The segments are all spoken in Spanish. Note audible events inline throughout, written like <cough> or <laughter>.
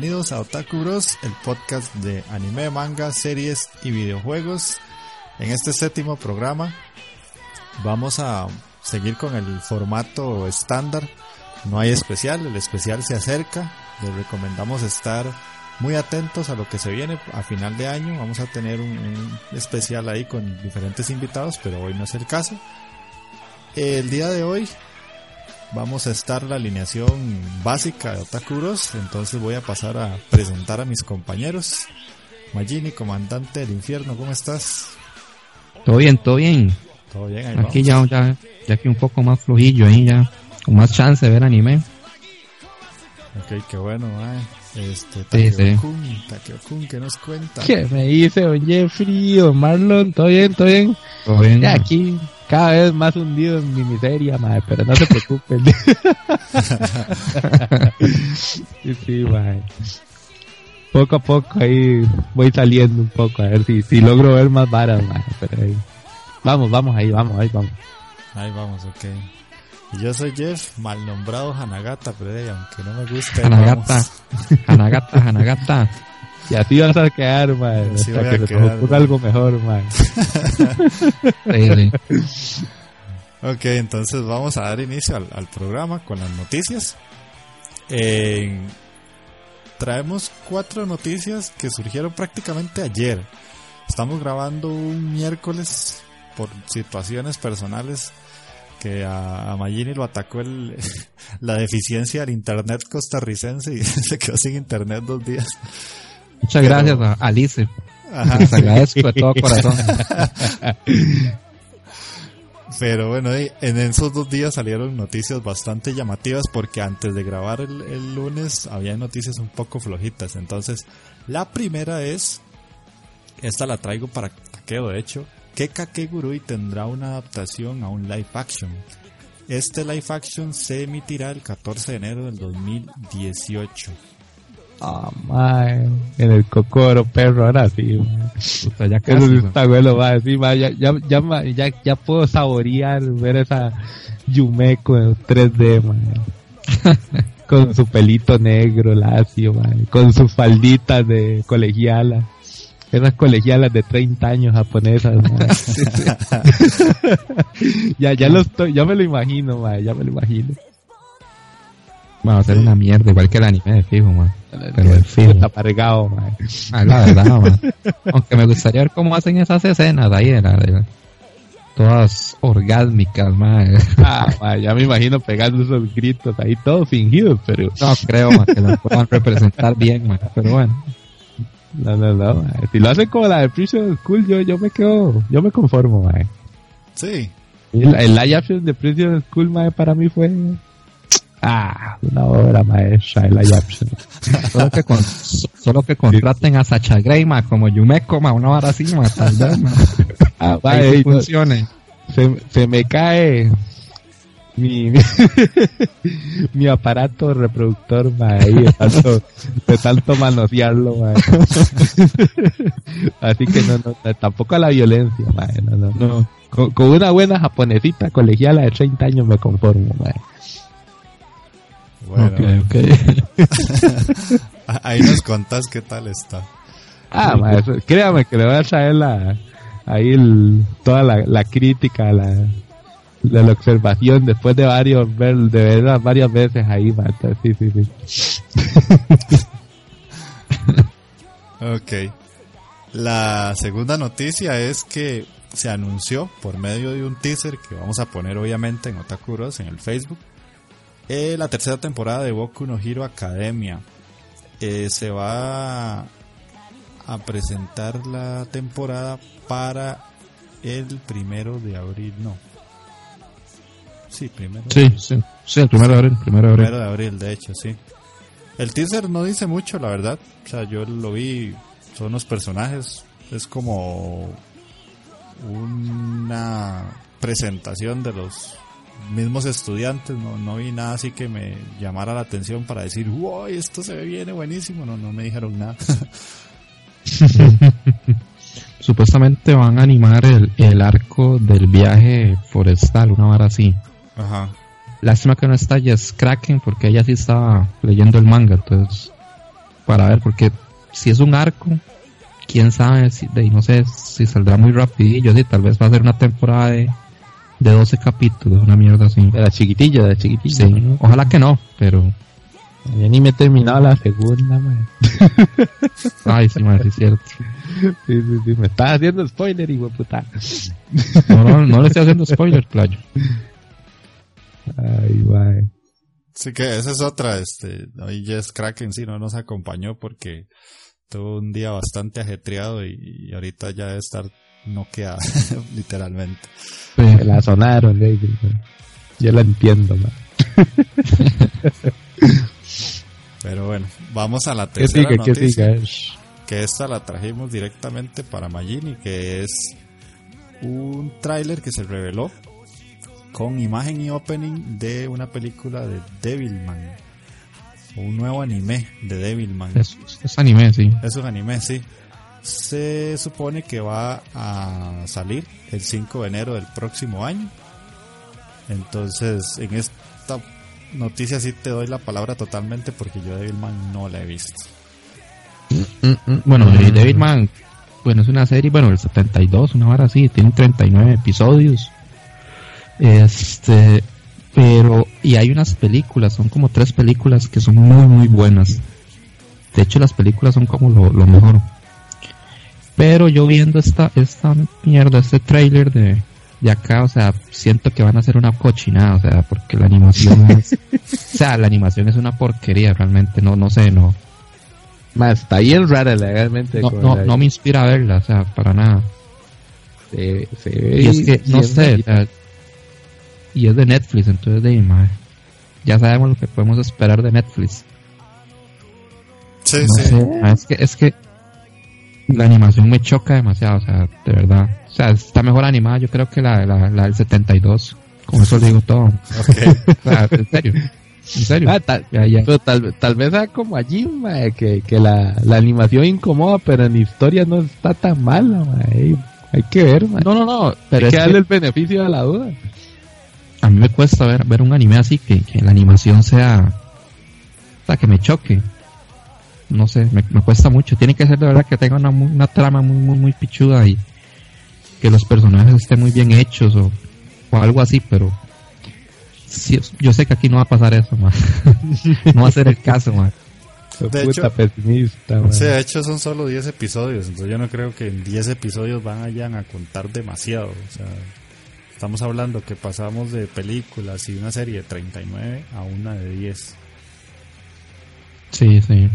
Bienvenidos a Otaku Bros, el podcast de anime, manga, series y videojuegos. En este séptimo programa vamos a seguir con el formato estándar. No hay especial, el especial se acerca. Les recomendamos estar muy atentos a lo que se viene a final de año. Vamos a tener un, especial ahí con diferentes invitados, pero hoy no es el caso. El día de hoy vamos a estar la alineación básica de Otakuros, entonces voy a pasar a presentar a mis compañeros. Magini, comandante del infierno, ¿cómo estás? Todo bien, todo bien. Todo bien, Aquí ya, ya, ya aquí un poco más flojillo ahí ya, con más chance de ver anime. Ok, qué bueno, eh. Este, Takeo-kun, ¿qué nos cuenta? ¿Qué me dice, don Jeffrey, Marlon? ¿Todo bien, todo bien? Todo bien. Ya aquí, cada vez más hundido en mi miseria, madre, pero no se preocupen. <laughs> sí, sí, madre. Poco a poco ahí voy saliendo un poco, a ver si, si logro ver más varas, madre, pero ahí. Vamos, vamos ahí, vamos, ahí vamos. Ahí vamos, ok. Y yo soy Jeff, mal nombrado Hanagata, pero aunque no me guste. Hanagata, Hanagata, Hanagata. <laughs> Y así vas a quedar, man. hasta que te algo mejor, man. <laughs> Ok, entonces vamos a dar inicio al, programa con las noticias. Eh, traemos cuatro noticias que surgieron prácticamente ayer. Estamos grabando un miércoles por situaciones personales que a, a Magini lo atacó el, <laughs> la deficiencia del internet costarricense y <laughs> se quedó sin internet dos días. Muchas gracias a Alice. Les agradezco de todo corazón. <laughs> Pero bueno, en esos dos días salieron noticias bastante llamativas porque antes de grabar el, lunes había noticias un poco flojitas. Entonces, la primera es, esta la traigo para Takeo de hecho, que Kakegurui tendrá una adaptación a un live action. Este live action se emitirá el 14 de enero del 2018. Ah, en el cocoro, perro, ahora sí. Puta, ya casi, Eso está bueno, va, sí, va, ya, ya, ya, ya, puedo saborear ver esa Yumeko en 3D, man. <laughs> con su pelito negro, lacio, man. con sus falditas de colegiala. Esas colegialas de 30 años japonesas, <laughs> <laughs> ya, ya lo estoy, ya me lo imagino, man, ya me lo imagino. Vamos a hacer una mierda, igual que el anime de fijo, man. Pero el fijo está pargado, man. Ah, la verdad, man. Aunque me gustaría ver cómo hacen esas escenas ahí, de la, todas orgásmicas, man. Ah, ya me imagino pegando esos gritos ahí, todos fingidos, pero... No creo, man, que lo puedan representar bien, man. Pero bueno. No, no, no, Si lo hacen como la de Prison School, yo, yo me quedo, yo me conformo, man. Sí. El, el live action de Prison School, man, para mí fue Ah, una obra maestra de la Jackson. solo, que solo que contraten a Sacha Grey, como Yumeko, ma, una hora así, ma, tal vez, ma. Ah, Ahí funcione. Se, se me cae mi, <laughs> mi, aparato reproductor, ahí, de tanto, de tanto manosearlo, ma. <laughs> Así que no, no, tampoco a la violencia, no, no, no. Con, con, una buena japonesita colegiala de 30 años me conformo. Bueno, <laughs> ahí nos contás qué tal está. Ah, créame que le voy a traer la, ahí el, toda la, la crítica, la, la, la, observación después de varios ver, de verla varias veces ahí, maestro. Sí, sí, sí. <laughs> ok. La segunda noticia es que se anunció por medio de un teaser que vamos a poner obviamente en Otakuros en el Facebook eh, la tercera temporada de Boku no Hero Academia. Eh, se va a presentar la temporada para el primero de abril, no. Sí, primero. Sí, sí, sí, el primero de abril, primero de abril. Primero de abril, de hecho, sí. El teaser no dice mucho, la verdad. O sea, yo lo vi, son los personajes, es como una presentación de los mismos estudiantes, no, no vi nada así que me llamara la atención para decir, wow, esto se ve bien, buenísimo, no, no me dijeron nada. <laughs> Supuestamente van a animar el, el arco del viaje forestal, una hora así. Ajá. Lástima que no está Jess Kraken porque ella sí estaba leyendo el manga, entonces, para ver, porque si es un arco, quién sabe, si, de, no sé si saldrá muy rapidillo, sí, tal vez va a ser una temporada de de 12 capítulos, una mierda así. De la chiquitilla, de la chiquitilla. Sí, ojalá que no, pero... Ya ni me he terminado la segunda, man. <laughs> Ay, sí, man, sí es cierto. Sí, sí, sí, me estás haciendo spoiler, hijo puta. No, no, no le estoy haciendo spoiler, playo. Ay. Sí que esa es otra, este, hoy Jess Kraken sí no nos acompañó porque tuvo un día bastante ajetreado y, y ahorita ya debe estar no queda, <laughs> literalmente. Me la sonaron, David. Yo la entiendo, man. Pero bueno, vamos a la tercera noticia. Que esta la trajimos directamente para Magini, que es un tráiler que se reveló con imagen y opening de una película de Devilman. Un nuevo anime de Devilman. Es, es anime, sí. Es un anime, sí se supone que va a salir el 5 de enero del próximo año. Entonces, en esta noticia sí te doy la palabra totalmente porque yo Devilman no la he visto. Mm, mm, mm. Bueno, Devilman, bueno, es una serie, bueno, el 72, una hora así, tiene 39 episodios. Este, pero, y hay unas películas, son como tres películas que son muy, muy buenas. De hecho, las películas son como lo, lo mejor. Pero yo viendo esta, esta mierda, este trailer de, de acá, o sea, siento que van a hacer una cochinada, o sea, porque la animación es, <laughs> o sea, la animación es una porquería realmente, no, no sé, no. Más, está bien rara legalmente. No, no, no me inspira a verla, o sea, para nada. Se, se ve y es que, no sé, y es de Netflix, entonces de madre, ya sabemos lo que podemos esperar de Netflix. Sí, sí. es que, es que la animación me choca demasiado, o sea, de verdad. O sea, está mejor animada, yo creo que la, la, la del 72. Con eso le digo todo. <laughs> en serio. En serio. Ah, tal, Pero tal, tal vez sea como allí, que, que la, la animación incomoda, pero en historia no está tan mala, Hay, hay que ver, No, no, no. Pero hay que darle el beneficio de la duda. A mí me cuesta ver, ver un anime así, que, que la animación sea... O sea, que me choque no sé, me, cuesta mucho. Tiene que ser de verdad que tenga una, una trama muy, muy, muy pichuda y que los personajes estén muy bien hechos o, o algo así, pero yo sé que aquí no va a pasar eso, <laughs> no va a ser el caso, man. De hecho, pesimista, de hecho son solo 10 episodios, entonces yo no creo que en 10 episodios vayan a contar demasiado. O sea, estamos hablando que pasamos de películas y una serie de 39 a una de 10. Sí, sí.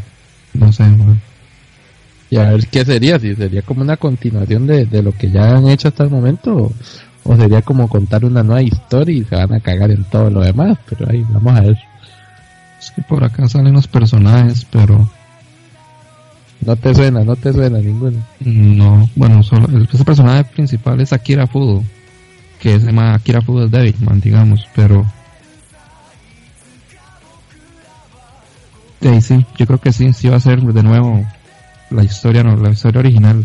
No sé, Y a ver qué sería, si sería como una continuación de, de lo que ya han hecho hasta el momento, o, sería como contar una nueva historia y se van a cagar en todo lo demás, pero ahí vamos a ver. Es que por acá salen los personajes, pero no te suena, no te suena ninguno. No, bueno, solo el, ese personaje principal es Akira Fudo, que se llama Akira Fudo Devilman, digamos, pero Sí, sí, yo creo que sí, sí va a ser de nuevo la historia, no, la historia original,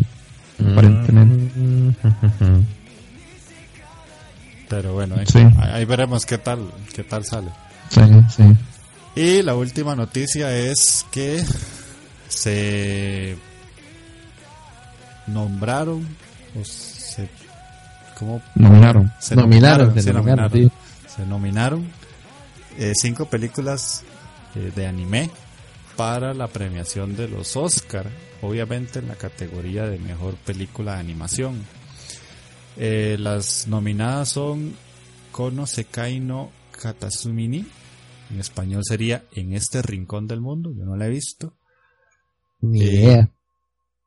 mm. aparentemente. <laughs> Pero bueno, ahí, ahí, veremos qué tal, qué tal sale. Sí, sí. Y la última noticia es que se nombraron o ¿cómo? nominaron se nominaron, se, nominaron, se nominaron eh, cinco películas eh, de anime para la premiación de los Oscar, obviamente en la categoría de mejor película de animación. Eh, las nominadas son Kono Sekai no Katasumini, en español sería En este rincón del mundo, yo no la he visto. Ni idea.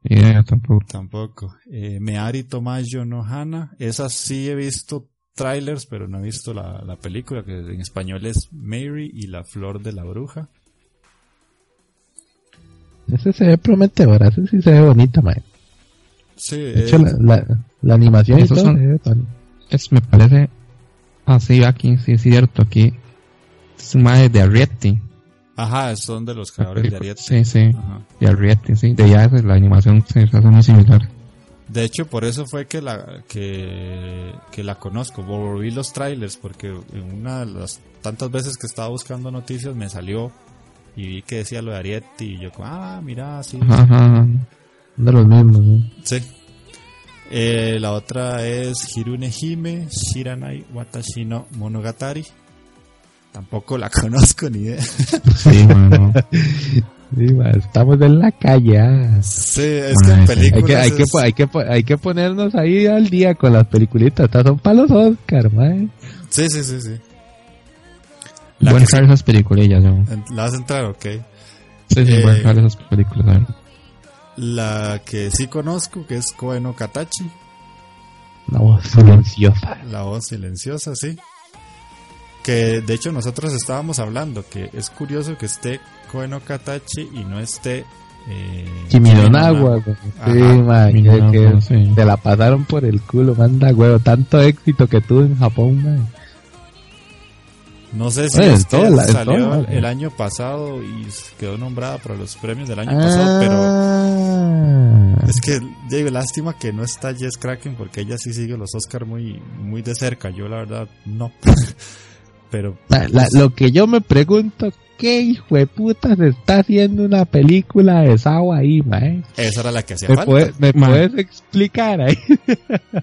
Idea tampoco. Tampoco. Eh, Meari Tomayo no Hana, esas sí he visto trailers, pero no he visto la, la película, que en español es Mary y la flor de la bruja. Ese se ve prometedor, ese sí se ve bonita, man. Sí, de hecho, la, la, animación y todo es, me parece así aquí, sí es cierto, aquí es un de Arrietty. Ajá, son de los creadores de Arrietty. Sí, sí, de Arrietty, sí, de ya la animación se hace muy similar. De hecho, por eso fue que la que, que la conozco, volví los trailers, porque en una de las tantas veces que estaba buscando noticias me salió y vi que decía lo de Arietti y yo como, ah, mira, sí. Ajá, de los mismos. Sí. Eh, la otra es Hirune Hime Shiranai Watashi no Monogatari. Tampoco la <laughs> conozco ni idea. Sí, bueno. Sí, estamos en la calle. Ah. Sí, es que en películas. Hay que, hay, que, hay, que, ponernos ahí al día con las peliculitas. Estas son para los Oscar, man. Sí, sí, sí, sí. La Buen esas peliculillas, ¿no? ¿La vas a entrar? Ok. Sí, sí, eh, esas películas, La que sí conozco, que es Koeno Katachi. La voz silenciosa. La voz silenciosa, sí. Que de hecho nosotros estábamos hablando que es curioso que esté Koeno Katachi y no esté eh, sí, man, que, sí. te la pasaron por el culo, manda huevo, tanto éxito que tuvo en Japón, man. No sé si es que salió el año pasado y quedó nombrada para los premios del año pasado, pero ah. es que digo, lástima que no está Jess Kraken porque ella sí sigue los Oscar muy muy de cerca. Yo la verdad no. <laughs> pero pues, lo que yo me pregunto, ¿qué hijo de puta se está haciendo una película de Sao ahí, mae? Esa era la que hacía ¿Me falta. ¿Me puedes explicar ahí?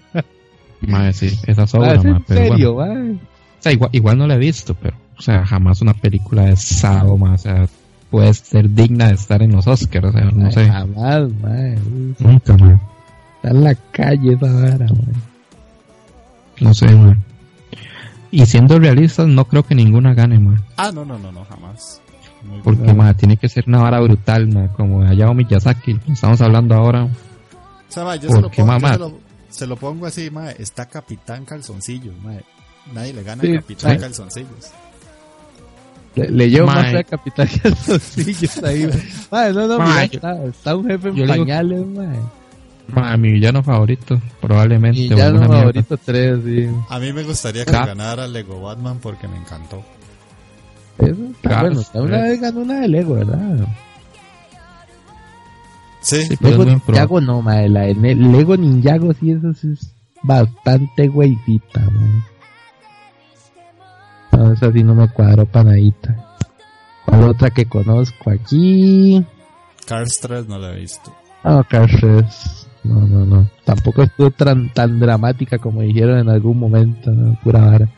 <laughs> mae, sí, esa sobra, ¿En serio, mae? O sea, igual, no la he visto, pero, o sea, jamás una película de Sao, o sea, puede ser digna de estar en los Oscars, o sea, no sé. Jamás, man. Nunca, man. Está en la calle esa vara, man. No sé, man. Y siendo realistas, no creo que ninguna gane, man. Ah, no, no, no, no, jamás. Porque, man, tiene que ser una vara brutal, man, como Hayao Miyazaki, estamos hablando ahora. O sea, yo, se lo, pongo, yo se, lo, se lo pongo así, man, está Capitán Calzoncillo, man. Nadie le gana a Capitán Calzoncillos. Le, le llevo más a Capitán Calzoncillos ahí. <laughs> Madre, no, no, mira, está, está, un jefe en pañales, madre. mi villano favorito, probablemente. Mi villano favorito 3, sí. A mí me gustaría que ganara Lego Batman porque me encantó. Eso está bueno. Una vez ganó una de Lego, ¿verdad? Sí. sí Lego Ninjago no, madre. La de Lego Ninjago sí, eso sí es bastante güeycita, madre. No, esa sí no me cuadro panadita. ¿Cuál otra que conozco aquí? Cars 3 no la he visto. No, Cars 3. No, no, no. Tampoco estuvo tan, tan dramática como dijeron en algún momento. ¿no? Pura vara.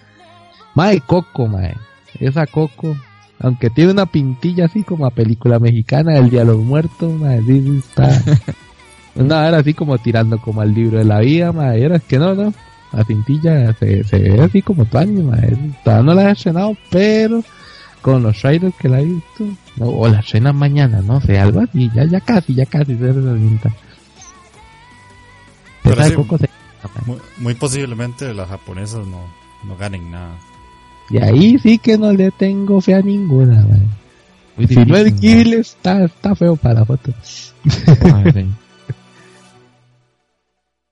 Mae, Coco, mae. Esa Coco. Aunque tiene una pintilla así como a película mexicana del Día de los Muertos, mae. Sí, está. <laughs> una vara así como tirando como al libro de la vida, mae. Era que no, no la cintilla se, se ve así como tu anima. Todavía no la he estrenado, pero con los trailers que la he visto, o la escena mañana, no sé, algo así, ya, ya casi, ya casi se muy, muy, posiblemente las japonesas no, no ganen nada. Y ahí sí que no le tengo fe a ninguna, Muy Si no es Ghibli, está, está feo para la foto. sí. <laughs>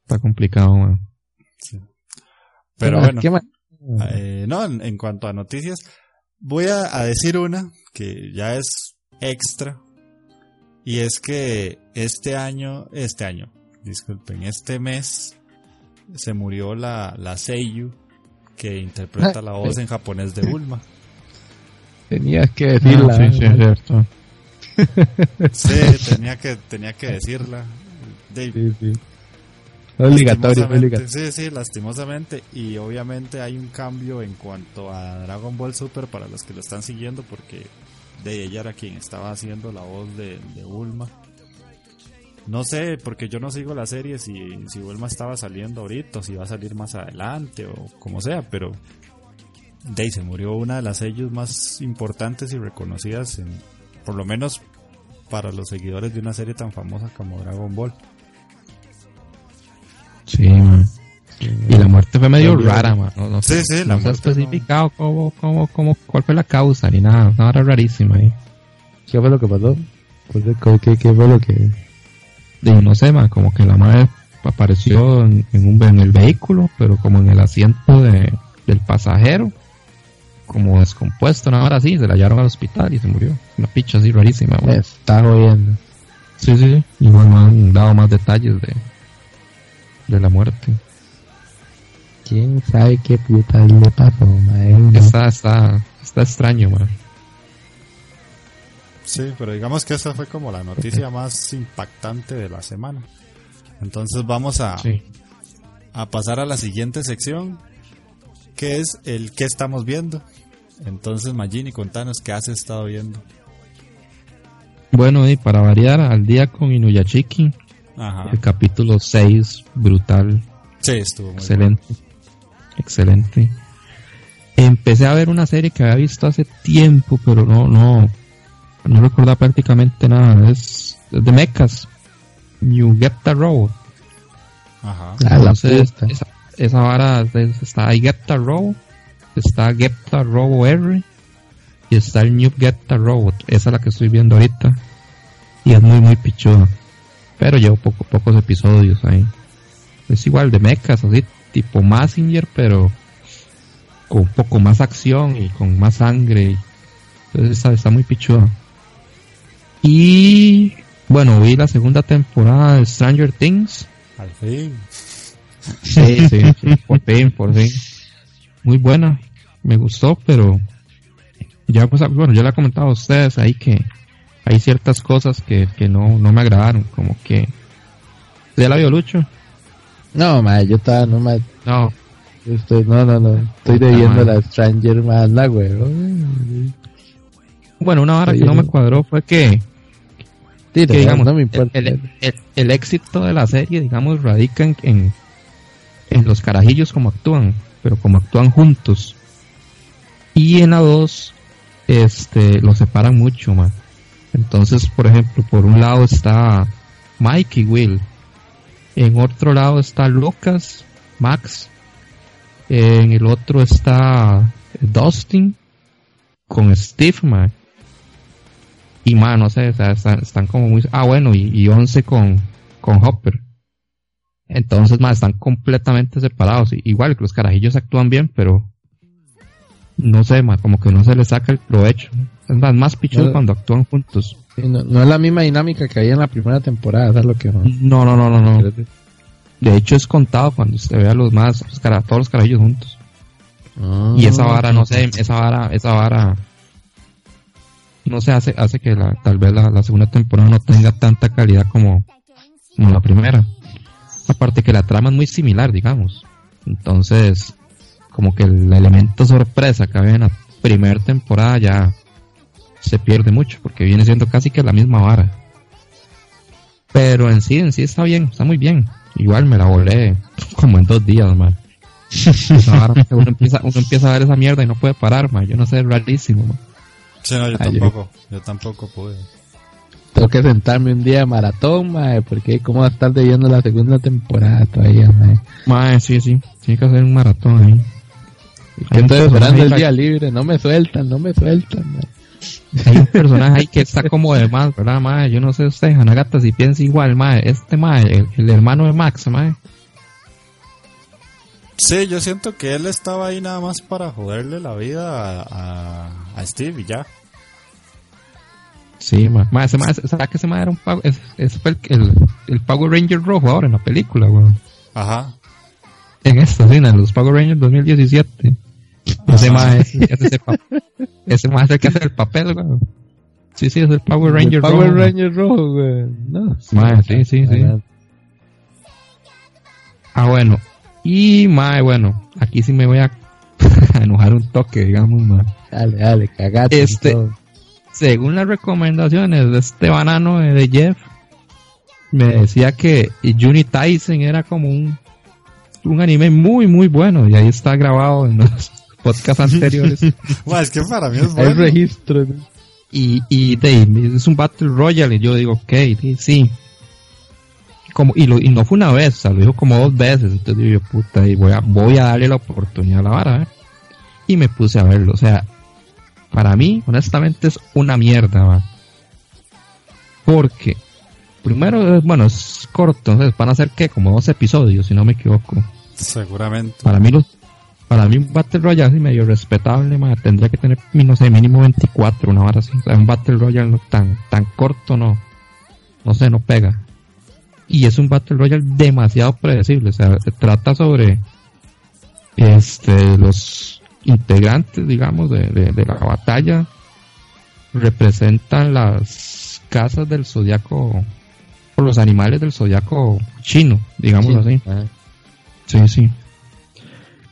Está complicado, man. Pero Ah, bueno, eh, no, en, en cuanto a noticias, voy a, a decir una que ya es extra. Y es que este año, este año, disculpen, este mes se murió la, la Seiyu que interpreta la voz en japonés de Bulma. <laughs> Tenías que decirla. Ah, sí, sí, es cierto. <laughs> Sí, tenía que, tenía que decirla. De- Sí, sí. Obligatorio. Sí, sí, lastimosamente. Y obviamente hay un cambio en cuanto a Dragon Ball Super para los que lo están siguiendo, porque de ella era quien estaba haciendo la voz de, de Bulma. No sé, porque yo no sigo la serie si, si Bulma estaba saliendo ahorita, o si va a salir más adelante, o como sea, pero de ahí se murió una de las sellos más importantes y reconocidas, en, por lo menos para los seguidores de una serie tan famosa como Dragon Ball. Sí, man. Y la muerte fue medio rara, man. No, no, Sí, sí, la no se ha no- especificado cómo, cómo, cómo, cuál fue la causa ni nada. Una hora rarísima ahí. ¿Qué fue lo que pasó? Pues, ¿Qué, qué, qué fue lo que...? Digo, no sé, man, como que la madre apareció en, en un, en el vehículo, pero como en el asiento de, del pasajero, como descompuesto, una hora así, se la llevaron al hospital y se murió. Una picha así rarísima. Me está jodiendo. Sí, sí, sí. Igual me han dado más detalles de, de la muerte. ¿Quién sabe qué puta le pasó? No. Está, está, está extraño, man. Sí, pero digamos que esa fue como la noticia más impactante de la semana. Entonces vamos a, Sí. a pasar a la siguiente sección, que es el que estamos viendo. Entonces, Magini, contanos qué has estado viendo. Bueno, y para variar, al día con Inuyashiki, Ajá. el capítulo 6, brutal, Sí, estuvo muy excelente, excelente. Empecé a ver una serie que había visto hace tiempo, pero no, no, no recordaba prácticamente nada. Es, de mechas, New Get the Robot. bueno. Ajá. La Entonces, esa, esa vara es- está ahí Get the Robot, está Get the Robot R y está el New Get the Robot. Esa es la que estoy viendo ahorita y es muy muy pichuda. Pero llevo poco, pocos episodios ahí. Es igual de mechas, así tipo Massinger, pero con un poco más acción y con más sangre. Entonces está, está muy pichuda. Y bueno, vi la segunda temporada de Stranger Things. Al fin. Sí, sí, sí, por fin, por fin. Muy buena, me gustó, pero ya pues, bueno, yo le he comentado a ustedes ahí que hay ciertas cosas que, que no, no me agradaron, como que... ¿Ya la vio Lucho? No, mae, yo estaba, no, mae, No, yo estoy, no, no, no, estoy debiendo la Stranger Man, la güey. bueno, una hora que no me cuadró fue que, Tira, que digamos, no me importa. el, el- el- el éxito de la serie, digamos, radica en, en, en los carajillos como actúan, pero como actúan juntos. Y en la 2, este, los separan mucho, man. Entonces, por ejemplo, por un lado está Mike y Will. En otro lado está Lucas, Max. En el otro está Dustin con Steve, man. Y man, no sé, o sea, están, están como muy... Ah, bueno, y, y 11 con, con Hopper. Entonces, man, están completamente separados. Igual que los carajillos actúan bien, pero... No sé, man, como que no se les saca el provecho. Es más, más pichudo No. cuando actúan juntos. No, no es la misma dinámica que había en la primera temporada, ¿sabes lo que no? No, no, no, no, no. De hecho, es contado cuando usted ve a los más, los cara- todos los carajillos juntos. Y esa vara, no sé, esa vara, esa vara, no sé, hace, hace que la, tal vez la, la segunda temporada no tenga tanta calidad como, como la primera. Aparte que la trama es muy similar, digamos. Entonces, como que el elemento sorpresa que había en la primera temporada ya se pierde mucho, porque viene siendo casi que la misma vara. Pero en sí, en sí está bien, está muy bien. Igual me la volé <laughs> como en dos días, man. <laughs> Uno, empieza, uno empieza a ver esa mierda y no puede parar, man. Yo no sé, es rarísimo, man. Sí, no, yo Ay, yo- tampoco. Yo tampoco pude. Tengo que sentarme un día de maratón, mae, porque cómo va a estar debiendo la segunda temporada todavía, mae. Mae, sí, sí. Tiene que hacer un maratón ahí. Que estoy esperando el día libre, no me sueltan, no me sueltan, mae. hay un personaje ahí que está como de más, ¿verdad, mae? Yo no sé usted, Hanagata, si piensa igual, mae. Este mae, el, hermano de Max, mae. Sí, yo siento que él estaba ahí nada más para joderle la vida a, a, Steve y ya. Sí, mae. mae ese mae, ¿sabes que ese mae era un pago? Ese fue el, el, Power Ranger rojo ahora en la película, weón. Ajá. En esta, sí, en los Power Rangers 2017. Ese mae es, ese, ese es el que hace el papel, güey. Sí, sí, es el Power Ranger rojo. Power Ranger rojo, güey. No. Mae, sí, sí, sí. Ah, bueno. Y, mae, bueno, aquí sí me voy a, <laughs> enojar un toque, digamos, mae. Dale, dale, cagate. Este, según las recomendaciones de este banano de Jeff, me decía que Juni Tyson era como un, un anime muy, muy bueno. Y ahí está grabado en los <laughs> podcast anteriores. <laughs> es que para mí es bueno. Hay registro. Y, y es un Battle Royale. Y yo digo, ok, sí. Como, y, lo, y no fue una vez, o sea, lo dijo como dos veces. Entonces digo, puta, y voy a, voy a darle la oportunidad a la vara. ¿eh? Y me puse a verlo. O sea, para mí, honestamente, es una mierda, ¿va? Porque, primero, bueno, es corto, entonces van a ser que como dos episodios, si no me equivoco. Seguramente. Para mí los, para mí un Battle Royale así medio respetable, tendría que tener, no sé, mínimo 24, una hora así. O sea, un Battle Royale no tan, tan corto no, no sé, no pega. Y es un Battle Royale demasiado predecible, o sea, se trata sobre este los integrantes, digamos, de, de, la batalla representan las casas del zodiaco o los animales del zodiaco chino, digamos así. Sí, sí.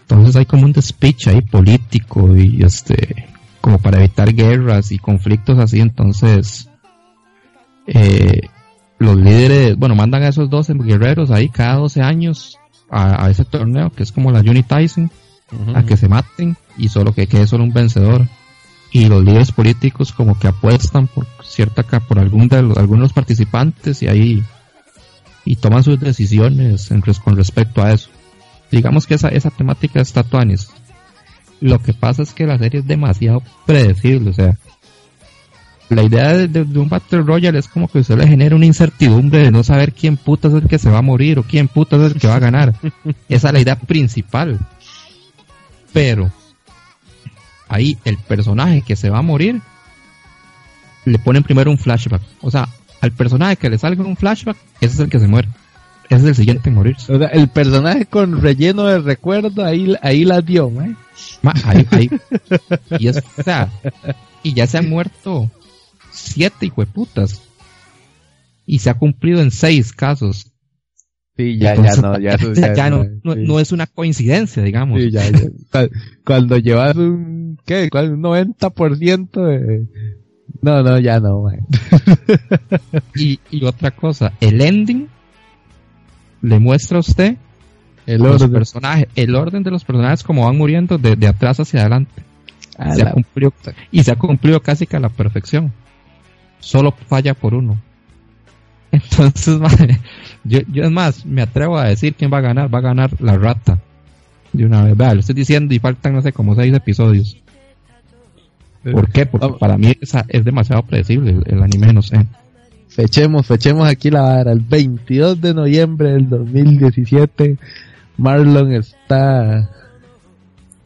Entonces hay como un despiche ahí político y este, como para evitar guerras y conflictos así, entonces eh, los líderes, bueno, mandan a esos 12 guerreros ahí cada 12 años a, ese torneo que es como la Unitizing, a que se maten y solo que quede solo un vencedor. Y los líderes políticos como que apuestan por cierta por algún de algunos los participantes y ahí y toman sus decisiones con respecto a eso digamos que esa, esa temática está tuanis. Lo que pasa es que la serie es demasiado predecible, o sea, la idea de, un Battle Royale es como que usted le genera una incertidumbre de no saber quién puta es el que se va a morir o quién puta es el que va a ganar. <laughs> Esa es la idea principal. Pero ahí el personaje que se va a morir le ponen primero un flashback. O sea, al personaje que le salga un flashback, ese es el que se muere es el siguiente en morir. O sea, el personaje con relleno de recuerdo, ahí, ahí la dio, ¿eh? ahí, ahí. <laughs> Y, es, o sea, y ya se han muerto siete hijueputas. Y se ha cumplido en seis casos. Sí, ya, ya no, ya, ya, no, no, es una coincidencia, digamos. Sí, ya, Cuando llevas un, ¿qué? Un 90% de... No, no, ya no, <laughs> y, y otra cosa, el ending le muestra a usted el orden. personajes, el orden de los personajes como van muriendo de, atrás hacia adelante. Se ha cumplido, y se ha cumplido casi que a la perfección. Solo falla por uno. <laughs> Entonces, yo, yo es más, me atrevo a decir quién va a ganar. Va a ganar la rata. De una vez. Vea, lo estoy diciendo y faltan, no sé, como seis episodios. ¿Por qué? Porque para mí es demasiado predecible el, el anime, no sé. Fechemos, fechemos aquí la vara. El 22 de noviembre del 2017, Marlon está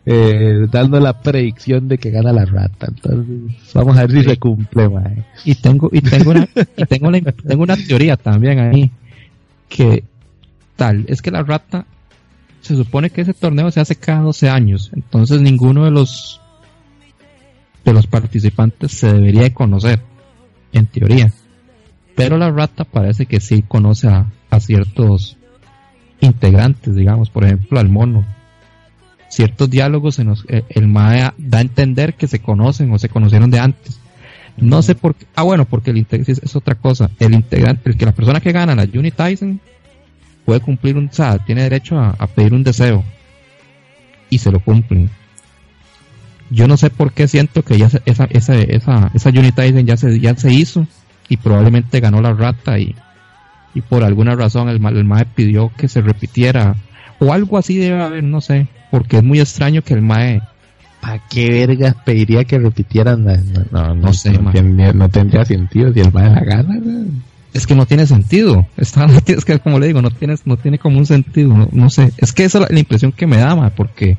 eh, dando la predicción de que gana la rata. Entonces, vamos a ver si se cumple, mae. Y tengo, y tengo una, y tengo una, tengo una teoría también ahí. Que tal, es que la rata, se supone que ese torneo se hace cada 12 años. Entonces ninguno de los, de los participantes se debería de conocer. En teoría. Pero la rata parece que sí conoce a, ciertos integrantes, digamos, por ejemplo al mono. Ciertos diálogos en los, el Maya da a entender que se conocen o se conocieron de antes. No sé por qué. Ah, bueno, porque el es, otra cosa. El integrante, el que la persona que gana la Tyson puede cumplir un, o tiene derecho a, pedir un deseo y se lo cumplen. Yo no sé por qué siento que ya esa, esa, esa, esa Tyson ya se, ya se hizo y probablemente ganó la rata y, y por alguna razón el, el MAE pidió que se repitiera o algo así debe haber, no sé, porque es muy extraño que el MAE ¿para qué vergas pediría que repitieran? la- No, no, no, No sé, no, tendría, no tendría sentido si el mae la gana. ¿no? Es que no tiene sentido. Está, <laughs> es que como le digo, no tiene, no tiene como un sentido. No, no sé. Es que esa es la, la impresión que me da, mae, porque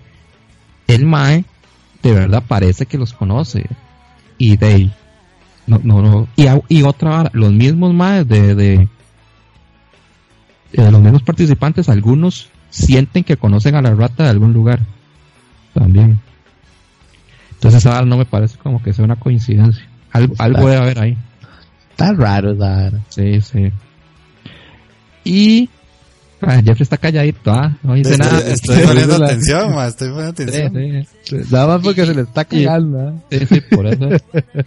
el Mae de verdad parece que los conoce. Y de ahí, no, no, no. Y, otra vara, los mismos Maes de, de, de los mismos participantes, algunos sienten que conocen a la rata de algún lugar. También. Entonces esa vara no me parece como que sea una coincidencia. Algo, Está- algo debe haber ahí. Está raro, Dara. Sí, sí. Y ah, Jeffrey está calladito, ¿ah? No dice Estoy, nada. estoy poniendo La- atención, ma, estoy poniendo atención. sí, Nada más porque se le está cagando. ¿eh? sí, sí, por eso.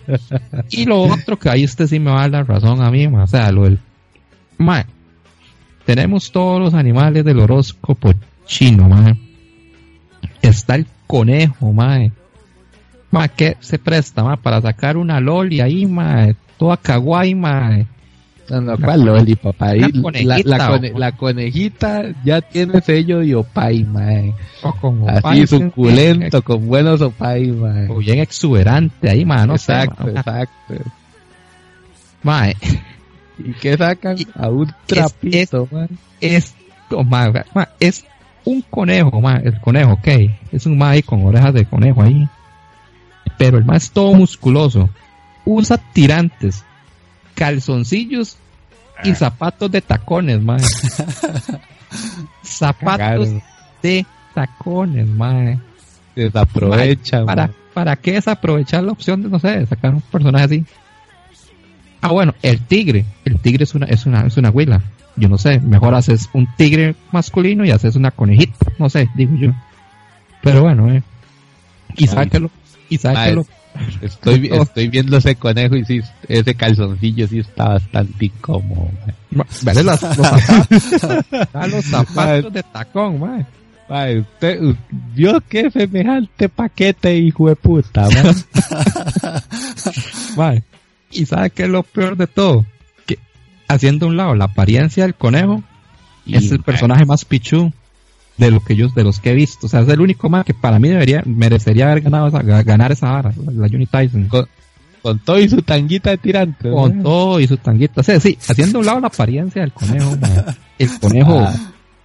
<laughs> y lo otro que ahí este sí me va a dar la razón a mí, ma, o sea, lo del... Ma, tenemos todos los animales del horóscopo chino, ma. Está el conejo, ma. Ma, que se presta, ma, para sacar una loli ahí, ma, toda kawaii, ma. No, no, ¿cuál Loli, papá? Ahí, la, conejita, la, cone- o- la conejita ya tiene sello de opay, mae. O con Así suculento, con buenos opay, mae. O bien exuberante ahí, ma, no exacto, sé. ma. exacto. Ma, ¿Y qué sacan? Y- A un trapito, mae. esto, ma, ma, es un conejo, ma, el conejo, ok, es un ma ahí con orejas de conejo ahí, pero el ma es todo musculoso, usa tirantes, calzoncillos y zapatos de tacones, ma, <laughs> zapatos Cagaron. de tacones, ma, Desaprovechan, ¿para, mae. ¿para qué desaprovechar la opción de, no sé, de sacar un personaje así? Ah, bueno, el tigre. El tigre es una, es una, es una huila. Yo no sé, mejor haces un tigre masculino y haces una conejita. No sé, digo yo. Pero bueno, eh. Y sabe Ay. que lo, y sabe Ay. que lo, Estoy, <laughs> estoy viendo ese conejo y sí, ese calzoncillo sí está bastante incómodo, <laughs> vale los zapatos, los zapatos de tacón, mae. Mae, usted, vio qué semejante paquete, hijo de puta, mae. <laughs> Mae. Y sabe que es lo peor de todo, que haciendo a un lado la apariencia del conejo, Y, es el personaje más pichu de lo que yo, de los que he visto. O sea, es el único más que para mí debería, merecería haber ganado esa, ga- ganar esa vara, la Johnny Tyson. Con, con todo y su tanguita de tirante. Con todo y su tanguita. O sea, sí, haciendo a un lado la apariencia del conejo, el conejo Ah.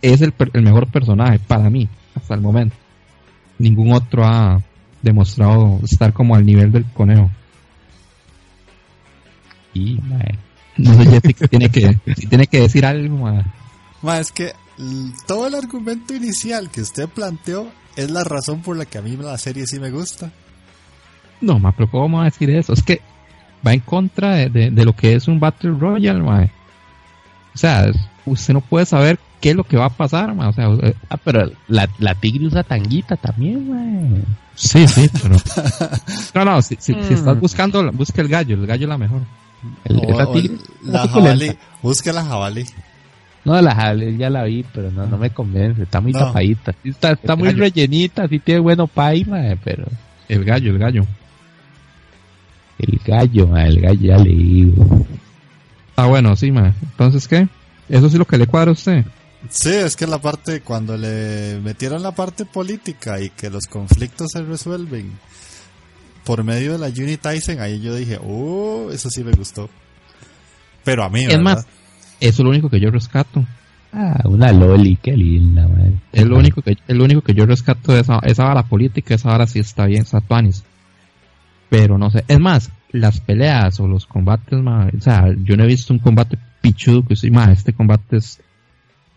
es el, el mejor personaje para mí, hasta el momento. Ningún otro ha demostrado estar como al nivel del conejo. Y, mae. No sé, Jessica, tiene que, si tiene que decir algo, mae. Ma, es que todo el argumento inicial que usted planteó es la razón por la que a mí la serie sí me gusta. No, ma, pero ¿cómo vamos a decir eso? Es que va en contra de, de- de lo que es un Battle Royale, mae. O sea, usted no puede saber qué es lo que va a pasar, mae. O sea, eh, Ah, pero la, la tigre usa tanguita también, mae. sí, sí, pero... <laughs> No, no, si, si, si Mm. estás buscando, busca el gallo, el gallo es la mejor. El- O- esa o tigre. la jabalí. Busque la jabalí. No, la jale, ya la vi, pero no, no me convence. Está muy No. tapadita. Está, está muy gallo. rellenita, sí tiene bueno pay, pero El gallo, el gallo. el gallo, el gallo ya le digo. Ah, bueno, sí, mae. Entonces, ¿qué? Eso sí lo que le cuadra a usted. Sí, es que la parte, cuando le metieron la parte política y que los conflictos se resuelven por medio de la Uni Tyson, ahí yo dije, oh, eso sí me gustó. Pero a mí, Es ¿verdad? más, eso es lo único que yo rescato. Ah, una loli, qué linda, mae. Es lo único que, es lo único que yo rescato de esa, esa vara política, esa vara sí está bien, Satuanis. Pero no sé, es más, las peleas o los combates, ma, o sea, yo no he visto un combate pichudo que sí, ma, este combate es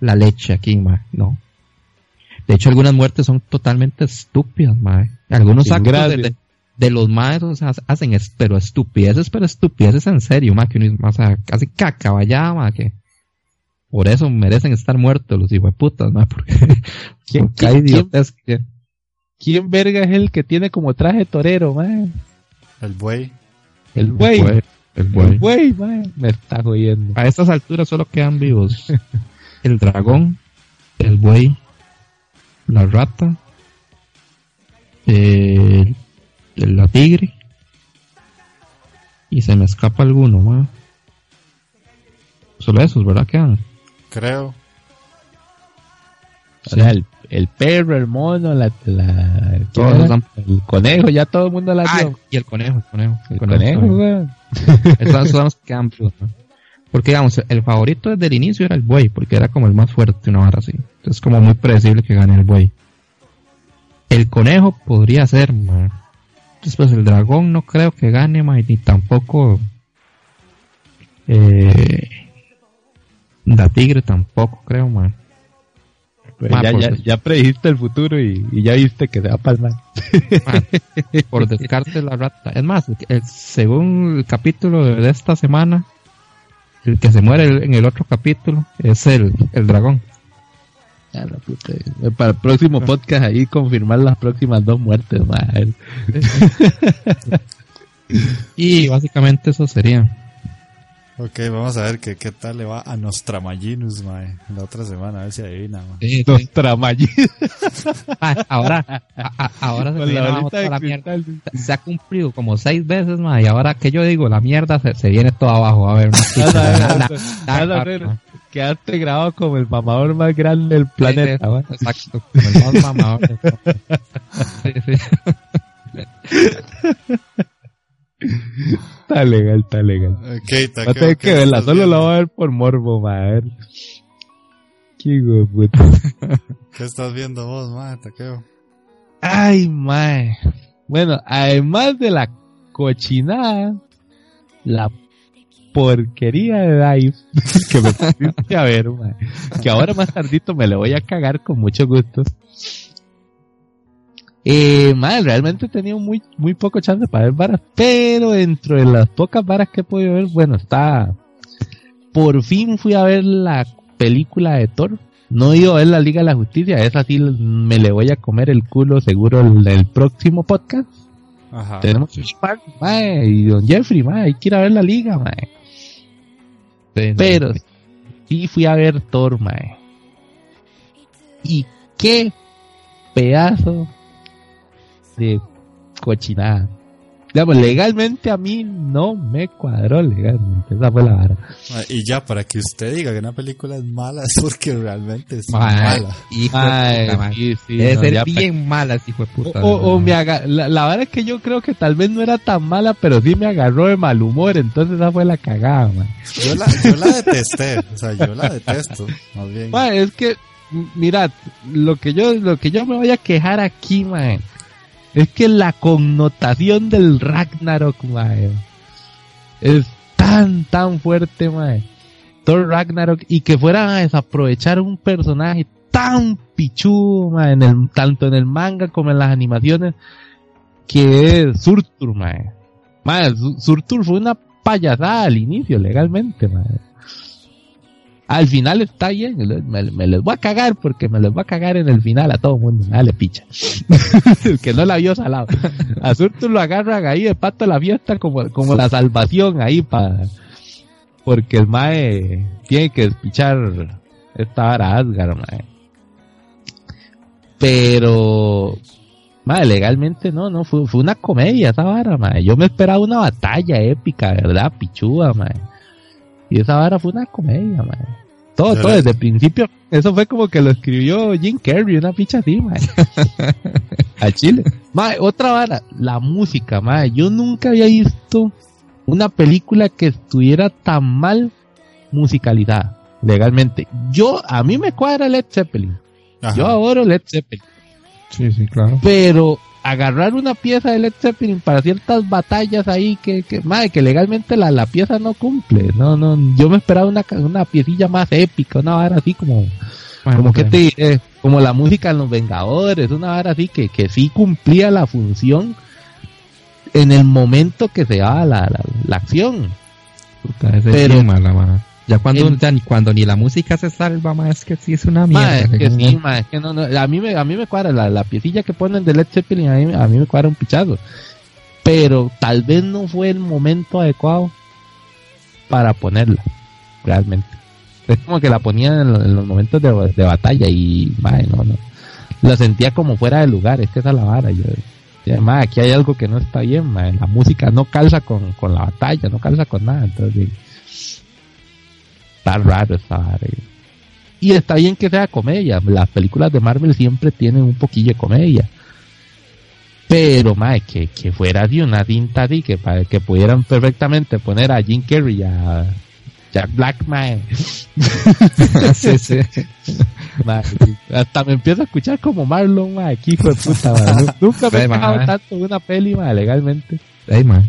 la leche aquí, ma, no. De hecho, algunas muertes son totalmente estúpidas, ma. Algunos Sin actos de. De- los maes, o sea, hacen es, pero estupideces, pero estupideces en serio, ma, que uno, o sea, casi caca, vaya, ma, que por eso merecen estar muertos los hijueputas, ma, <laughs> porque ¿Quién, porque hay quién, quién, idiotes que- quién verga es el que tiene como traje torero, mae? El buey. El güey. El El buey. güey, mae. Me está jodiendo. A estas alturas solo quedan vivos el dragón, el buey, la rata, el, el- la tigre y se me escapa alguno, ma. Solo esos, ¿verdad? Quedan. Creo. O sea, el, el perro, el mono, la, la Todos son- el conejo, ya todo el mundo la Ah, dio. y el conejo, el conejo. El conejo, weón. <laughs> Esos son los que quedan vivos, ¿no? Porque, digamos, el favorito desde el inicio era el buey, porque era como el más fuerte, una barra así. Entonces, como muy predecible que gane el buey. El conejo podría ser, man. Después, el dragón no creo que gane, man, ni tampoco. Eh, la tigre tampoco, creo, man. Pues Ma, ya, ya, ya predijiste el futuro y, y ya viste que se va a. Man, <laughs> por descarte la rata. Es más, el- según el capítulo de esta semana, el que se muere el- en el otro capítulo es el, el dragón. Eh, Para el próximo podcast ahí confirmar las próximas dos muertes. <laughs> Y básicamente eso sería. Ok, vamos a ver qué, qué tal le va a Nostramaginus, mae, la otra semana, a ver si adivina, mae. Sí. <laughs> Ah, ahora, a- a- ahora se, viene la toda la mierda. Se ha cumplido como seis veces más y ahora que yo digo la mierda se, se viene todo abajo. A <laughs> ver, Quedaste grabado como el mamador más grande del planeta. Exacto, como el más mamador. <laughs> Sí, sí. Está legal, está legal. Ok, Va a tener que verla, solo la voy a ver por morbo, ma. A ver. Qué puta. ¿Qué estás viendo vos, mae, Taqueo? Ay, mae. Bueno, además de la cochinada, la porquería de Dive <laughs> que me pusiste a ver, mae. Que ahora más tardito me le voy a cagar con mucho gusto. Eh, mae, realmente he tenido muy, muy poco chance para ver varas, pero dentro de las pocas varas que he podido ver, bueno, está... Por fin fui a ver la película de Thor. No he ido a ver la Liga de la Justicia, esa sí me le voy a comer el culo seguro el, el próximo podcast. Ajá. Tenemos Spark, mae, y Don Jeffrey, mae, hay que ir a ver la Liga, mae. Sí, Pero sí fui a ver Thor, mae. Y qué pedazo de cochinada. Digamos, legalmente a mí no me cuadró legalmente. Esa fue la vara. Mae, Y ya, para que usted diga que una película es mala, <laughs> es porque realmente es mala. hijo de Mae, puta, sí, sí, Debe no, ser bien mala, hijo de puta. O, o me aga- la, la verdad es que yo creo que tal vez no era tan mala, pero sí me agarró de mal humor, entonces esa fue la cagada, man. Yo la, yo la detesté, o sea, yo la detesto, más bien. Es que, mirad, lo que yo, lo que yo me voy a quejar aquí, man, es que la connotación del Ragnarok, man, es tan, tan fuerte, man. Thor Ragnarok, y que fueran a desaprovechar un personaje tan pichudo, man, en el, tanto en el manga como en las animaciones, que es Surtur. Man, Su- Surtur fue una payasada al inicio, legalmente, man. Al final está bien, me, me les voy a cagar porque me les voy a cagar en el final a todo mundo, dale picha. <laughs> el que no la vio salado. A Surtur lo agarran ahí de pato a la fiesta como, como la salvación ahí para, porque el mae tiene que despichar esta vara Asgard. Pero, mae, legalmente no, no, fue, fue una comedia esa vara, mae. Yo me esperaba una batalla épica, ¿verdad? Pichuda, mae. Y esa vara fue una comedia, mae. Todo, todo, desde el principio. Eso fue como que lo escribió Jim Carrey, una picha así, mae. <laughs> A Chile. Mae, otra vara, la música, mae. Yo nunca había visto una película que estuviera tan mal musicalizada, legalmente. Yo, a mí me cuadra Led Zeppelin. Ajá. Yo adoro Led Zeppelin. Sí, sí, claro. Pero agarrar una pieza de Led Zeppelin para ciertas batallas ahí que, que, madre, que legalmente la, la pieza no cumple. No, no, yo me esperaba una, una piecilla más épica, una vara así como, Bueno, como que ok. te diré, como la música en Los Vengadores, una vara así que, que sí cumplía la función en el momento que se daba la, la, la acción. Puta, ese Pero- mala. Ya cuando, El- ya cuando ni la música se salva, ma, es que sí es una mierda. es que legalmente. sí, ma, es que no, no, a mí me, a mí me cuadra la, la piecilla que ponen de Led Zeppelin, a mí, a mí me cuadra un pichazo. Pero tal vez no fue el momento adecuado para ponerla, realmente. Es como que la ponían en, lo- en los momentos de, de batalla y, ma, no, no. La sentía como fuera de lugar, es que esa es la vara. Yo, ma, aquí hay algo que no está bien, ma, la música no calza con, con la batalla, no calza con nada, entonces, está raro esa vara. y- Y está bien que sea comedia. Las películas de Marvel siempre tienen un poquillo de comedia. Pero, mae, que, que fuera así una tinta así, que, para, que pudieran perfectamente poner a Jim Carrey a Jack Black, mae. <laughs> sí, sí. Mae, hasta me empiezo a escuchar como Marlon, mae, que hijo de puta, mae. Nunca me he mae. quejado tanto de una peli, mae, legalmente. Ey, man.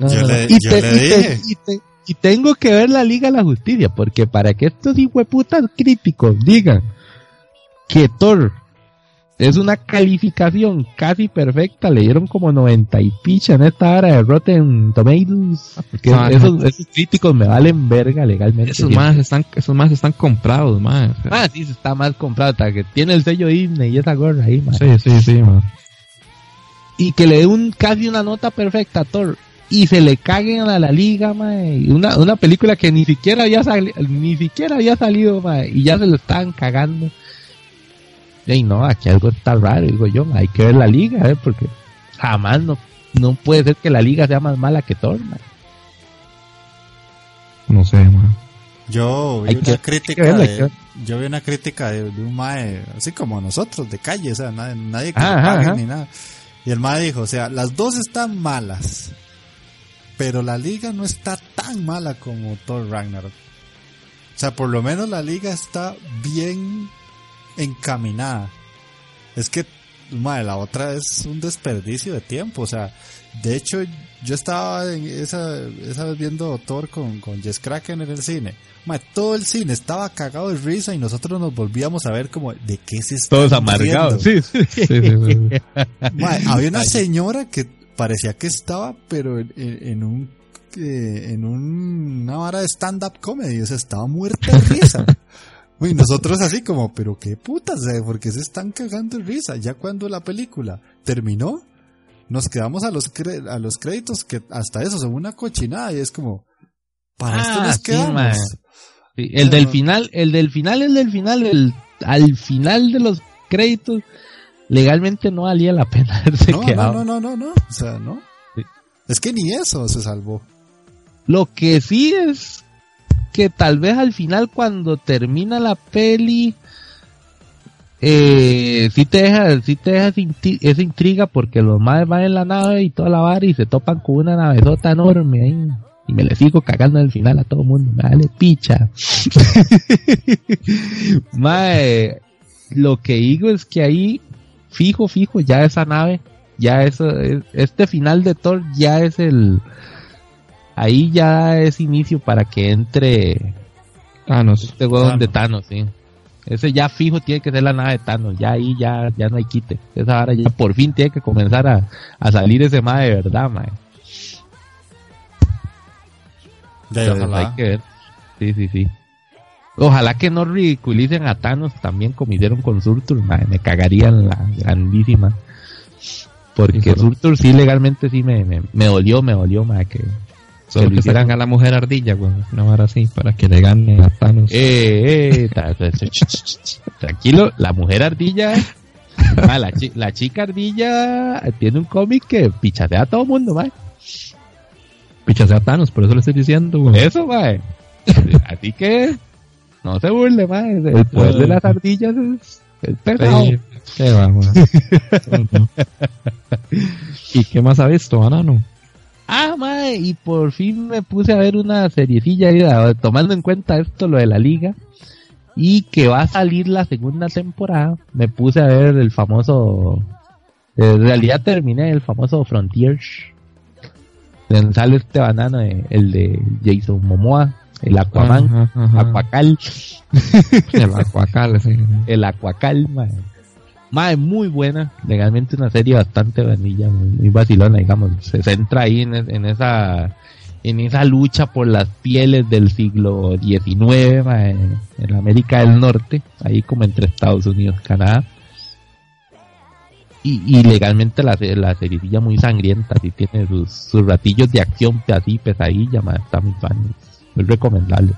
No, Yo no, no. le- y, yo te- le y te- dije. y te- y tengo que ver la Liga de la Justicia, porque para que estos hijueputas críticos digan que Thor es una calificación casi perfecta, le dieron como 90 y picha en esta hora de Rotten Tomatoes, Ah, no. esos, esos críticos me valen verga legalmente. Esos siempre. más están, esos más están comprados, man. Ah, sí, está mal comprado, hasta que tiene el sello Disney y esa gorra ahí, man. Sí, sí, sí, man. y que le dé un casi una nota perfecta a Thor y se le caguen a la liga, mae, una, una película que ni siquiera había salido, ni siquiera había salido, mae, y ya se lo estaban cagando. Y no, aquí algo está raro, digo yo, mae, hay que ver la liga, eh, porque jamás no, no puede ser que la liga sea más mala que Thor, mae. No sé, man. Yo vi Hay una que- crítica que verla, de, yo vi una crítica de, de un mae, así como nosotros, de calle, o sea, nadie, nadie que Ajá, lo pague ajá. ni nada. Y el mae dijo, o sea, las dos están malas, pero la liga no está tan mala como Thor Ragnarok. O sea, por lo menos la liga está bien encaminada. Es que, mae, la otra es un desperdicio de tiempo, o sea, de hecho, yo estaba en esa, esa vez viendo Thor con, con Jess Kraken en el cine. Mae, todo el cine estaba cagado de risa y nosotros nos volvíamos a ver como, ¿de qué se está Todos amargados, sí, sí. Sí, sí, sí. había una señora que parecía que estaba, pero en, en- en un, eh, en un- una vara de stand-up comedy, o sea, estaba muerta de risa. <laughs> Uy, nosotros así como, pero qué putas, eh, ¿por qué se están cagando de risa? Ya cuando la película terminó, nos quedamos a los, cre- a los créditos que hasta eso son una cochinada y es como, para esto Ah, nos quedamos. Sí, el del final, el del final, el del final, el, al final de los créditos, legalmente no valía la pena <laughs> haberse no, quedado. no, no, no, no, o sea, no. Sí. Es que ni eso se salvó. Lo que sí es que tal vez al final cuando termina la peli, eh, sí te deja, sí te deja esa, intriga porque los madres van en la nave y toda la vara y se topan con una navezota enorme ahí. Y me le sigo cagando el final a todo el mundo, me vale picha. <laughs> Mae, lo que digo es que ahí, fijo, fijo, ya esa nave, ya eso, es- este final de Thor ya es el, ahí ya es inicio para que entre Thanos. este huevón de Thanos, sí. Ese ya fijo tiene que ser la nave de Thanos, ya ahí ya, ya no hay quite. Esa hora ya por fin tiene que comenzar a, a salir ese mae de verdad, mae. De Entonces, ojalá. hay que ver. Sí, sí, sí. Ojalá que no ridiculicen a Thanos también como hicieron con Surtur. Me cagarían la grandísima. Porque. Surtur sí legalmente sí me, me, me dolió, me dolió, mae, que, Solo que que sacan a la mujer ardilla, güey. Una vara así, para que le gane a Thanos. Eh, eh, ta- ta- ta- tranquilo, la mujer ardilla, la, chi- la chica ardilla tiene un cómic que pichatea a todo el mundo, mae. Pichasea a Thanos, por eso le estoy diciendo, güey. Eso, mae. Así que, no se burle, mae. El poder de las ardillas es, es pesado. Sí, qué va, güey. <laughs> ¿Y qué más ha visto, banano? Ah, mae, y por fin me puse a ver una seriecilla ahí, a- tomando en cuenta esto, lo de la liga, y que va a salir la segunda temporada. Me puse a ver el famoso, en realidad terminé el famoso Frontiers. Donde sale este banano, eh, el de Jason Momoa, el Aquaman, Ajá, ajá. Aquacal, <laughs> El Aquacal, sí. el Aquacal, mae. Mae, muy buena, legalmente una serie bastante vanilla, muy, vacilona, digamos, se centra ahí en, en esa en esa lucha por las pieles del siglo XIX en, América del Norte, ahí como entre Estados Unidos y Canadá. Y, y legalmente la, la seriecilla muy sangrienta, así tiene sus, sus ratillos de acción así pesadilla, mae, está muy fan, muy recomendable.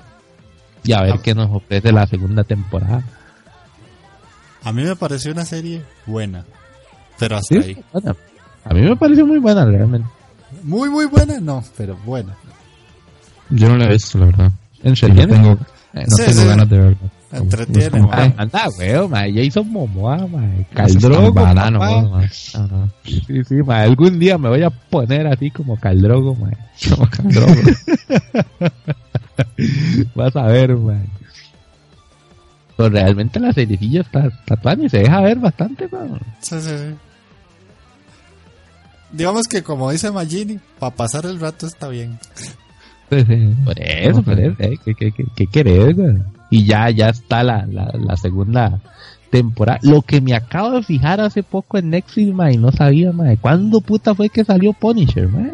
Y a ver Ah. qué nos ofrece la segunda temporada. A mí me pareció una serie buena. Pero hasta Sí, ahí. bueno, a mí me pareció muy buena realmente. Muy, muy buena, no, pero buena. Yo no la he visto, la verdad. En Sí, serio. tengo, no tengo ganas de verlo. Entretiene. Anda, weón, ma. Jason Momoa, ma. Caldrogo, banano, papá. Sí, sí, ma. Algún día me voy a poner así como Caldrogo, ma. <laughs> Como Caldrogo. <laughs> <laughs> Vas a ver, ma. Pues realmente la seriecilla está, está y se deja ver bastante, ma. Sí, sí, sí. Digamos que como dice Magini, para pasar el rato está bien. Sí, sí. Por eso, por eso, eh. ¿Qué, qué, qué, qué querés, güey? Y ya, ya está la, la, la segunda temporada. Lo que me acabo de fijar hace poco en Netflix, ma, y no sabía, ma, ¿cuándo puta fue que salió Punisher, ma?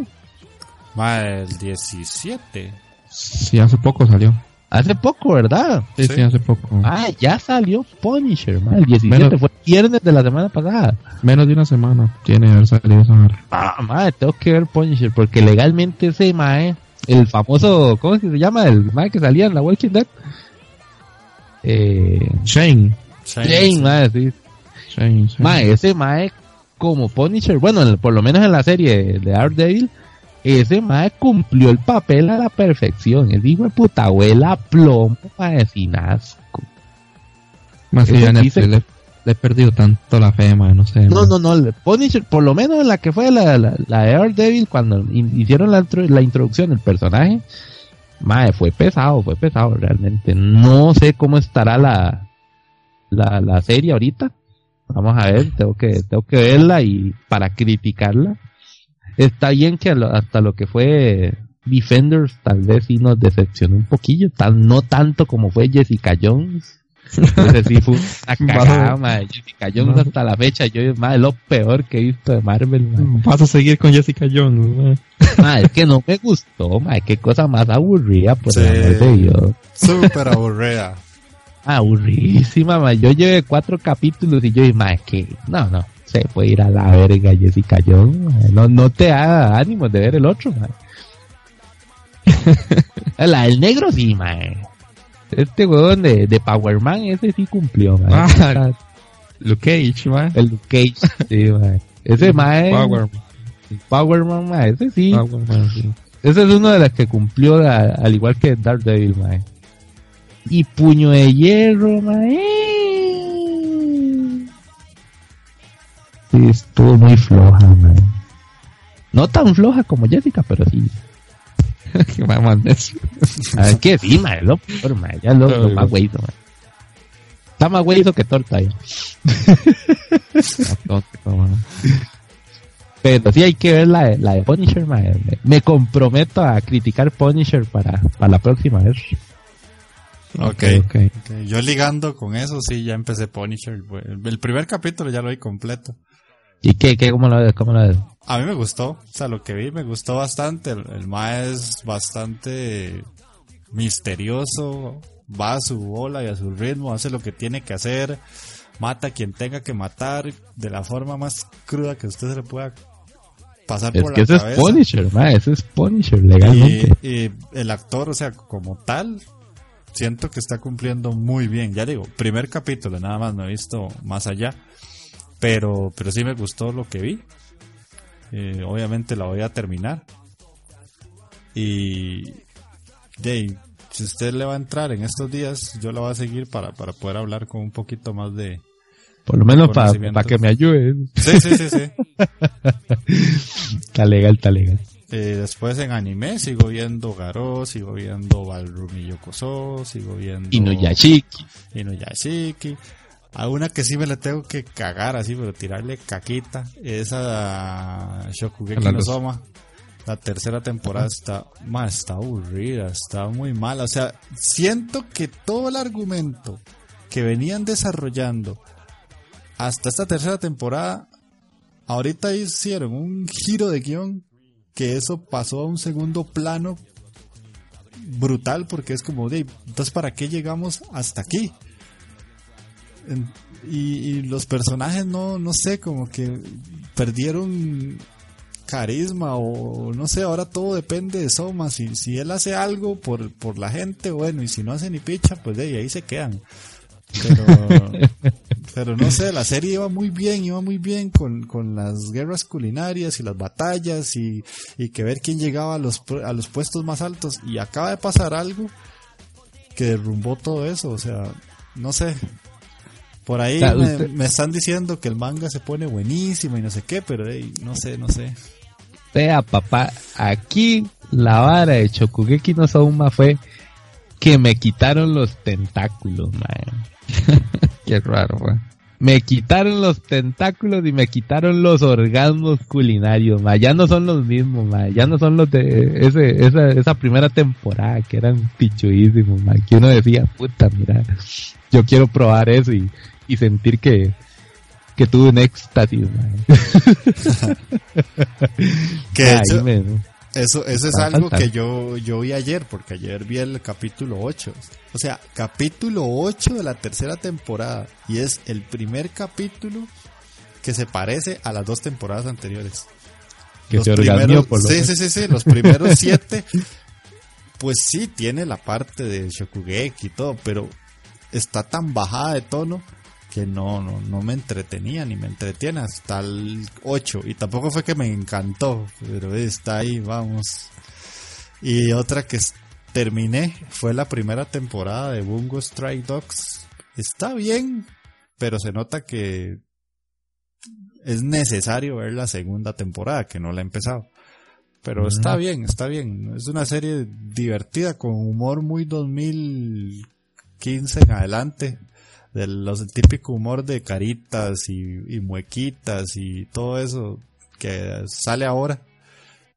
Ma, el 17. Sí, hace poco salió. Hace poco, ¿verdad? Sí, sí, hace poco. Ah, ya salió Punisher, ma. El 17 Menos- fue el viernes de la semana pasada. Menos de una semana tiene que haber salido esa hora. Ah, madre, tengo que ver Punisher porque legalmente ese mae, el famoso, ¿cómo es que se llama? El mae que salía en la Walking Dead. Eh, Shane. Jane, mae, sí. Shane, Shane. Mae, ese mae como Punisher, bueno, en- por lo menos en la serie de Daredevil, ese mae cumplió el papel a la perfección. El hijo de puta abuela plomo, mae, sin asco. Más en dice- le, le he perdido tanto la fe, man, no sé. No, man. no, no, Punisher, por lo menos en la que fue la, la, la de Daredevil, cuando in- hicieron la, la introducción del personaje, mae, fue pesado, fue pesado realmente. No sé cómo estará la, la, la serie ahorita. Vamos a ver, tengo que, tengo que verla y para criticarla. Está bien que hasta lo que fue Defenders tal vez sí nos decepcionó un poquillo, tan, no tanto como fue Jessica Jones. Ese sí fue una <laughs> cagada, mae. Jessica Jones hasta la fecha, yo es lo peor que he visto de Marvel, mae. Vas a seguir con Jessica Jones, es que no me gustó, mae, qué cosa más aburrida, por Sí. el amor de Dios. Súper aburrida. <laughs> Aburridísima, mae. Yo llevé cuatro capítulos y yo dije, mae, que no, no, se puede ir a la verga Jessica Jones, mae. No, no te da ánimo de ver el otro, mae. <laughs> la del negro sí, mae. Este huevón de, de Power Man, ese sí cumplió, mae. Ah, Luke Cage, man. El Luke Cage, sí, mae. Ese mae, Power, Power Man, mae, ese sí. Power Man, sí. Ese es uno de los que cumplió a- al igual que Daredevil, mae. Y Puño de Hierro, mae. Sí, estuvo muy floja. No tan floja como Jessica, pero sí. <laughs> Qué mamá de eso. A ver, que sí, mae, lo peor. Ya lo, lo más mae. Está más hueso que torta ya. <laughs> Man. Pero sí hay que ver la de, la de Punisher, mae. Me, me comprometo a criticar Punisher para, para la próxima vez. Ok. ok. ok. Yo ligando con eso, sí, ya empecé Punisher. El el primer capítulo ya lo vi completo. ¿Y qué, qué, cómo lo ves? ¿Cómo lo ves? A mí me gustó, o sea, lo que vi me gustó bastante. El, el Mae es bastante misterioso, va a su bola y a su ritmo, hace lo que tiene que hacer, mata a quien tenga que matar de la forma más cruda que usted se le pueda pasar Es por que la ese es cabeza. Punisher, ma, ese es Punisher legalmente. Y, y el actor, o sea, como tal, siento que está cumpliendo muy bien. Ya digo, primer capítulo, nada más, no he visto más allá. Pero, pero sí me gustó lo que vi. Eh, obviamente la voy a terminar. Y, ahí, si usted le va a entrar en estos días, yo la voy a seguir para, para poder hablar con un poquito más de... Por lo menos para conocimientos. que me ayude. Sí, sí, sí, sí. <laughs> Está legal, está legal. Eh, después en anime sigo viendo Garou, sigo viendo Balrumi Yokoso, sigo viendo Inuyashiki. Inuyashiki. A una que sí me le tengo que cagar así, pero tirarle caquita, es a Shokugeki la no. Soma. La tercera temporada está, ma, está aburrida, está muy mala. O sea, siento que todo el argumento que venían desarrollando hasta esta tercera temporada, ahorita hicieron un giro de guion que eso pasó a un segundo plano brutal porque es como de entonces para qué llegamos hasta aquí y, y los personajes no no sé como que perdieron carisma o no sé ahora todo depende de Soma. Si, si él hace algo por, por la gente bueno y si no hace ni picha pues de ahí, ahí se quedan. Pero <laughs> pero no sé, la serie iba muy bien, iba muy bien con, con las guerras culinarias y las batallas y, y que ver quién llegaba a los, a los puestos más altos. Y acaba de pasar algo que derrumbó todo eso, o sea, no sé. Por ahí sea, me, usted- me están diciendo que el manga se pone buenísimo y no sé qué, pero ey, no sé, no sé. Vea, papá, aquí la vara de Chokugeki no Souma fue que me quitaron los tentáculos, mae. <laughs> Qué raro, güey. Me quitaron los tentáculos y me quitaron los orgasmos culinarios, ma. Ya no son los mismos, ma. Ya no son los de ese, esa, esa primera temporada que eran pichuísimos, ma. Que uno decía, puta, mira, yo quiero probar eso y, y sentir que, que tuve un éxtasis, ma. <laughs> Que de hecho, me- eso, eso es algo que yo, yo vi ayer, porque ayer vi el capítulo 8. O sea, capítulo 8 de la tercera temporada. Y es el primer capítulo que se parece a las dos temporadas anteriores. que los se primeros, por sí, sí, sí, los primeros <laughs> siete, pues sí tiene la parte de Shokugeki y todo, pero está tan bajada de tono que no, no, no me entretenía ni me entretiene hasta el 8 y tampoco fue que me encantó, pero está ahí, vamos. Y otra que terminé fue la primera temporada de Bungo Strike Dogs. Está bien, pero se nota que es necesario ver la segunda temporada, que no la he empezado. Pero está bien, está bien. Es una serie divertida con humor muy 2015 en adelante. De los, el típico humor de caritas y, y muequitas y todo eso que sale ahora.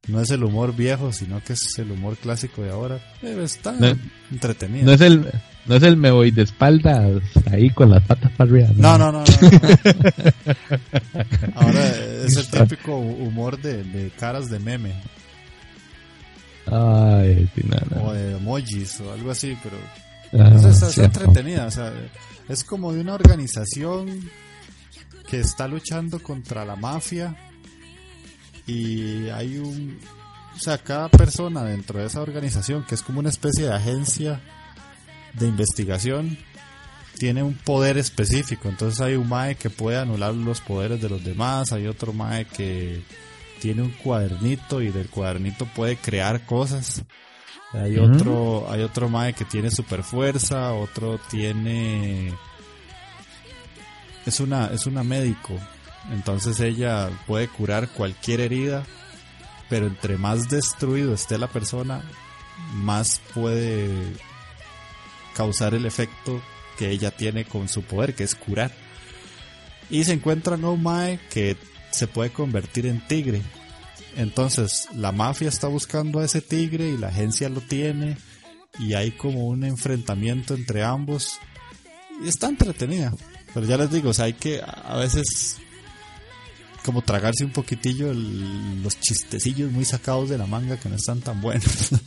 No es el humor viejo, sino que es el humor clásico de ahora. Pero está No- entretenido. No es el, no es el me voy de espaldas ahí con las patas para arriba. No, no, no, no. no. <laughs> Ahora es el típico humor de, de caras de meme Ay, sí, o de emojis o algo así, pero Ah, es, es- es cierto. entretenida. O sea, es como de una organización que está luchando contra la mafia y hay un. O sea, cada persona dentro de esa organización, que es como una especie de agencia de investigación, tiene un poder específico. Entonces hay un MAE que puede anular los poderes de los demás, hay otro MAE que tiene un cuadernito y del cuadernito puede crear cosas. Hay otro, hay otro mae que tiene super fuerza, otro tiene es una es una médico. Entonces ella puede curar cualquier herida, pero entre más destruido esté la persona, más puede causar el efecto que ella tiene con su poder, que es curar. Y se encuentran a un mae que se puede convertir en tigre. Entonces, la mafia está buscando a ese tigre y la agencia lo tiene. Y hay como un enfrentamiento entre ambos. Y está entretenida. Pero ya les digo, o sea, hay que a veces como tragarse un poquitillo el- los chistecillos muy sacados de la manga que no están tan buenos. <laughs>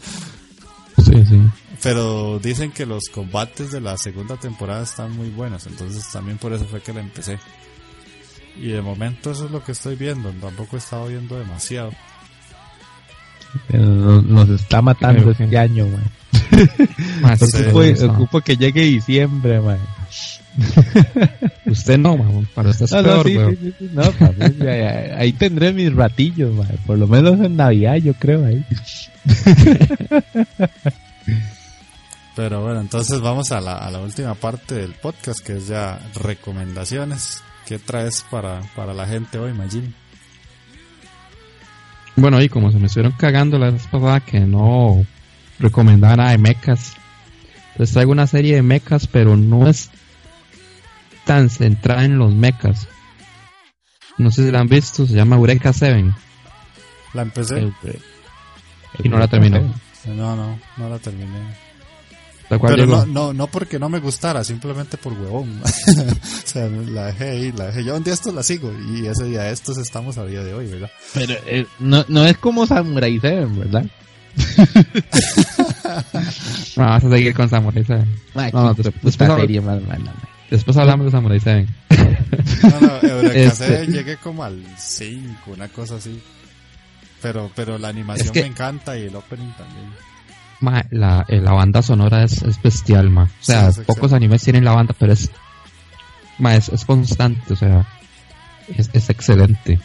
Sí, sí. Pero dicen que los combates de la segunda temporada están muy buenos, entonces también por eso fue que la empecé. Y de momento eso es lo que estoy viendo, tampoco he estado viendo demasiado. Nos, nos está matando Creo este que- año, man. Ma, sí, Sí. Ocupo, eso. ocupo que llegue diciembre, man. <laughs> Usted no, ma, para usted es No, no, peor, sí, weón. sí, sí, sí, no, pues, ya, ya, ahí tendré mis ratillos, man. Por lo menos en Navidad, yo creo, ahí. <laughs> Pero bueno, entonces vamos a la, a la última parte del podcast, que es ya recomendaciones. ¿Qué traes para, para la gente hoy, Majin? Bueno, y como se me estuvieron cagando la vez pasada que no recomendaba nada de mechas, les traigo una serie de mechas, pero no es tan centrada en los mechas. No sé si la han visto, se llama Eureka 7 La empecé. y no la terminé. No, no, no la terminé. La cual Pero no, no, no porque no me gustara, simplemente por huevón. <laughs> o sea, la dejé ahí, la dejé. Yo un día estos la sigo y ese día estos estamos a día de hoy, ¿verdad? Pero eh, no, no es como Samurai 7, ¿verdad? <laughs> No, vas a seguir con Samurai 7. Ma, No, puta después hablo- serie más mala, ma. Después hablamos de Samurai 7. No, no, <laughs> Eureka Este- Seven llegué como al 5, una cosa así. Pero, pero la animación Es que- me encanta y el opening también. Ma, la, eh, la banda sonora es, es bestial, ma. O sea, Sí, pocos animes tienen la banda, pero es, ma, es, es constante, o sea, es, es excelente.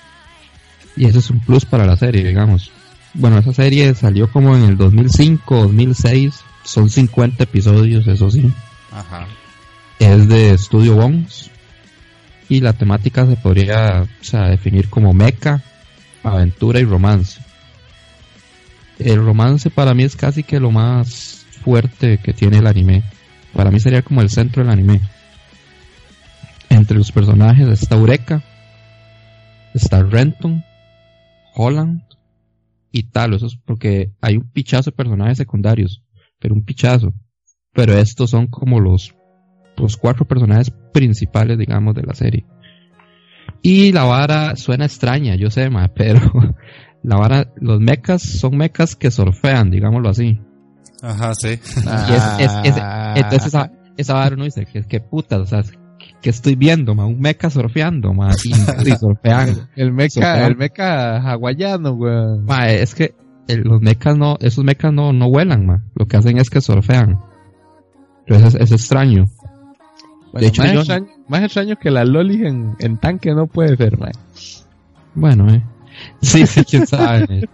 Y eso es un plus para la serie, digamos. Bueno, esa serie salió como en el 2005, 2006, son 50 episodios, eso sí. Ajá. Es de Studio Bones. Y la temática se podría o sea, definir como mecha, aventura y romance. El romance para mí es casi que lo más fuerte que tiene el anime. Para mí sería como el centro del anime. Entre los personajes está Eureka, está Renton, Holland y tal. Eso es porque hay un pichazo de personajes secundarios, pero un pichazo. Pero estos son como los, los cuatro personajes principales, digamos, de la serie. Y la vara suena extraña, yo sé, ma, pero <laughs> la vara, los mechas son mechas que surfean, digámoslo así. Ajá, sí. Y es, es, es- entonces esa, esa vara uno dice, que, que puta, o sea, que estoy viendo, ma? Un mecha surfeando, ma, y, y surfeando. El meca, Surfean. el meca hawaiano, weón. Ma, es que el- los mechas no, esos mechas no, no vuelan, ma. Lo que hacen es que surfean. Pero es, es extraño. Bueno, hecho, más, yo- extraño, más extraño que la Loli en, en tanque no puede ser, man. Bueno, eh. Sí, sí, <laughs> quién sabe.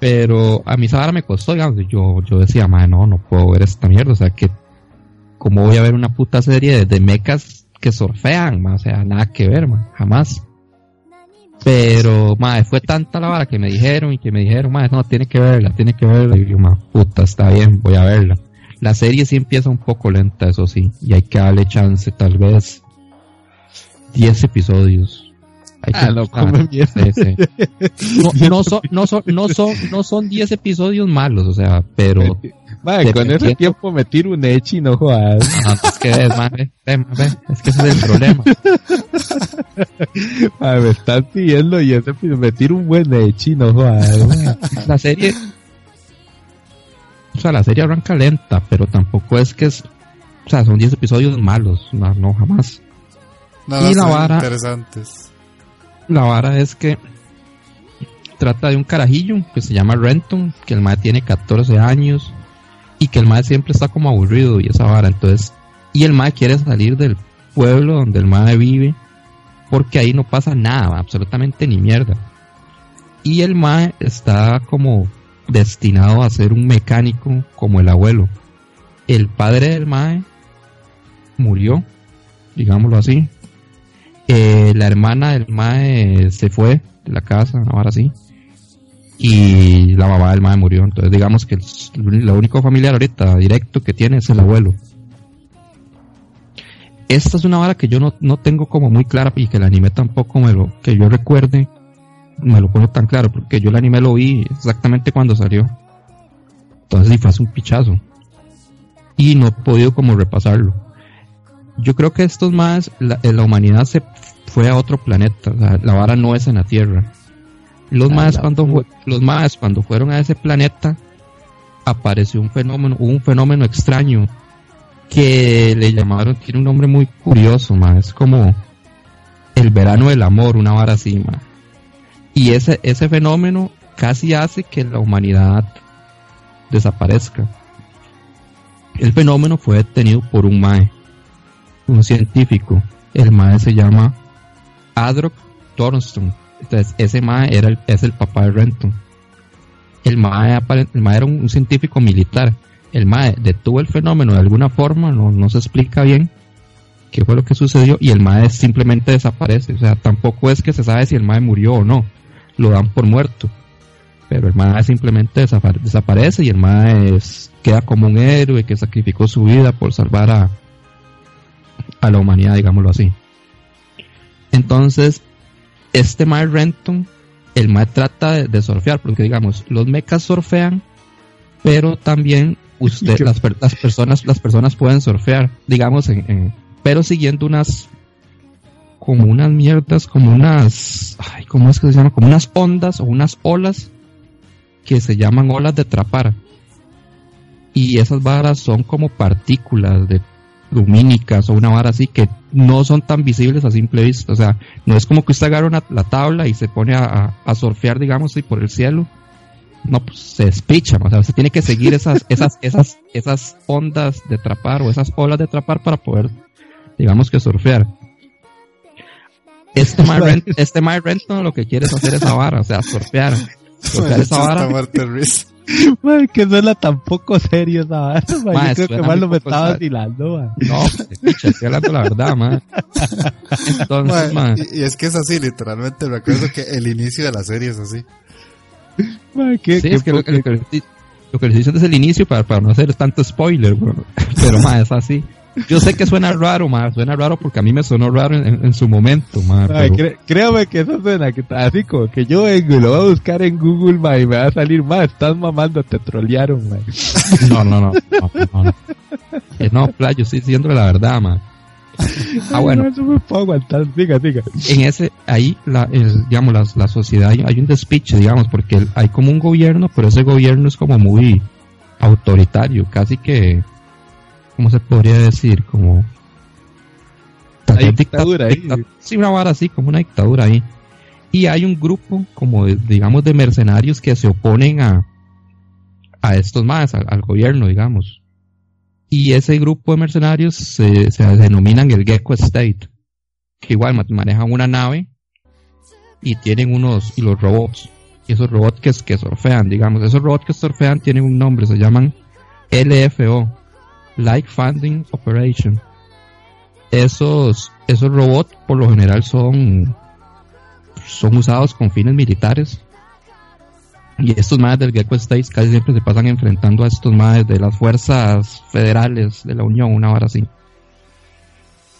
Pero a mí esa vara me costó, digamos. Yo, yo decía, ma, no, no puedo ver esta mierda. O sea, que, ¿cómo voy a ver una puta serie de, de mechas que surfean, ma? O sea, nada que ver, ma, jamás. Pero, ma, fue tanta la vara que me dijeron y que me dijeron, ma, no, tiene que verla, tiene que verla. Y yo, ma, puta, está bien, voy a verla. La serie sí empieza un poco lenta, eso sí, y hay que darle chance, tal vez 10 episodios. Hay que Ah, no, buscar. come mierda. Sí, sí. <laughs> No, no son, no son, no son, no son 10 episodios malos, o sea, pero <laughs> Man, con ese tiempo me tiro un echi, no jodas. ah, es que es, ma, ve, ve, ma, ve, es que ese es el problema. <laughs> Man, me están pidiendo y ese me tiro un buen echi, no jodas. man. La serie, o sea, la serie arranca lenta, pero tampoco es que es, o sea, son 10 episodios malos, no, no, jamás. No, Y no, la vara- interesantes. La vara es que trata de un carajillo que se llama Renton, que el mae tiene 14 años y que el mae siempre está como aburrido y esa vara, entonces, y el mae quiere salir del pueblo donde el mae vive porque ahí no pasa nada, absolutamente ni mierda. Y el mae está como destinado a ser un mecánico como el abuelo. El padre del mae murió, digámoslo así. La hermana del mae se fue de la casa, ahora sí. Y la mamá del mae murió. Entonces, digamos que el, lo único familiar ahorita directo que tiene es el abuelo. Esta es una vara que yo no, no tengo como muy clara y que el anime tampoco me lo, que yo recuerde, me lo pone tan claro, porque yo el anime lo vi exactamente cuando salió. Entonces, sí, fue hace un pichazo. Y no he podido como repasarlo yo creo que estos más, la, eh, la humanidad se fue a otro planeta, o sea, la vara no es en la Tierra. Los Ah, más la cuando fue- los más cuando fueron a ese planeta apareció un fenómeno, un fenómeno extraño que le llamaron, tiene un nombre muy curioso, más es como el verano del amor, una vara así, ma. Y ese ese fenómeno casi hace que la humanidad desaparezca. El fenómeno fue detenido por un mae un científico. El mae se llama Adrock Thornton. Entonces, ese mae era el, es el papá de Renton. El mae, el mae era un, científico militar. El mae detuvo el fenómeno de alguna forma, no, no se explica bien qué fue lo que sucedió y el mae simplemente desaparece. O sea, tampoco es que se sabe si el mae murió o no. Lo dan por muerto. Pero el mae simplemente desapare- desaparece y el mae queda como un héroe que sacrificó su vida por salvar a, a la humanidad, digámoslo así. Entonces, este Mae Renton, el Mae trata de, de surfear, porque digamos, los mechas surfean, pero también usted, <laughs> las, las personas, las personas pueden surfear, digamos, en, en- pero siguiendo unas, como unas mierdas, como unas, ay, ¿cómo es que se llama? Como unas ondas o unas olas que se llaman olas de trapar. Y esas varas son como partículas de lumínicas o una vara así que no son tan visibles a simple vista. O sea, no es como que usted agarra una, la tabla y se pone a, a- surfear, digamos, así por el cielo. No, pues se despicha. O sea, usted tiene que seguir esas, <laughs> esas, esas, esas ondas de trapar o esas olas de trapar para poder, digamos que surfear. Este <laughs> My, Rent, este My Renton lo que quiere es hacer esa vara, o sea, surfear. Surfear esa vara. <laughs> Man, que suena tan poco serio esa vara. Yo creo que más lo me estaba vacilando, man. No, picha, estoy hablando la verdad, man. Entonces, man. Y, y, es que es así, literalmente. Recuerdo que el inicio de la serie es así. <laughs> Man, ¿qué, sí, qué es que lo, lo, que lo, que les dicen es el inicio para, para no hacer tanto spoiler, bro. Pero, man, es así. Yo sé que suena raro, ma, suena raro porque a mí me sonó raro en, en su momento, ma. Ay, pero... créame que eso suena que así como que yo vengo y lo voy a buscar en Google, ma, y me va a salir, ma, estás mamando, te trolearon, ma. <laughs> No, no, no, no, no, no. Eh, no, play, yo estoy diciendo la verdad, ma. Ah, bueno. <laughs> No, eso me puedo aguantar, siga, siga. En ese, ahí, la, el, digamos, la, la sociedad, hay, hay un despiche, digamos, porque hay como un gobierno, pero ese gobierno es como muy autoritario, casi que ¿cómo se podría decir? Como... Hay dictadura ahí. sí, una vara así, como una dictadura ahí. Y hay un grupo, como de, digamos, de mercenarios que se oponen a, a estos más, al, al, gobierno, digamos. Y ese grupo de mercenarios se, se denominan el Gecko State, que igual manejan una nave y tienen unos, y los robots. Y esos robots que, que surfean, digamos, esos robots que surfean tienen un nombre, se llaman LFO, Like Funding Operation. Esos, esos robots por lo general son, son usados con fines militares. Y estos madres del Gecko States casi siempre se pasan enfrentando a estos madres de las fuerzas federales de la Unión, una hora así.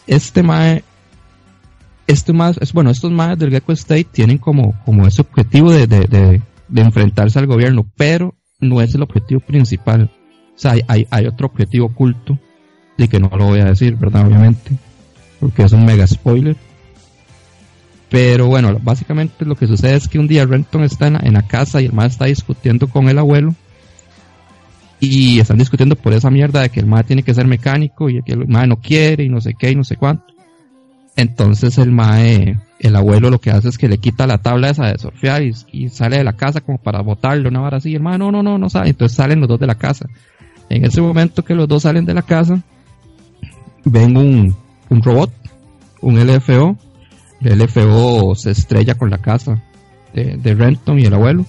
Este mae, este más, es, bueno, estos madres del Gecko State tienen como, como ese objetivo de, de, enfrentarse al gobierno, pero no es el objetivo principal. O sea, hay, hay, otro objetivo oculto, de que no lo voy a decir, ¿verdad? Obviamente, porque es un mega spoiler. Pero bueno, básicamente lo que sucede es que un día Renton está en la, casa y el más está discutiendo con el abuelo. Y están discutiendo por esa mierda de que el mae tiene que ser mecánico y que el mae no quiere y no sé qué y no sé cuánto. Entonces el mae, el abuelo lo que hace es que le quita la tabla esa de surfear y, y sale de la casa como para botarle una vara así. El mae no, no, no, no sabe. Entonces salen los dos de la casa. En ese momento que los dos salen de la casa, ven un, un robot, un LFO. El LFO se estrella con la casa de, de Renton y el abuelo.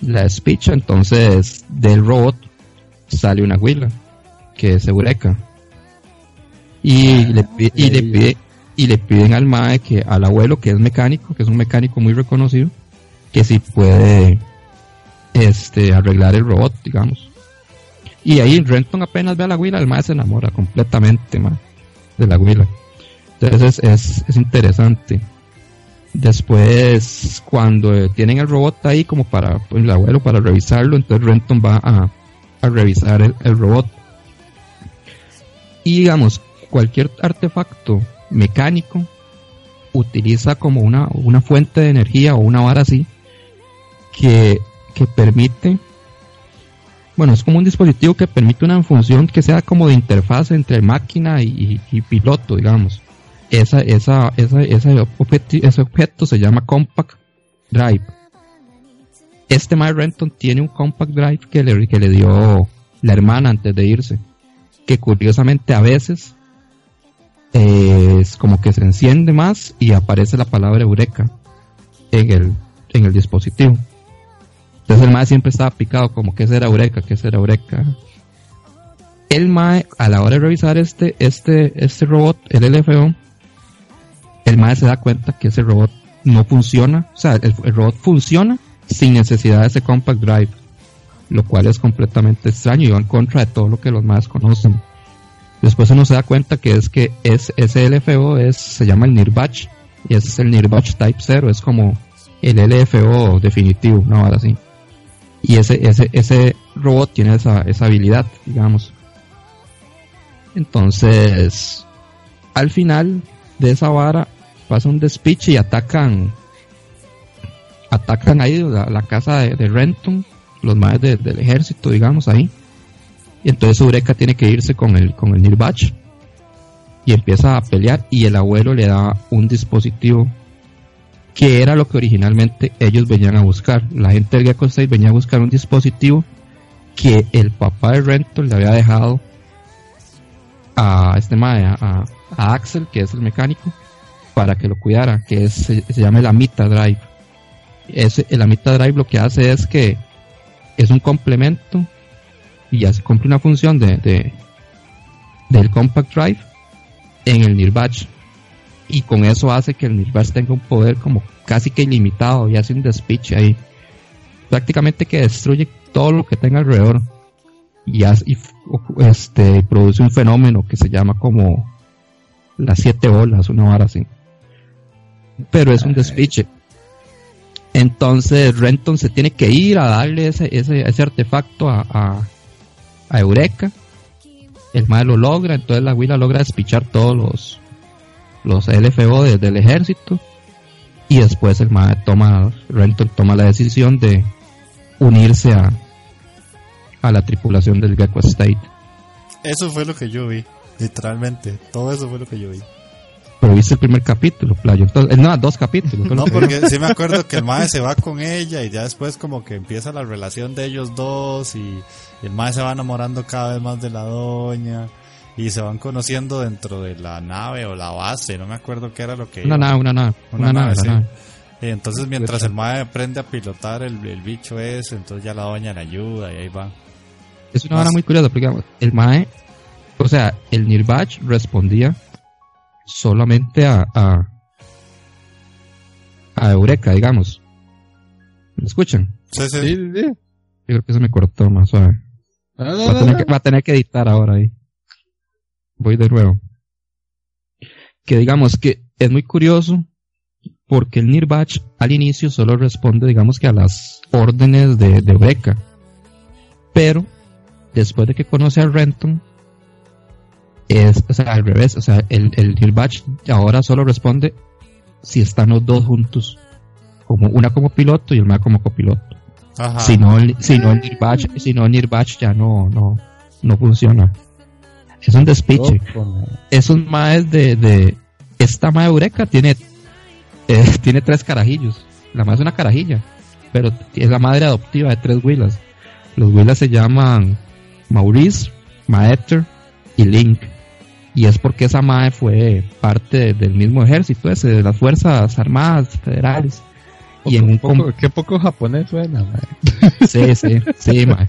La despicha, entonces del robot sale una huila que es Eureka. Y, le, y, le pide, y le piden al mae que al abuelo que es mecánico, que es un mecánico muy reconocido, que si puede este arreglar el robot, digamos. Y ahí Renton apenas ve a la huila, el mae se enamora completamente ma, de la huila. Entonces es, es, interesante. Después, cuando tienen el robot ahí como para pues, el abuelo para revisarlo, entonces Renton va a, a revisar el, el, robot. Y digamos, cualquier artefacto mecánico utiliza como una, una fuente de energía o una vara así que, que permite bueno, es como un dispositivo que permite una función que sea como de interfaz entre máquina y, piloto, digamos. Esa, esa, esa, objeto, ese objeto se llama Compact Drive. Este My Renton tiene un Compact Drive que le, que le dio la hermana antes de irse. Que curiosamente a veces eh, es como que se enciende más y aparece la palabra Eureka en el, en el dispositivo. Entonces el mae siempre estaba picado como que será Eureka, que será Eureka. El mae, a la hora de revisar este, este, este robot, el LFO, el mae se da cuenta que ese robot no funciona, o sea, el, robot funciona sin necesidad de ese compact drive, lo cual es completamente extraño y va en contra de todo lo que los más conocen. Después uno se da cuenta que es que es, ese LFO es, se llama el Nirbatch, y ese es el Nirbatch Type 0, es como el LFO definitivo, no ahora sí y ese, ese, ese robot tiene esa, esa habilidad, digamos. Entonces, al final de esa vara pasa un despiche y atacan atacan ahí la, la casa de, Renton, los de, del ejército, digamos, ahí. Y entonces Eureka tiene que irse con el, con el Nirbach y empieza a pelear y el abuelo le da un dispositivo que era lo que originalmente ellos venían a buscar. La gente del Gecko 6 venía a buscar un dispositivo que el papá de Renton le había dejado a este mae, a, Axel, que es el mecánico, para que lo cuidara, que se, llama el Amita Drive. Ese, el Amita Drive lo que hace es que es un complemento y ya se cumple una función de del compact drive en el Nirbatch y con eso hace que el Nirbatch tenga un poder como casi que ilimitado y hace un despiche ahí. Prácticamente que destruye todo lo que tenga alrededor y, hace, y este produce un fenómeno que se llama como las siete olas una vara así. Pero es un despiche. Entonces Renton se tiene que ir a darle ese, ese, ese artefacto a, a, a Eureka. El mal lo logra, entonces la Willa logra despichar todos los los LFO desde el ejército y después el mal toma Renton toma la decisión de unirse a a la tripulación del Gecko State. Eso fue lo que yo vi, literalmente, todo eso fue lo que yo vi. Pero viste el primer capítulo, playo. Entonces, no, dos capítulos. no, porque <laughs> sí me acuerdo que el mae se va con ella y ya después como que empieza la relación de ellos dos y el mae se va enamorando cada vez más de la doña y se van conociendo dentro de la nave o la base, no me acuerdo qué era lo que Una nave, una nave, una, nave, sí. nave. Y entonces mientras el mae aprende a pilotar el, el bicho ese, entonces ya la doña le ayuda y ahí va. Es una hora muy curiosa porque digamos, el Mae, o sea, el Nirvach respondía solamente a, a, a Eureka, digamos. ¿Me escuchan? Sí, sí. Sí. Yo creo que se me cortó más suave. No, no, Va a no, tener no. que, va a tener que editar ahora ahí. Voy de nuevo. Que digamos que es muy curioso porque el Nirvach al inicio solo responde, digamos que a las órdenes de, de Eureka. Pero después de que conoce a Renton, es, o sea, al revés, o sea, el, el ahora solo responde si están los dos juntos. Como una como piloto y el más como copiloto. Ajá. Si no, si no el si no el ya no, no, no funciona. Es un despiche. Man. Esos maes de, de esta mae Eureka tiene, eh, <laughs> tiene tres carajillos. La mae es una carajilla, pero es la madre adoptiva de tres huilas. Los huilas se llaman Maurice, Maeter y Link. Y es porque esa mae fue parte de- del mismo ejército ese, de las Fuerzas Armadas Federales. Y en un Poco- qué poco japonés suena, man. <laughs> Sí, sí, sí, mae.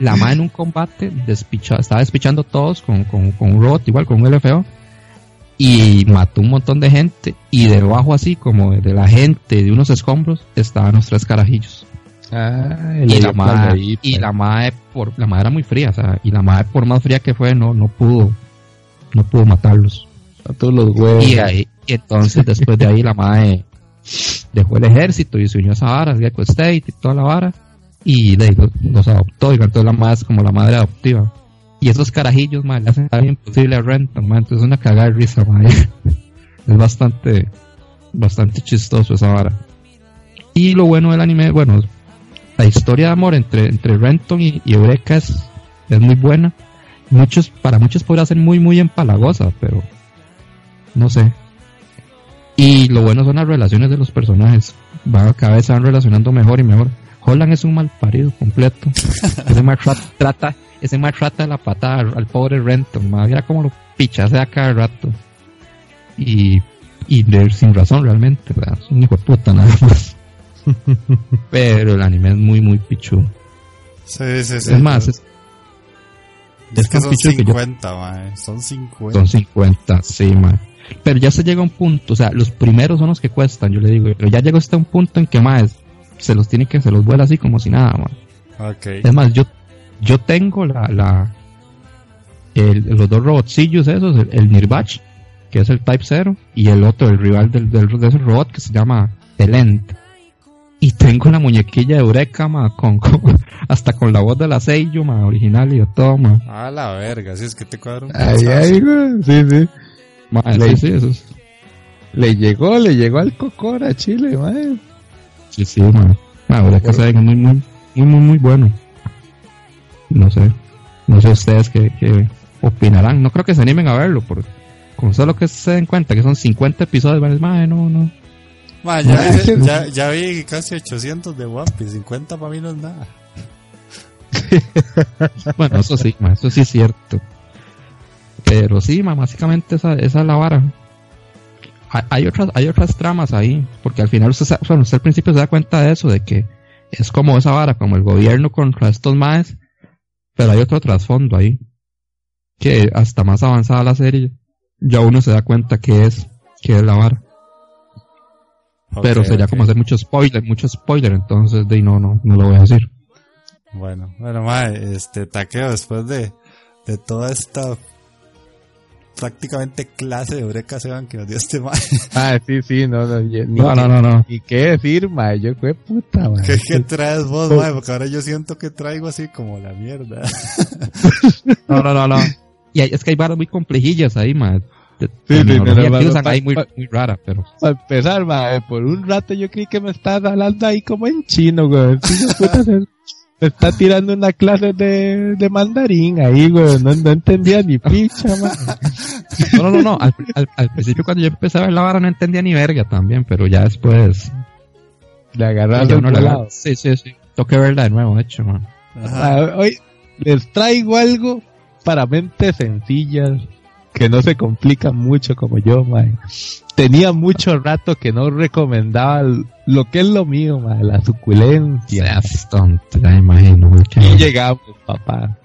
La mae en un combate despicha, estaba despichando todos con, con, con un robot, igual con un LFO. Y mató un montón de gente. Y debajo así, como de la gente, de unos escombros, estaban los tres carajillos. Ah, Y la mae, y la mae por, la mae era muy fría, o sea, y la mae por más fría que fue, no, no pudo, no pudo matarlos. A todos los huevos. Y, ahí, y entonces después de ahí la mae dejó el ejército y se unió a esa vara, Gecko State y toda la vara, y le digo, los adoptó, y entonces la es como la madre adoptiva. Y esos carajillos, mae, le hacen imposible a Renton, mae, entonces es una cagada de risa, mae. <laughs> Es bastante, bastante chistoso esa vara. Y lo bueno del anime, bueno, la historia de amor entre, entre Renton y, y Eureka es, es muy buena. Muchos, para muchos podría ser muy, muy empalagosa, pero no sé. Y lo bueno son las relaciones de los personajes. Va, cada vez se van relacionando mejor y mejor. Holland es un mal parido completo. <laughs> ese mal trata, trata- ese mal trata de la patada al, al pobre Renton. Más mira cómo lo pichase a cada rato. Y, y de- sin razón realmente. ¿verdad? Es un hijo de puta nada más. <laughs> Pero el anime es muy, muy pichudo. Sí, sí, sí. es más, es- es es que son pichudo que yo- 50, mae. Son 50. Son 50, sí, man. Pero ya se llega a un punto, o sea, los primeros son los que cuestan, yo le digo, pero ya llegó hasta un punto en que más se los tiene que, se los vuela así como si nada, man. Ok. Es más, yo, yo tengo la, la, el- los dos robotcillos esos, el, el que es el Type 0, y el otro, el rival del, del- de ese robot que se llama el End. Y tengo la muñequilla de Eureka, ma, con, <laughs> con- hasta con la voz de la Seiyu, ma, original y de todo, ma. A la verga, si es que te cuadra un Ay, ay. Sí, sí. Ma, Le- sí, sí, eso es- Le llegó, le llegó al cocora a Chile, man. Sí, sí, man. La verdad que muy, muy, muy, muy, muy bueno. No sé. No sé ustedes qué, qué opinarán. No creo que se animen a verlo, porque con solo que se den cuenta que son 50 episodios, "Mae, no, no. Ma, ya, sí. ya, <laughs> ya vi casi 800 de Piece, 50 para mí no es nada. Bueno, eso sí, ma, eso sí es cierto. Pero sí, ma, básicamente esa, esa es la vara. Hay, hay otras, hay otras tramas ahí, porque al final usted, bueno, usted al principio se da cuenta de eso, de que es como esa vara, como el gobierno contra estos maes, pero hay otro trasfondo ahí, que hasta más avanzada la serie, ya uno se da cuenta que es, que es la vara. pero sería como hacer mucho spoiler, mucho spoiler, entonces de no, no, no lo voy a decir. Bueno, bueno, mae, este taqueo después de, de toda esta prácticamente clase de Eureka Seban que nos dio este mae. <laughs> Ah, sí, sí, no, no, ni, No, no, no, no. ¿Y qué decir, mae? Yo fue puta, mae. ¿Qué, qué traes vos, mae? Porque ahora yo siento que traigo así como la mierda. <laughs> No, no, no, no. <laughs> Y hay- es que hay varas muy complejillas ahí, man. Sí, sí, pero ahí muy, muy rara, pero... Para empezar, mae, por un rato yo creí que me estabas hablando ahí como en chino, güey. Me está tirando una clase de, de mandarín ahí, güey. No, no entendía ni picha, mae. No, no, no, no. Al, al- al principio cuando yo empecé a ver la vara no entendía ni verga también, pero ya después... Le uno el agarra- Sí, sí, sí. Tengo que verla de nuevo, de hecho, man. Ajá. Ah, Hoy les traigo algo para mentes sencillas que no se complican mucho como yo, mae. Tenía mucho rato que no recomendaba lo que es lo mío, mae, la suculencia. Me imagino, Y llegamos, papá.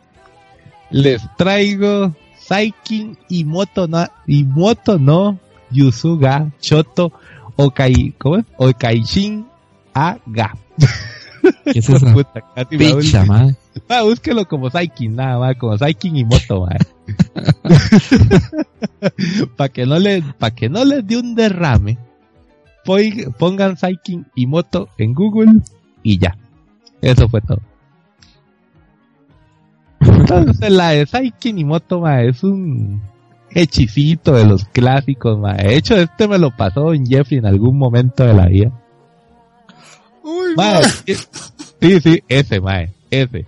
Les traigo Saikin y Moto no, y Moto no Yusuga Choto Okai, ¿cómo es? Okaishin Aga. ¿Qué es <laughs> Puta, me picha, man? Ah, búsquelo como Saikin, nada más, como Saikin y Moto, <laughs> Para que no le, para que no les dé un derrame, pongan Saikin y Moto en Google y ya. Eso fue todo. Entonces la de Saikin y Moto, ma, es un hechicito de los clásicos, ma. De hecho, este me lo pasó en Jeffrey en algún momento de la vida. Uy, Ma, mae. es- sí, sí, ese, ma, ese.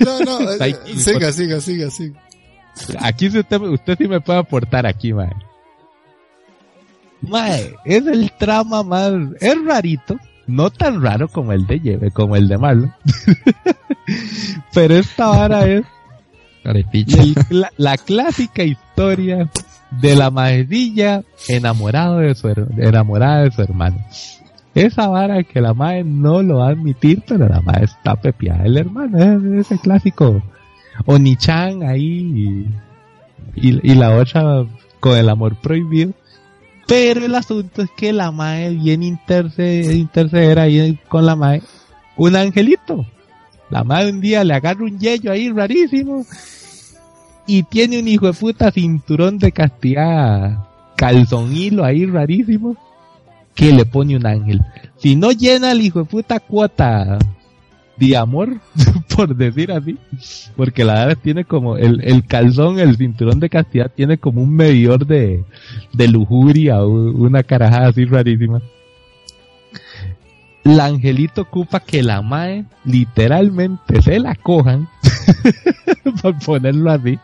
No, no, eh, siga, siga, siga, siga. Aquí usted, usted sí me puede aportar aquí, mae. Mae, es el trama más, es rarito, no tan raro como el de Lleve, como el de Marlon. <laughs> Pero esta vara es el la clásica historia de la maecilla enamorado de su, enamorada de su hermano. Esa vara que la madre no lo va a admitir, pero la madre está pepiada del hermano, es ese clásico Onichan ahí y, la otra con el amor prohibido. Pero el asunto es que la madre bien interce- interceder ahí con la madre un angelito. La madre un día le agarra un yello ahí rarísimo y tiene un hijo de puta cinturón de castidad calzón hilo ahí rarísimo que le pone un ángel. Si no llena el hijo de puta cuota de amor, <laughs> por decir así, porque la verdad tiene como el, el calzón, el cinturón de castidad tiene como un medidor de, de lujuria una carajada así rarísima. La angelito ocupa que la mae literalmente se la cojan, <laughs> por ponerlo así,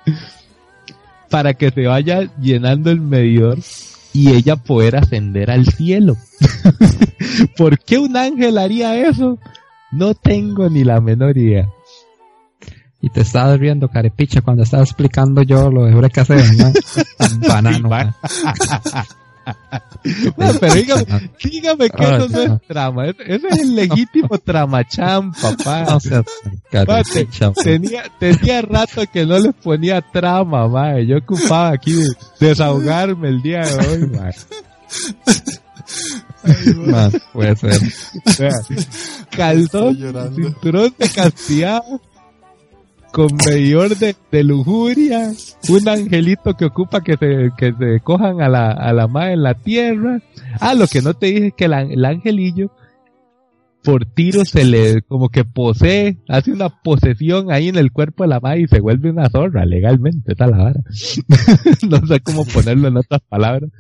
para que se vaya llenando el medidor y ella poder ascender al cielo. <laughs> ¿Por qué un ángel haría eso? No tengo ni la menor idea. Y te estabas riendo, carepicha, cuando estaba explicando yo lo de Eureka Seven, ¿no? <laughs> Banano, man. <laughs> No, pero dígame, dígame que eso no es trama. Ese es el legítimo tramachán, papá. No seas carepicha. Tenía, tenía rato que no les ponía trama, mae. Yo ocupaba aquí de desahogarme el día de hoy, <laughs> Man, puede ser. O sea, calzón, cinturón de castidad, con medidor de, de lujuria, un angelito que ocupa que se, que se cojan a la, a la madre en la tierra. Ah, lo que no te dije es que el angelillo, por tiro se le, como que posee, hace una posesión ahí en el cuerpo de la madre y se vuelve una zorra legalmente, esa es la vara. <laughs> no sé cómo ponerlo en otras palabras.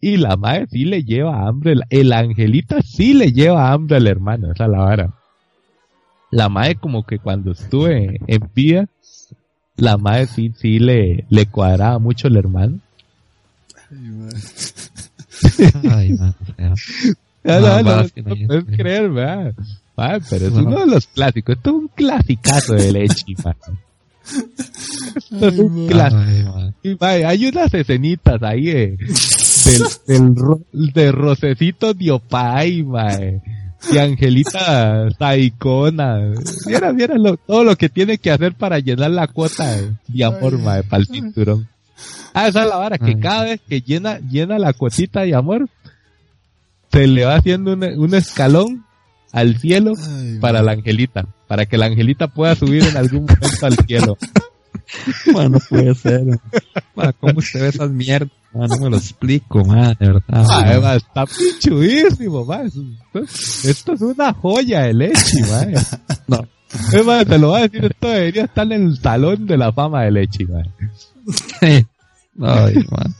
Y la madre sí le lleva hambre, el- el angelito sí le lleva hambre al hermano, esa es la vara. La madre como que cuando estuve en vida, la madre sí, sí le, le cuadraba mucho el hermano. Ay, man, o sea, <laughs> No, No, no, no, puedes creer, ¿verdad? Ah, pero es No. uno de los clásicos. Esto es un clasicazo de leche, <laughs> man. Esto es un clásico. ay, man. Hay unas escenitas ahí de, del, <laughs> del ro- de Rosecito Diopay, mae. y Angelita saicona. Viera, viera lo, todo lo que tiene que hacer para llenar la cuota de, amor, mae, para el cinturón. Ah, esa es la vara, que cada vez que llena, llena la cuotita de amor, se le va haciendo un, un escalón al cielo para la angelita, para que la angelita pueda subir en algún momento al cielo. <laughs> no puede ser. ¿Cómo usted ve esas mierdas? no me lo explico, man, de verdad. Está pinchudísimo, man. Esto, es una joya de leche, man. <laughs> No. Te lo voy a decir, esto debería estar en el salón de la fama de leche, man. Ay, man.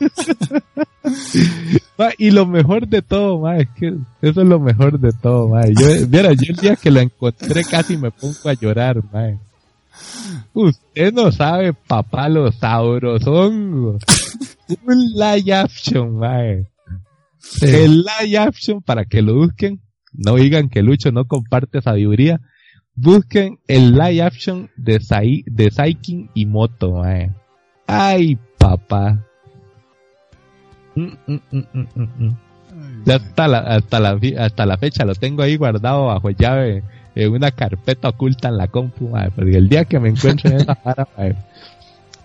<laughs> y lo mejor de todo, man, es que eso es lo mejor de todo, man. Yo, mira, yo el día que lo encontré casi me pongo a llorar, man. Usted no sabe, papá, los sabrosongos. <laughs> Un live action, mae. El live action, para que lo busquen, no digan que Lucho no comparte sabiduría, busquen el live action de, Sai, de Saikin y Moto, mae. Ay, papá. Mm, mm, mm, ya hasta la, hasta la, hasta la fecha lo tengo ahí guardado bajo llave en una carpeta oculta en la compu, madre, porque el día que me encuentre en esa <laughs> para,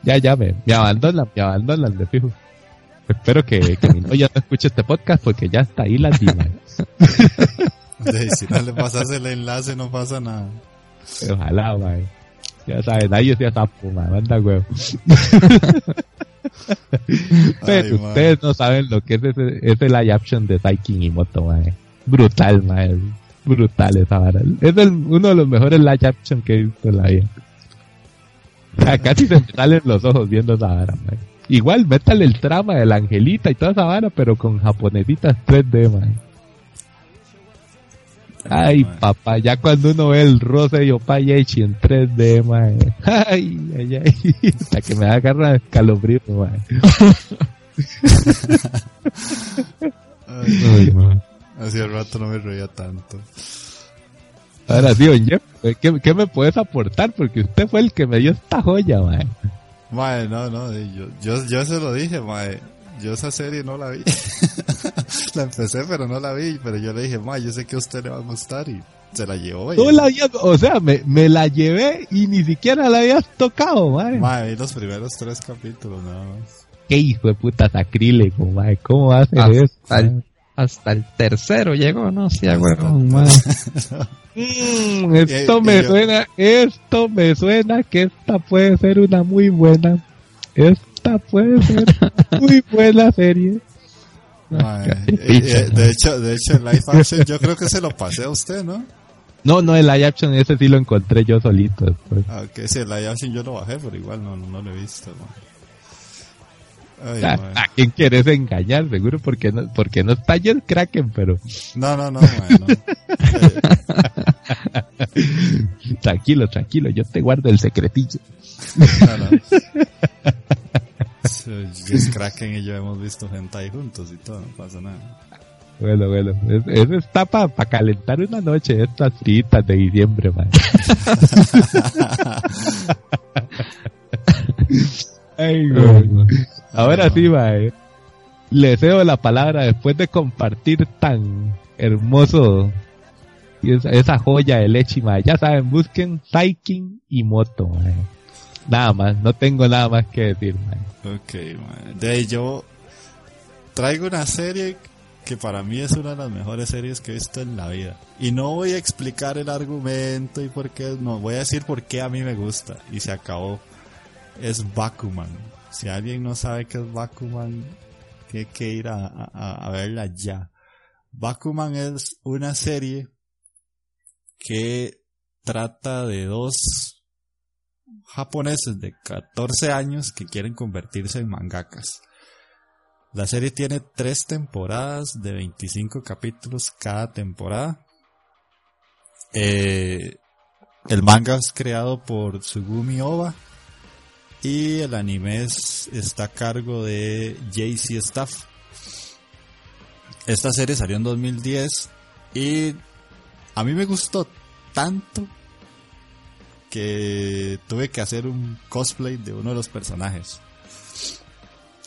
ya, ya me, me abandonan, me abandonan de fijo. Espero que, que mi novia no escuche este podcast porque ya está ahí la dima. si no le pasas el enlace no pasa nada. Ojalá, madre. Ya saben, nadie se sapo, madre, manda huevo. Pero ustedes no saben lo que es ese, ese live action de y Moto, madre. Brutal, madre brutal esa vara. Es uno de los mejores live action que he visto en la vida. casi se me salen los ojos viendo esa vara, man. Igual, métale el trama de la angelita y toda esa vara, pero con japonesitas 3D, man. Ay, papá, ya cuando uno ve el rosa y Opayachi en 3D, man. Ay, ay, ay. Hasta que me da garra escalofrío, man. <laughs> ay, man. Hacía rato no me reía tanto. Ahora sí, don Jeff, ¿qué, ¿qué, me puedes aportar? Porque usted fue el que me dio esta joya, mae. Mae, no, no, yo, yo, yo se lo dije, mae. Yo esa serie no la vi. <laughs> la empecé, pero no la vi. Pero yo le dije, mae, yo sé que a usted le va a gustar y se la llevó. No la o sea, me, me, la llevé y ni siquiera la habías tocado, mae. Mae, vi los primeros tres capítulos nada más. Qué hijo de puta sacrílego, mae. ¿Cómo hace eso? Hasta el tercero llegó, ¿no? Sí, huevón, <laughs> mm, esto me suena, esto me suena que esta puede ser una muy buena. Esta puede ser <laughs> muy buena serie. Eh, eh, de hecho, de hecho, el live action yo creo que se lo pasé a usted, ¿no? No, no, el live action ese sí lo encontré yo solito después. Ah, ok, sí, el live action yo lo bajé, pero igual no, no, lo he visto. ¿A, quién quieres engañar? Seguro porque no, porque no está el Kraken, pero... No, no, no, <laughs> tranquilo, tranquilo, yo te guardo el secretillo. no, no. <laughs> Es Kraken y yo hemos visto gente ahí juntos y todo, no pasa nada. Bueno, bueno, eso está para calentar una noche, estas citas de diciembre, man. <laughs> Ay, Ahora sí, mae. Le cedo la palabra después de compartir tan hermoso y esa, joya de leche, mae. Ya saben, busquen Saikin y Moto, mae. Nada más, no tengo nada más que decir, mae. Ok, mae. De ahí yo traigo una serie que para mí es una de las mejores series que he visto en la vida. Y no voy a explicar el argumento y por qué, no, voy a decir por qué a mí me gusta. Y se acabó. Es Bakuman. Si alguien no sabe qué es Bakuman, hay que ir a, verla ya. Bakuman es una serie que trata de dos japoneses de 14 años que quieren convertirse en mangakas. La serie tiene tres temporadas de 25 capítulos cada temporada. Eh, el manga es creado por Tsugumi Oba y el anime está a cargo de JC Staff. Esta serie salió en 2010 y a mí me gustó tanto que tuve que hacer un cosplay de uno de los personajes.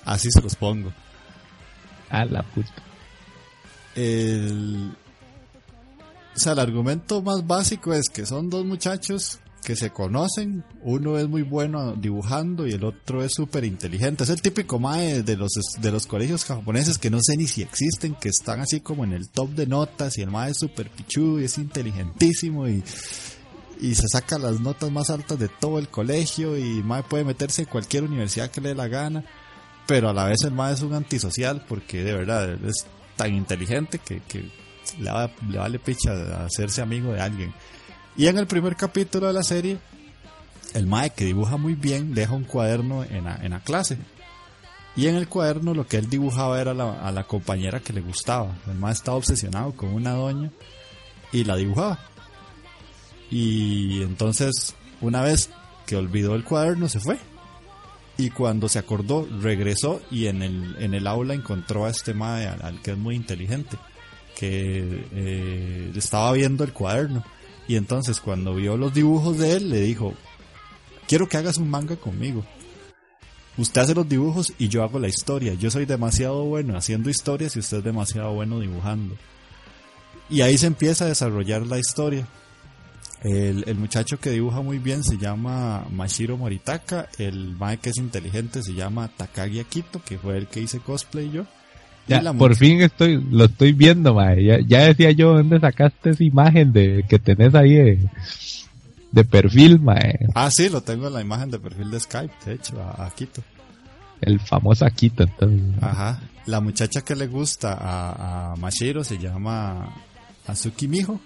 Así se los pongo. A la puta. El, O sea, el argumento más básico es que son dos muchachos que se conocen, uno es muy bueno dibujando y el otro es súper inteligente. Es el típico mae de los, de los colegios japoneses que no sé ni si existen, que están así como en el top de notas y el mae es súper pichudo y es inteligentísimo y, y se saca las notas más altas de todo el colegio y mae puede meterse en cualquier universidad que le dé la gana, pero a la vez el mae es un antisocial porque de verdad es tan inteligente que, le, le vale picha hacerse amigo de alguien. Y en el primer capítulo de la serie, el Mae que dibuja muy bien deja un cuaderno en la, la clase. Y en el cuaderno lo que él dibujaba era a la compañera que le gustaba. El Mae estaba obsesionado con una doña y la dibujaba. Y entonces, una vez que olvidó el cuaderno, se fue. Y cuando se acordó, regresó y en el, en el aula encontró a este Mae, al, que es muy inteligente, que eh, estaba viendo el cuaderno y entonces cuando vio los dibujos de él, le dijo, quiero que hagas un manga conmigo. Usted hace los dibujos y yo hago la historia. Yo soy demasiado bueno haciendo historias y usted es demasiado bueno dibujando. Y ahí se empieza a desarrollar la historia. El, muchacho que dibuja muy bien se llama Mashiro Moritaka. El mae que es inteligente se llama Takagi Akito, que fue el que hice cosplay yo. Ya, por fin estoy, lo estoy viendo, mae. Ya, decía yo, ¿dónde sacaste esa imagen de que tenés ahí de, perfil, mae? Ah, sí, lo tengo en la imagen de perfil de Skype, de hecho, a, Quito. El famoso Akito, entonces. Ajá. La muchacha que le gusta a, a Mashiro se llama Azuki Miho.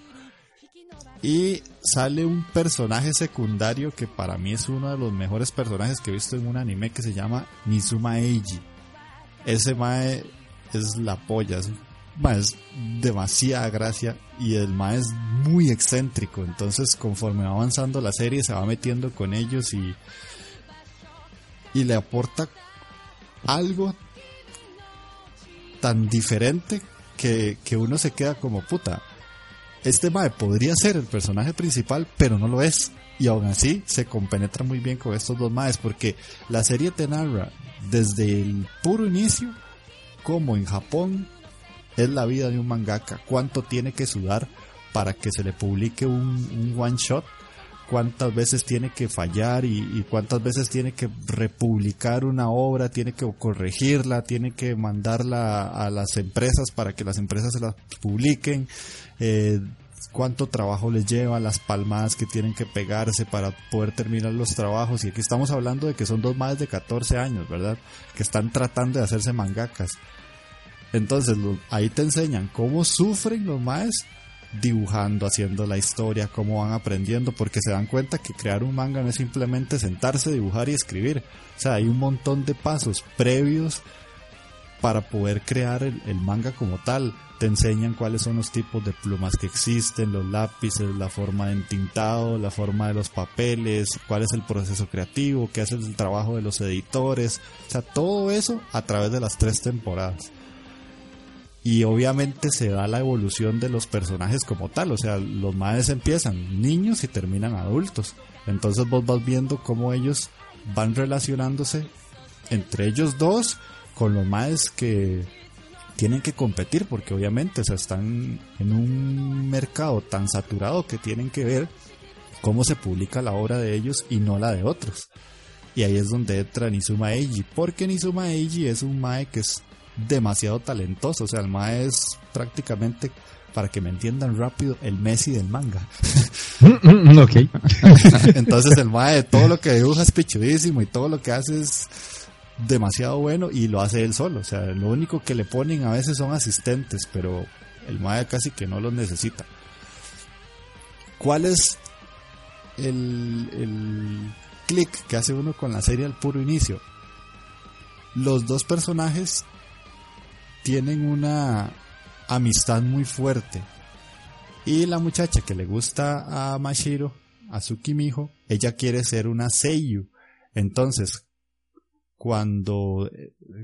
Y sale un personaje secundario que para mí es uno de los mejores personajes que he visto en un anime que se llama Nizuma Eiji. Ese mae es la polla, es, demasiada gracia y el ma es muy excéntrico, entonces conforme va avanzando la serie se va metiendo con ellos y, y le aporta algo tan diferente que, que uno se queda como puta. Este mae podría ser el personaje principal, pero no lo es. Y aún así se compenetra muy bien con estos dos maes, porque la serie te narra desde el puro inicio como en Japón es la vida de un mangaka, cuánto tiene que sudar para que se le publique un, one shot, cuántas veces tiene que fallar y, cuántas veces tiene que republicar una obra, tiene que corregirla, tiene que mandarla a las empresas para que las empresas se la publiquen, eh, cuánto trabajo les lleva, las palmadas que tienen que pegarse para poder terminar los trabajos. Y aquí estamos hablando de que son dos más de 14 años, ¿verdad? Que están tratando de hacerse mangakas. Entonces ahí te enseñan cómo sufren los maes dibujando, haciendo la historia, cómo van aprendiendo, porque se dan cuenta que crear un manga no es simplemente sentarse, dibujar y escribir. O sea, hay un montón de pasos previos para poder crear el, el, manga como tal. Te enseñan cuáles son los tipos de plumas que existen, los lápices, la forma de entintado, la forma de los papeles, cuál es el proceso creativo, qué hace el trabajo de los editores. O sea, todo eso a través de las tres temporadas y obviamente se da la evolución de los personajes como tal, o sea, los madres empiezan niños y terminan adultos. Entonces vos vas viendo cómo ellos van relacionándose entre ellos dos con los madres que tienen que competir porque obviamente o están en un mercado tan saturado que tienen que ver cómo se publica la obra de ellos y no la de otros. Y ahí es donde entra Nizuma Eiji, porque Nizuma Eiji es un mae que es demasiado talentoso. O sea, el Mae es prácticamente, para que me entiendan rápido, el Messi del manga. ok. <laughs> Entonces el Mae, todo lo que dibuja es pichudísimo y todo lo que hace es demasiado bueno y lo hace él solo. O sea, lo único que le ponen a veces son asistentes, pero el Mae casi que no los necesita. ¿Cuál es el, el clic que hace uno con la serie al puro inicio? Los dos personajes tienen una amistad muy fuerte. Y la muchacha que le gusta a Mashiro, a Tsukimiho, ella quiere ser una Seiyu. Entonces, cuando,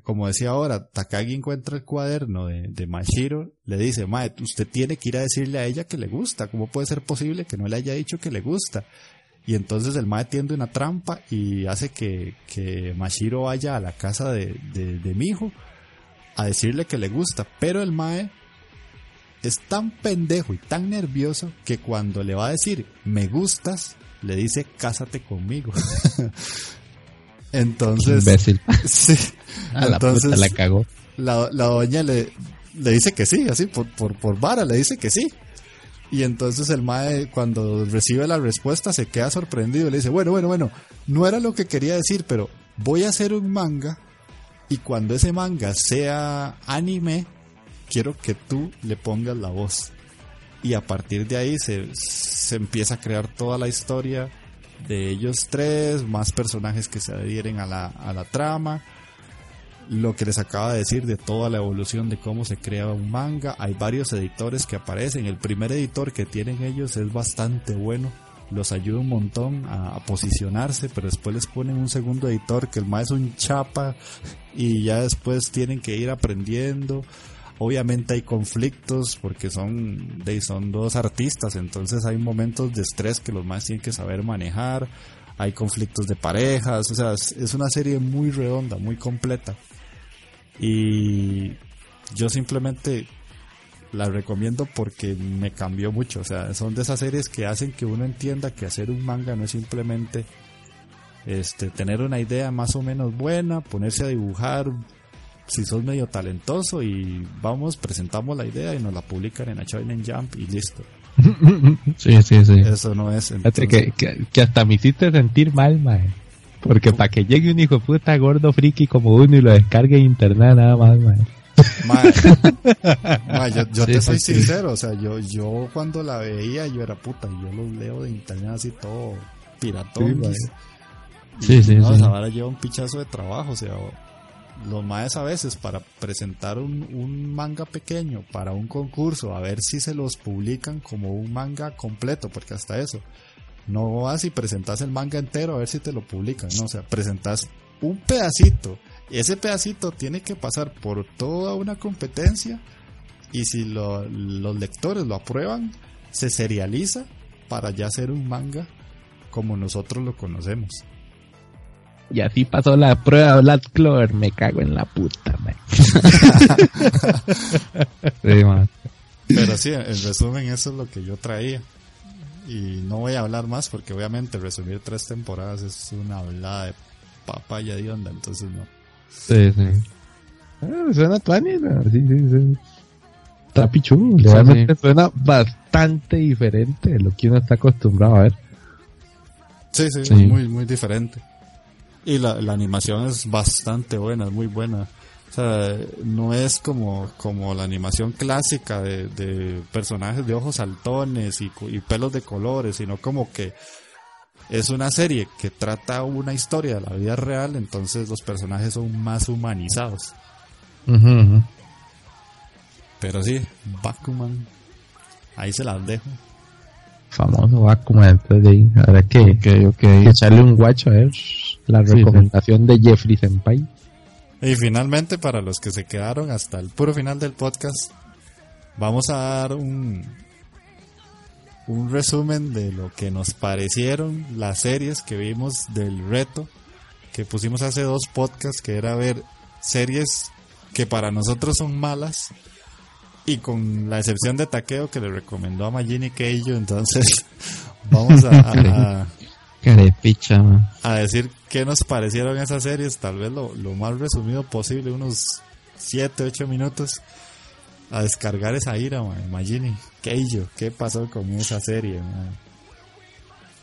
como decía ahora, Takagi encuentra el cuaderno de, de Mashiro, le dice, Mae, usted tiene que ir a decirle a ella que le gusta. ¿Cómo puede ser posible que no le haya dicho que le gusta? Y entonces el Mae tiende una trampa y hace que, que Mashiro vaya a la casa de, de, de Mijo a decirle que le gusta, pero el Mae es tan pendejo y tan nervioso que cuando le va a decir me gustas, le dice cásate conmigo. <laughs> entonces, Imbécil. <laughs> sí, A la entonces puta la cagó. la, la doña le, le dice que sí, así por, por, por vara le dice que sí. Y entonces el mae cuando recibe la respuesta se queda sorprendido y le dice, bueno, bueno, bueno, no era lo que quería decir, pero voy a hacer un manga y cuando ese manga sea anime, quiero que tú le pongas la voz. Y a partir de ahí se, se empieza a crear toda la historia de ellos tres, más personajes que se adhieren a la, a la trama lo que les acaba de decir de toda la evolución de cómo se crea un manga. Hay varios editores que aparecen. El primer editor que tienen ellos es bastante bueno. Los ayuda un montón a, posicionarse, pero después les ponen un segundo editor que el más es un chapa y ya después tienen que ir aprendiendo. Obviamente hay conflictos porque son, de, son dos artistas, entonces hay momentos de estrés que los más tienen que saber manejar. Hay conflictos de parejas, o sea, es, es una serie muy redonda, muy completa. Y yo simplemente la recomiendo porque me cambió mucho. O sea, son de esas series que hacen que uno entienda que hacer un manga no es simplemente este, tener una idea más o menos buena, ponerse a dibujar si sos medio talentoso y vamos, presentamos la idea y nos la publican en Shonen Jump y listo. <laughs> Sí, sí, sí. Eso no es. Entonces- que, que, que hasta me hiciste sentir mal, mae. Porque para que llegue un hijo puta gordo friki como uno y lo descargue en internet nada más, mae. <laughs> Yo, yo Sí, te soy sí. sincero, o sea, yo, yo cuando la veía, yo era puta, yo los leo de internet así todo piratón. Sí, y- Sí, y sí, no, vara lleva un pichazo de trabajo, o sea, los maes a veces para presentar un, un manga pequeño para un concurso, a ver si se los publican como un manga completo, porque hasta eso, no vas y presentas el manga entero a ver si te lo publican, no, o sea, presentas un pedacito, ese pedacito tiene que pasar por toda una competencia y si lo- los lectores lo aprueban, se serializa para ya ser un manga como nosotros lo conocemos. Y así pasó la prueba Black Clover, me cago en la puta. <laughs> Sí, man. Pero sí, en resumen eso es lo que yo traía. Y no voy a hablar más porque obviamente resumir tres temporadas es una hablada de papaya de onda, entonces no. Sí, sí. Ah, suena tuani, ¿no? Sí, sí, sí. Está pichudo. Sí, Realmente suena bastante diferente de lo que uno está acostumbrado a ver. Sí, sí, Sí. es muy, muy diferente. Y la, la animación es bastante buena, es muy buena. O sea, no es como, como la animación clásica de, de personajes de ojos saltones y pelos de colores, sino como que es una serie que trata una historia de la vida real, entonces los personajes son más humanizados. Pero sí, Bakuman, ahí se las dejo. Famoso Bakuman, entonces de ahí habrá que, echarle un guacho a ver la Sí, recomendación de Jeffrey Senpai. Y finalmente, para los que se quedaron hasta el puro final del podcast, vamos a dar un, un resumen de lo que nos parecieron las series que vimos del reto que pusimos hace dos podcasts, que era ver series que para nosotros son malas y con la excepción de Takeo que le recomendó a Magini Keijo, entonces <laughs> vamos a- a, a decir qué nos parecieron esas series, tal vez lo, lo más resumido posible, unos 7, 8 minutos, a descargar esa ira, man. Imagine, Keijo, ¿qué pasó con esa serie? man?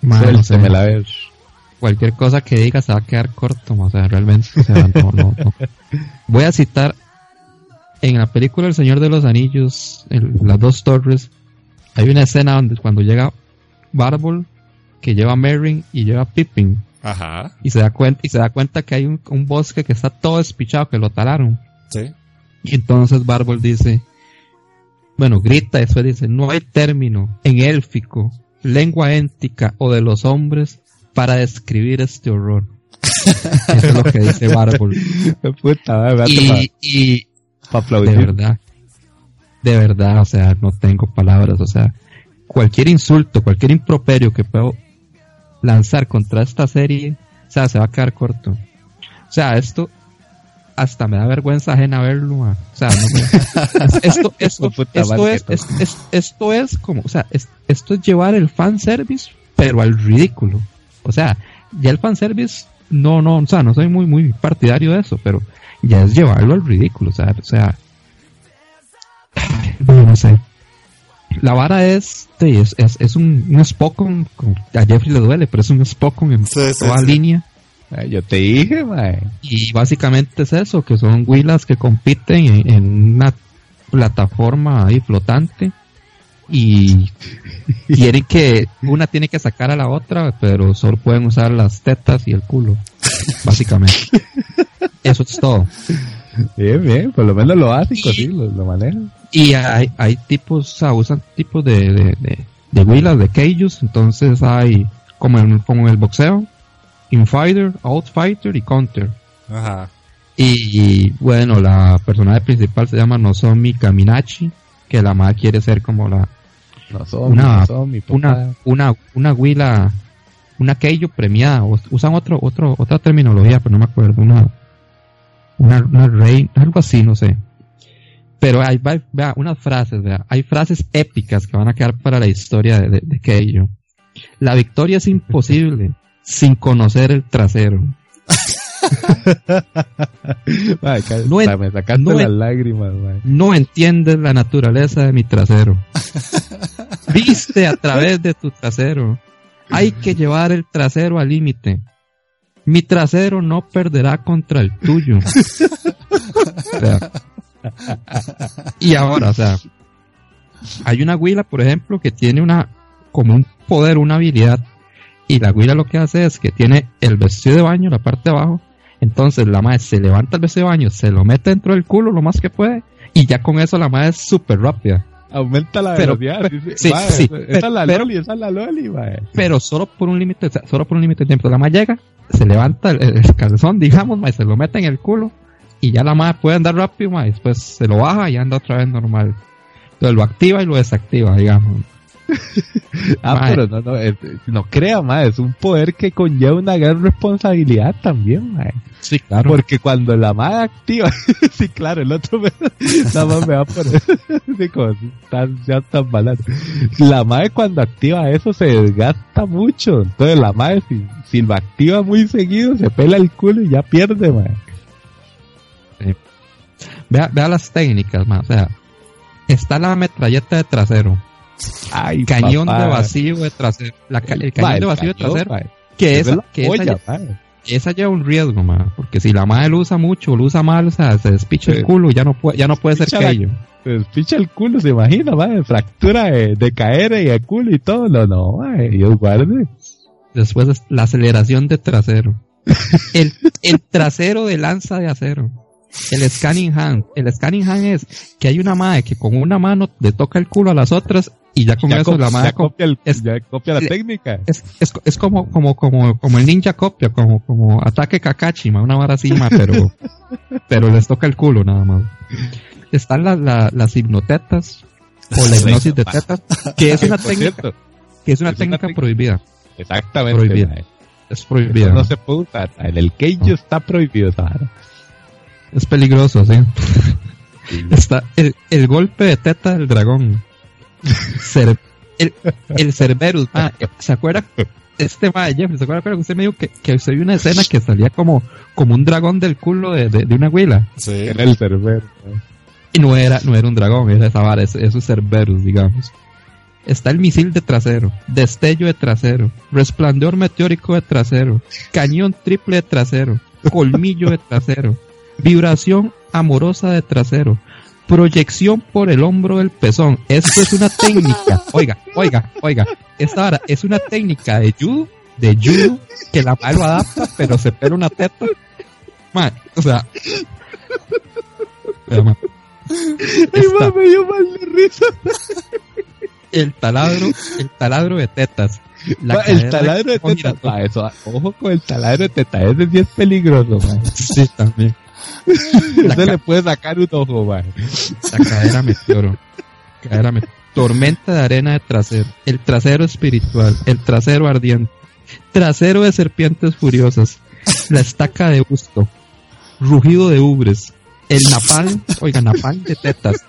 Man, no sé. me la ver. cualquier cosa que diga se va a quedar corto, o sea, realmente, o sea, no, no, no. Voy a citar en la película El Señor de los Anillos, en las dos torres, hay una escena donde cuando llega Barbol, que lleva a Merry y lleva a Pippin, Ajá, y se da cuenta, y se da cuenta que hay un, un bosque que está todo despichado, que lo talaron. sí, Y entonces Barbol dice, bueno, grita eso, dice, no hay término en élfico, lengua éntica o de los hombres para describir este horror. <laughs> Eso es lo que dice Barbol. Puta, Y, y de verdad, de verdad, o sea, no tengo palabras, o sea, cualquier insulto, cualquier improperio que puedo lanzar contra esta serie, o sea, se va a quedar corto. O sea, esto, hasta me da vergüenza ajena verlo. O sea, no me- esto, <laughs> esto, esto es, que es- es- esto es como, o sea, es- esto es llevar el fanservice, pero al ridículo. O sea, ya el fanservice, no, no, o sea, no soy muy, muy partidario de eso, pero ya es llevarlo al ridículo, o sea, o sea, <sighs> no, no sé. La vara es, sí, es, es, es un, un Spock con, con- a Jeffrey le duele, pero es un Spock con en Sí, toda sí. línea. Yo te dije, mae. Y básicamente es eso, que son huilas que compiten en, en una plataforma ahí flotante y <laughs> quieren que una tiene que sacar a la otra, pero solo pueden usar las tetas y el culo, básicamente. <laughs> Eso es todo. Bien, bien, por lo menos lo básico, Y- sí, lo, lo manejan. Y hay, hay tipos, o sea, usan tipos de, de, de, de huilas, de keijus, entonces hay como en, como en el boxeo, infighter, outfighter y counter. Ajá. Y bueno, la personaje principal se llama Nozomi Kaminachi, que la madre quiere ser como la No son, Una- no son, mi una una una huila, una Keijo premiada, usan otro otro otra terminología, pero no me acuerdo, una una, una rey, algo así, no sé. Pero hay vea, unas frases, vea, hay frases épicas que van a quedar para la historia de, de, de Keijo. La victoria es imposible <laughs> sin conocer el trasero. <laughs> No en- me sacaste no las en- lágrimas. No entiendes la naturaleza de mi trasero. <laughs> Viste a través de tu trasero. Hay que llevar el trasero al límite. Mi trasero no perderá contra el tuyo. O sea, y ahora, o sea, hay una huila, por ejemplo, que tiene una, como un poder, una habilidad. Y la huila lo que hace es que tiene el vestido de baño, la parte de abajo. Entonces la madre se levanta el vestido de baño, se lo mete dentro del culo lo más que puede. Y ya con eso la madre es súper rápida. Aumenta la Pero- velocidad. pero- dice, sí, sí, esa- es la pero- loli, esa es la loli, mae. pero solo por un límite, o sea, solo por un límite de tiempo. La madre llega, se levanta el, el calzón, digamos, mae, se lo mete en el culo y ya la madre puede andar rápido, mae, después se lo baja y anda otra vez normal. Entonces lo activa y lo desactiva, digamos. Ah, pero no, no, es- no crea, mae, es un poder que conlleva una gran responsabilidad también. Sí, claro. Porque cuando la madre activa, <laughs> sí, claro, el otro me, <laughs> nada más me va a poner, <laughs> sí, como tan, ya tan barato. La madre cuando activa eso se desgasta mucho. Entonces la madre si, si lo activa muy seguido se pela el culo y ya pierde, mae. Vea, vea las técnicas, mae, o sea, está la metralleta de trasero, Ay, cañón papá. de vacío de trasero, la el cañón de vacío de trasero, que Esa es que esa, polla, ya- mae. esa lleva un riesgo, mae, porque si la madre lo usa mucho, o lo usa mal, o sea, se despicha Sí. el culo y ya no puede, ya no puede ser Despicha la- aquello. Pues picha el culo, se imagina, mae. Fractura de, de caer y el culo y todo. No, no, mae. Dios guarde. Después es la aceleración de trasero. El, el trasero de lanza de acero. El scanning hand. El scanning hand es que hay una madre que con una mano le toca el culo a las otras y ya con ya eso co- la madre co- copia, el- es- ya copia la le- técnica. es, es, es como, como, como, como el ninja copia, como, como ataque Kakashi, ma, una vara así, ma, pero, <laughs> pero les toca el culo nada más. Están las, hipnotetas o la hipnosis de tetas, que es <laughs> una técnica, cierto, que es una técnica prohibida. exactamente, Prohibida. Es Eso prohibida. no se puede usar. En el Cage está prohibido esa vara. Es peligroso, sí. Está el, el golpe de teta del dragón. Cer- el, el Cerberus. ah, ¿Se acuerda? Este ma de Jeffrey, ¿se acuerda que usted me dijo que, que usted vio una escena que salía como, como un dragón del culo de, de, de una huila? Sí. Era el cerbero. mae. Y no era, no era un dragón, era esa vara, es, es un Cerberus, digamos. Está el misil de trasero, destello de trasero, resplandor meteórico de trasero, cañón triple de trasero, colmillo de trasero, vibración amorosa de trasero, proyección por el hombro del pezón. Esto es una técnica. <laughs> Oiga, oiga, oiga. Esta vara es una técnica de judo, de judo, que la mano adapta, pero se pela una teta. Man, o sea. Vea, man. Ay, me dio mal de risa. el taladro, el taladro de tetas. La Ma, el taladro de con teta. giratorio. ma, eso, ojo con el taladro de teta. Ese sí es peligroso, mae. Sí, también. <laughs> Ca- le puede sacar un ojo, mae. la cadera meteoro. Cadera me- Tormenta de arena de trasero. El trasero espiritual. El trasero ardiente. Trasero de serpientes furiosas. La estaca de busto. rugido de ubres, el napal, oiga, napal de tetas,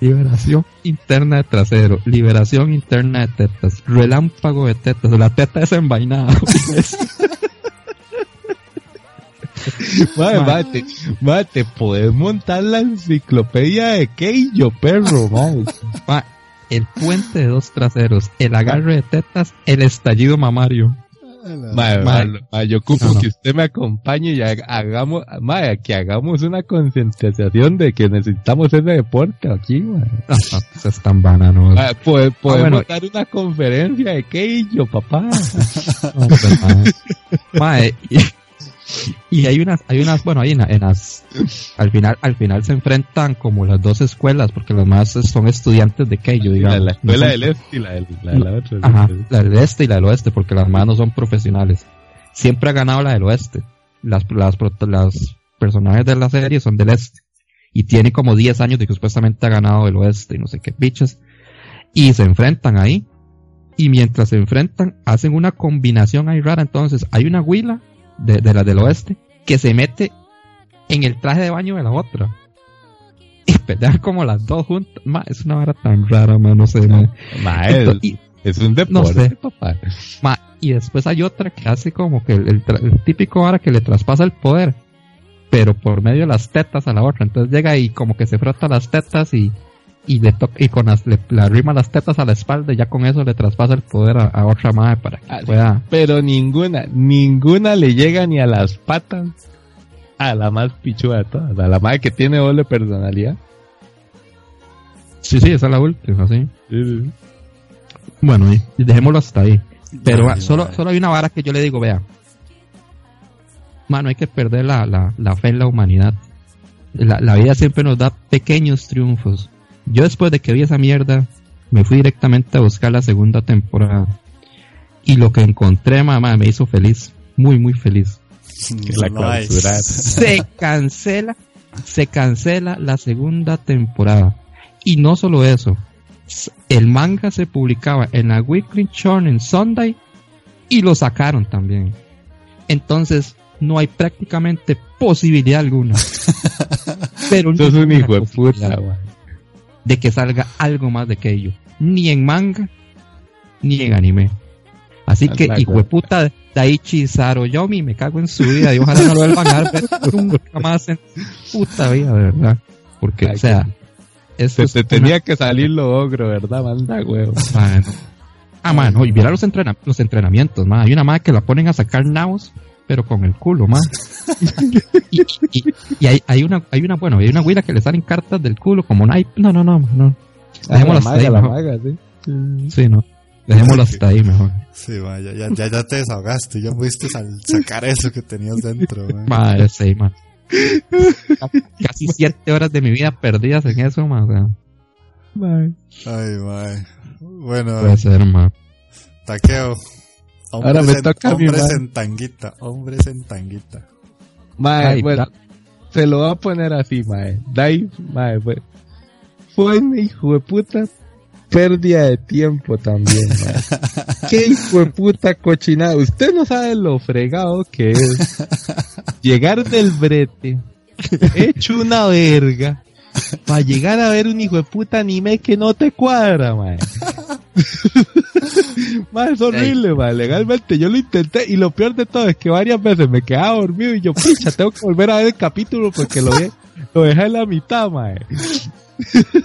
liberación interna de trasero, liberación interna de tetas, relámpago de tetas, la teta es <laughs> envainada. Madre, mate, mate, podés montar la enciclopedia de Keijo, perro, madre. Ma, el puente de dos traseros, el agarre de tetas, el estallido mamario. Madre, Madre. madre, madre, yo ocupo No, no. que usted me acompañe y haga- hagamos, madre, que hagamos una concientización de que necesitamos ese deporte aquí, madre. No, no, eso es tan banano. Madre, pode- podemos bueno. dar una conferencia de Keijo, papá. <laughs> Pues. Mae, y, y hay unas, hay unas, bueno, hay en, en las, al final, al final se enfrentan como las dos escuelas, porque los más son estudiantes de Keio, digamos. la, la escuela No son- del este y la, del- la de la otra. Ajá, la del este y la del oeste, porque las más no son profesionales. Siempre ha ganado la del oeste. Las, las, las personajes de la serie son del este. Y tiene como 10 años de que supuestamente ha ganado del oeste y no sé qué bichos. Y se enfrentan ahí. Y mientras se enfrentan, hacen una combinación ahí rara. Entonces, hay una huila de, de la del oeste que se mete en el traje de baño de la otra. Y pelean como las dos juntas. Ma, es una vara tan rara, ma, no sé. ma. Esto- y- es un deporte, No sé. papá. Ma, y después hay otra que hace como que el, el típico ahora que le traspasa el poder, pero por medio de las tetas a la otra. Entonces llega y como que se frota las tetas y, y le toca, y con las, le, le arrima las tetas a la espalda y ya con eso le traspasa el poder a, a otra madre para que Ah, pueda. Pero ninguna, ninguna le llega ni a las patas a la más pichuda de todas, a la madre que tiene doble personalidad. Sí, sí, esa es la última, sí. Bueno, y, y dejémoslo hasta ahí. Pero Ay, solo, madre. solo hay una vara que yo le digo, vea. Mano, hay que perder la, la, la fe en la humanidad. La, la vida siempre nos da pequeños triunfos. Yo después de que vi esa mierda, me fui directamente a buscar la segunda temporada. Y lo que encontré, mamá, me hizo feliz. Muy, muy feliz. Que la. <laughs> Se cancela, se cancela la segunda temporada. Y no solo eso, el manga se publicaba en la Weekly Shonen Sunday y lo sacaron también. Entonces, no hay prácticamente posibilidad alguna. <laughs> Pero un hijo de puta, güey. De que salga algo más de aquello. Ni en manga, ni en anime. Así que, hijo de puta, Daichi Saroyomi, me cago en su vida y ojalá no lo vuelvan a ver <laughs> nunca más en puta vida, de verdad. Porque, Ay, o sea, eso Se es te una- tenía que salir lo ogro, ¿verdad? Manda, huevo. Mano. Ah, mano, y mira los, entrena- los entrenamientos, ma. Hay una madre que la ponen a sacar nabos, pero con el culo, ma. y y- y hay, hay una, hay una, bueno, hay una güila que le salen cartas del culo como naipe. No, no, no, no. Dejémoslo la hasta ahí, mejor. maga, sí. Sí, no. Dejémoslo hasta ahí mejor. Sí, ma, ya, ya, ya, ya te desahogaste, ya pudiste sal- sacar eso que tenías dentro. ma. Madre, sí, ma. Casi siete horas de mi vida perdidas en eso, ma. O sea. Ay, mae. Bueno, puede ser, ma. taqueo. Ahora me en, toca a mí, Hombres mae. en tanguita, hombres en tanguita. Mae, bueno, da- se lo va a poner así, mae. Dave, mae, fue, fue un hijo de puta pérdida de tiempo también, mae. <laughs> Qué hijo de puta cochinada. Usted no sabe lo fregado que es <laughs> llegar del brete, hecho una verga, para llegar a ver un hijo de puta anime que no te cuadra, mae. <laughs> <laughs> Mae, es horrible, mae. Legalmente yo lo intenté y lo peor de todo es que varias veces me quedaba dormido y yo, picha, tengo que volver a ver el capítulo porque lo, de- lo dejé en la mitad, mae. <laughs>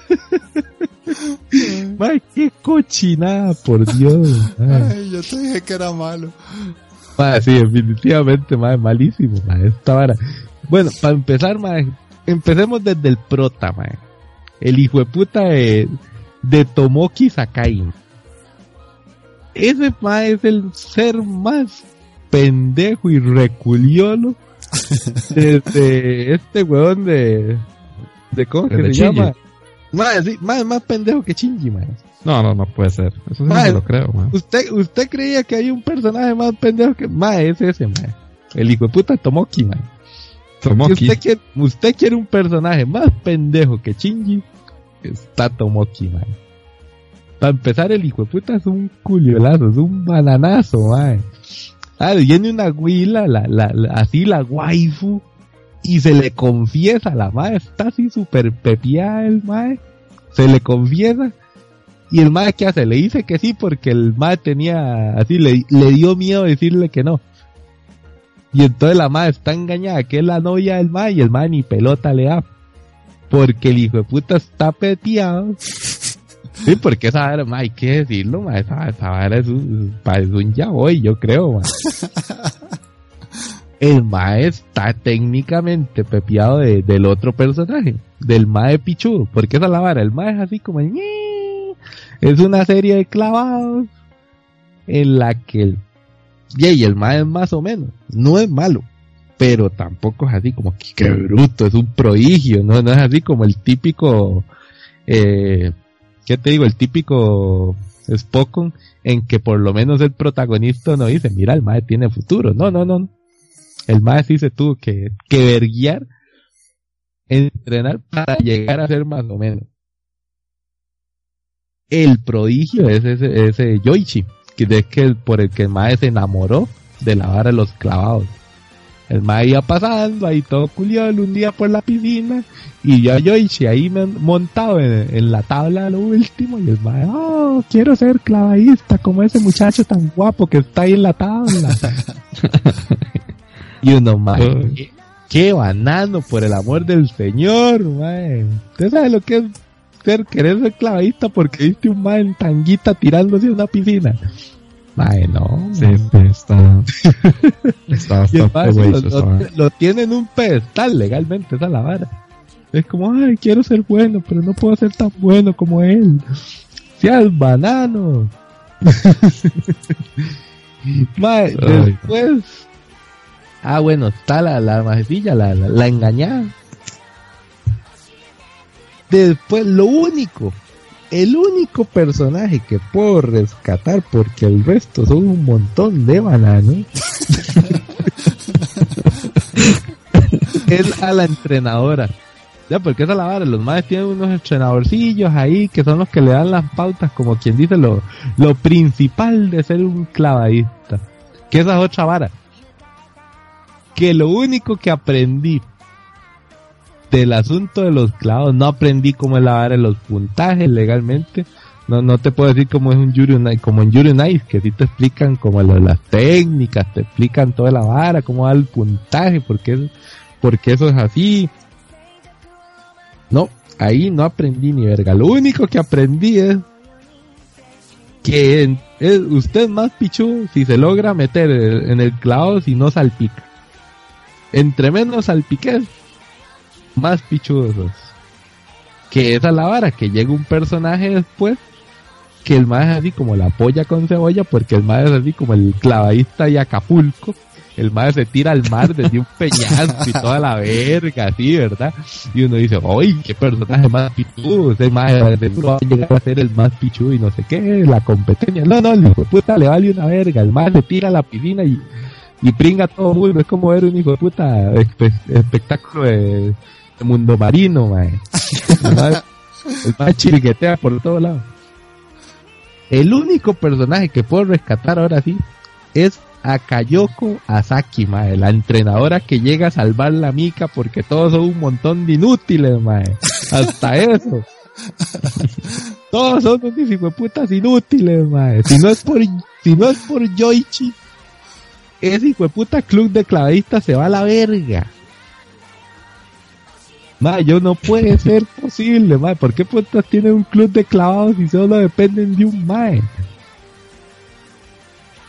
mae, qué cochinada, por Dios. Ay, yo te dije que era malo. Mae, sí, definitivamente, mae, malísimo, mae, esta vara. Bueno, para empezar, mae, empecemos desde el prota, mae. El hijo de puta de, de Tomoki Sakai. Ese mae es el ser más pendejo y reculiolo <laughs> desde este weón de, de ¿cómo que se Shinji. llama? Mae, sí, mae, más pendejo que Shinji, mae. No, no, no puede ser. Eso sí Ma, no lo creo, ma. ¿Usted, usted creía que hay un personaje más pendejo que... Mae, es ese, mae. El hijo de puta Tomoki, mae. Tomoki. Si usted quiere, usted quiere un personaje más pendejo que Shinji, está Tomoki, mae. Para empezar, el hijo de puta es un culiolazo, es un bananazo, mae. Ah, viene una huila, la, la, la- así la waifu, y se le confiesa, la madre está así súper pepiada el mae, se le confiesa y el mae ¿qué hace? Le dice que sí porque el mae tenía, así le, le dio miedo decirle que no. Y entonces la madre está engañada, que es la novia del mae y el mae ni pelota le da. Porque el hijo de puta está peteado. Sí, porque esa vara, ma, hay que decirlo, ma, esa, esa vara es un, es un ya hoy, yo creo, ma. <laughs> El mae está técnicamente pepiado de, del otro personaje, del mae pichudo, porque esa es la vara, el mae es así como es una serie de clavados en la que el, y el mae es más o menos, no es malo, pero tampoco es así como que qué bruto, es un prodigio, no, no es así como el típico eh, ¿qué te digo? El típico Spokon en que por lo menos el protagonista no dice, mira, el mae tiene futuro. No, no, no. El mae sí se tuvo que, que verguiar, entrenar para llegar a ser más o menos. El prodigio es ese, ese Yoichi, que es que por el que el mae se enamoró de la vara de los clavados. El mae iba pasando ahí todo culiado un día por la piscina y yo Yoichi ahí me- montado en, en la tabla lo último y el mae, oh, quiero ser clavadista como ese muchacho tan guapo que está ahí en la tabla. <laughs> y uno, mae, qué, qué banano por el amor del señor, mae. ¿Usted sabe lo que es ser, querer ser clavadista porque viste un mae en tanguita tirándose a una piscina? Mae, no, Sí, está. <laughs> Está güey, lo, lo- está- lo tiene en un pedestal legalmente, esa es la vara. Es como, ay, quiero ser bueno, pero no puedo ser tan bueno como él. Seas banano. <laughs> Mae, después. Ah, bueno, está la, la majecilla, la, la, la engañada. Después, lo único, el único personaje que puedo rescatar, porque el resto son un montón de bananos, <laughs> es a la entrenadora. Ya, porque esa es la vara, los madres tienen unos entrenadorcillos ahí que son los que le dan las pautas, como quien dice lo, lo principal de ser un clavadista. Que esa es otra vara. Que lo único que aprendí del asunto de los clavos, no aprendí cómo es la vara de los puntajes legalmente. No, no te puedo decir cómo es un Yuri on Ice, como en Yuri on Ice, que sí te explican como las técnicas, te explican toda la vara, cómo da el puntaje, es- porque eso es así. No, ahí no aprendí ni verga. Lo único que aprendí es que es, usted más pichudo si se logra meter en en el clavo si no salpica. Entre menos salpiques, más pichudo sos. Que esa es la vara, que llega un personaje después que el más es así como la polla con cebolla, porque el más es así como el clavadista de Acapulco. El más se tira al mar desde un peñasco y toda la verga, así, ¿verdad? Y uno dice, ¡ay, qué personaje más pichudo! Ese más va a llegar a ser el más pichudo y no sé qué, la competencia. No, no, el hijo de puta le vale una verga. El más se tira a la piscina y, y pringa todo el mundo. Es como ver un hijo de puta espe- espectáculo de, de mundo marino, mae. <laughs> El más, el más chiriguetea por todos lados. El único personaje que puedo rescatar ahora sí es Akayoko Asaki, mae, la entrenadora que llega a salvar la mica porque todos son un montón de inútiles, mae. Hasta <laughs> eso. todos son unos hijueputas inútiles, mae. Si no es por, si no es por Yoichi, ese hijueputa club de clavadistas se va a la verga. Mae, yo no puede ser posible, mae. ¿Por qué putas tiene un club de clavados y solo dependen de un mae?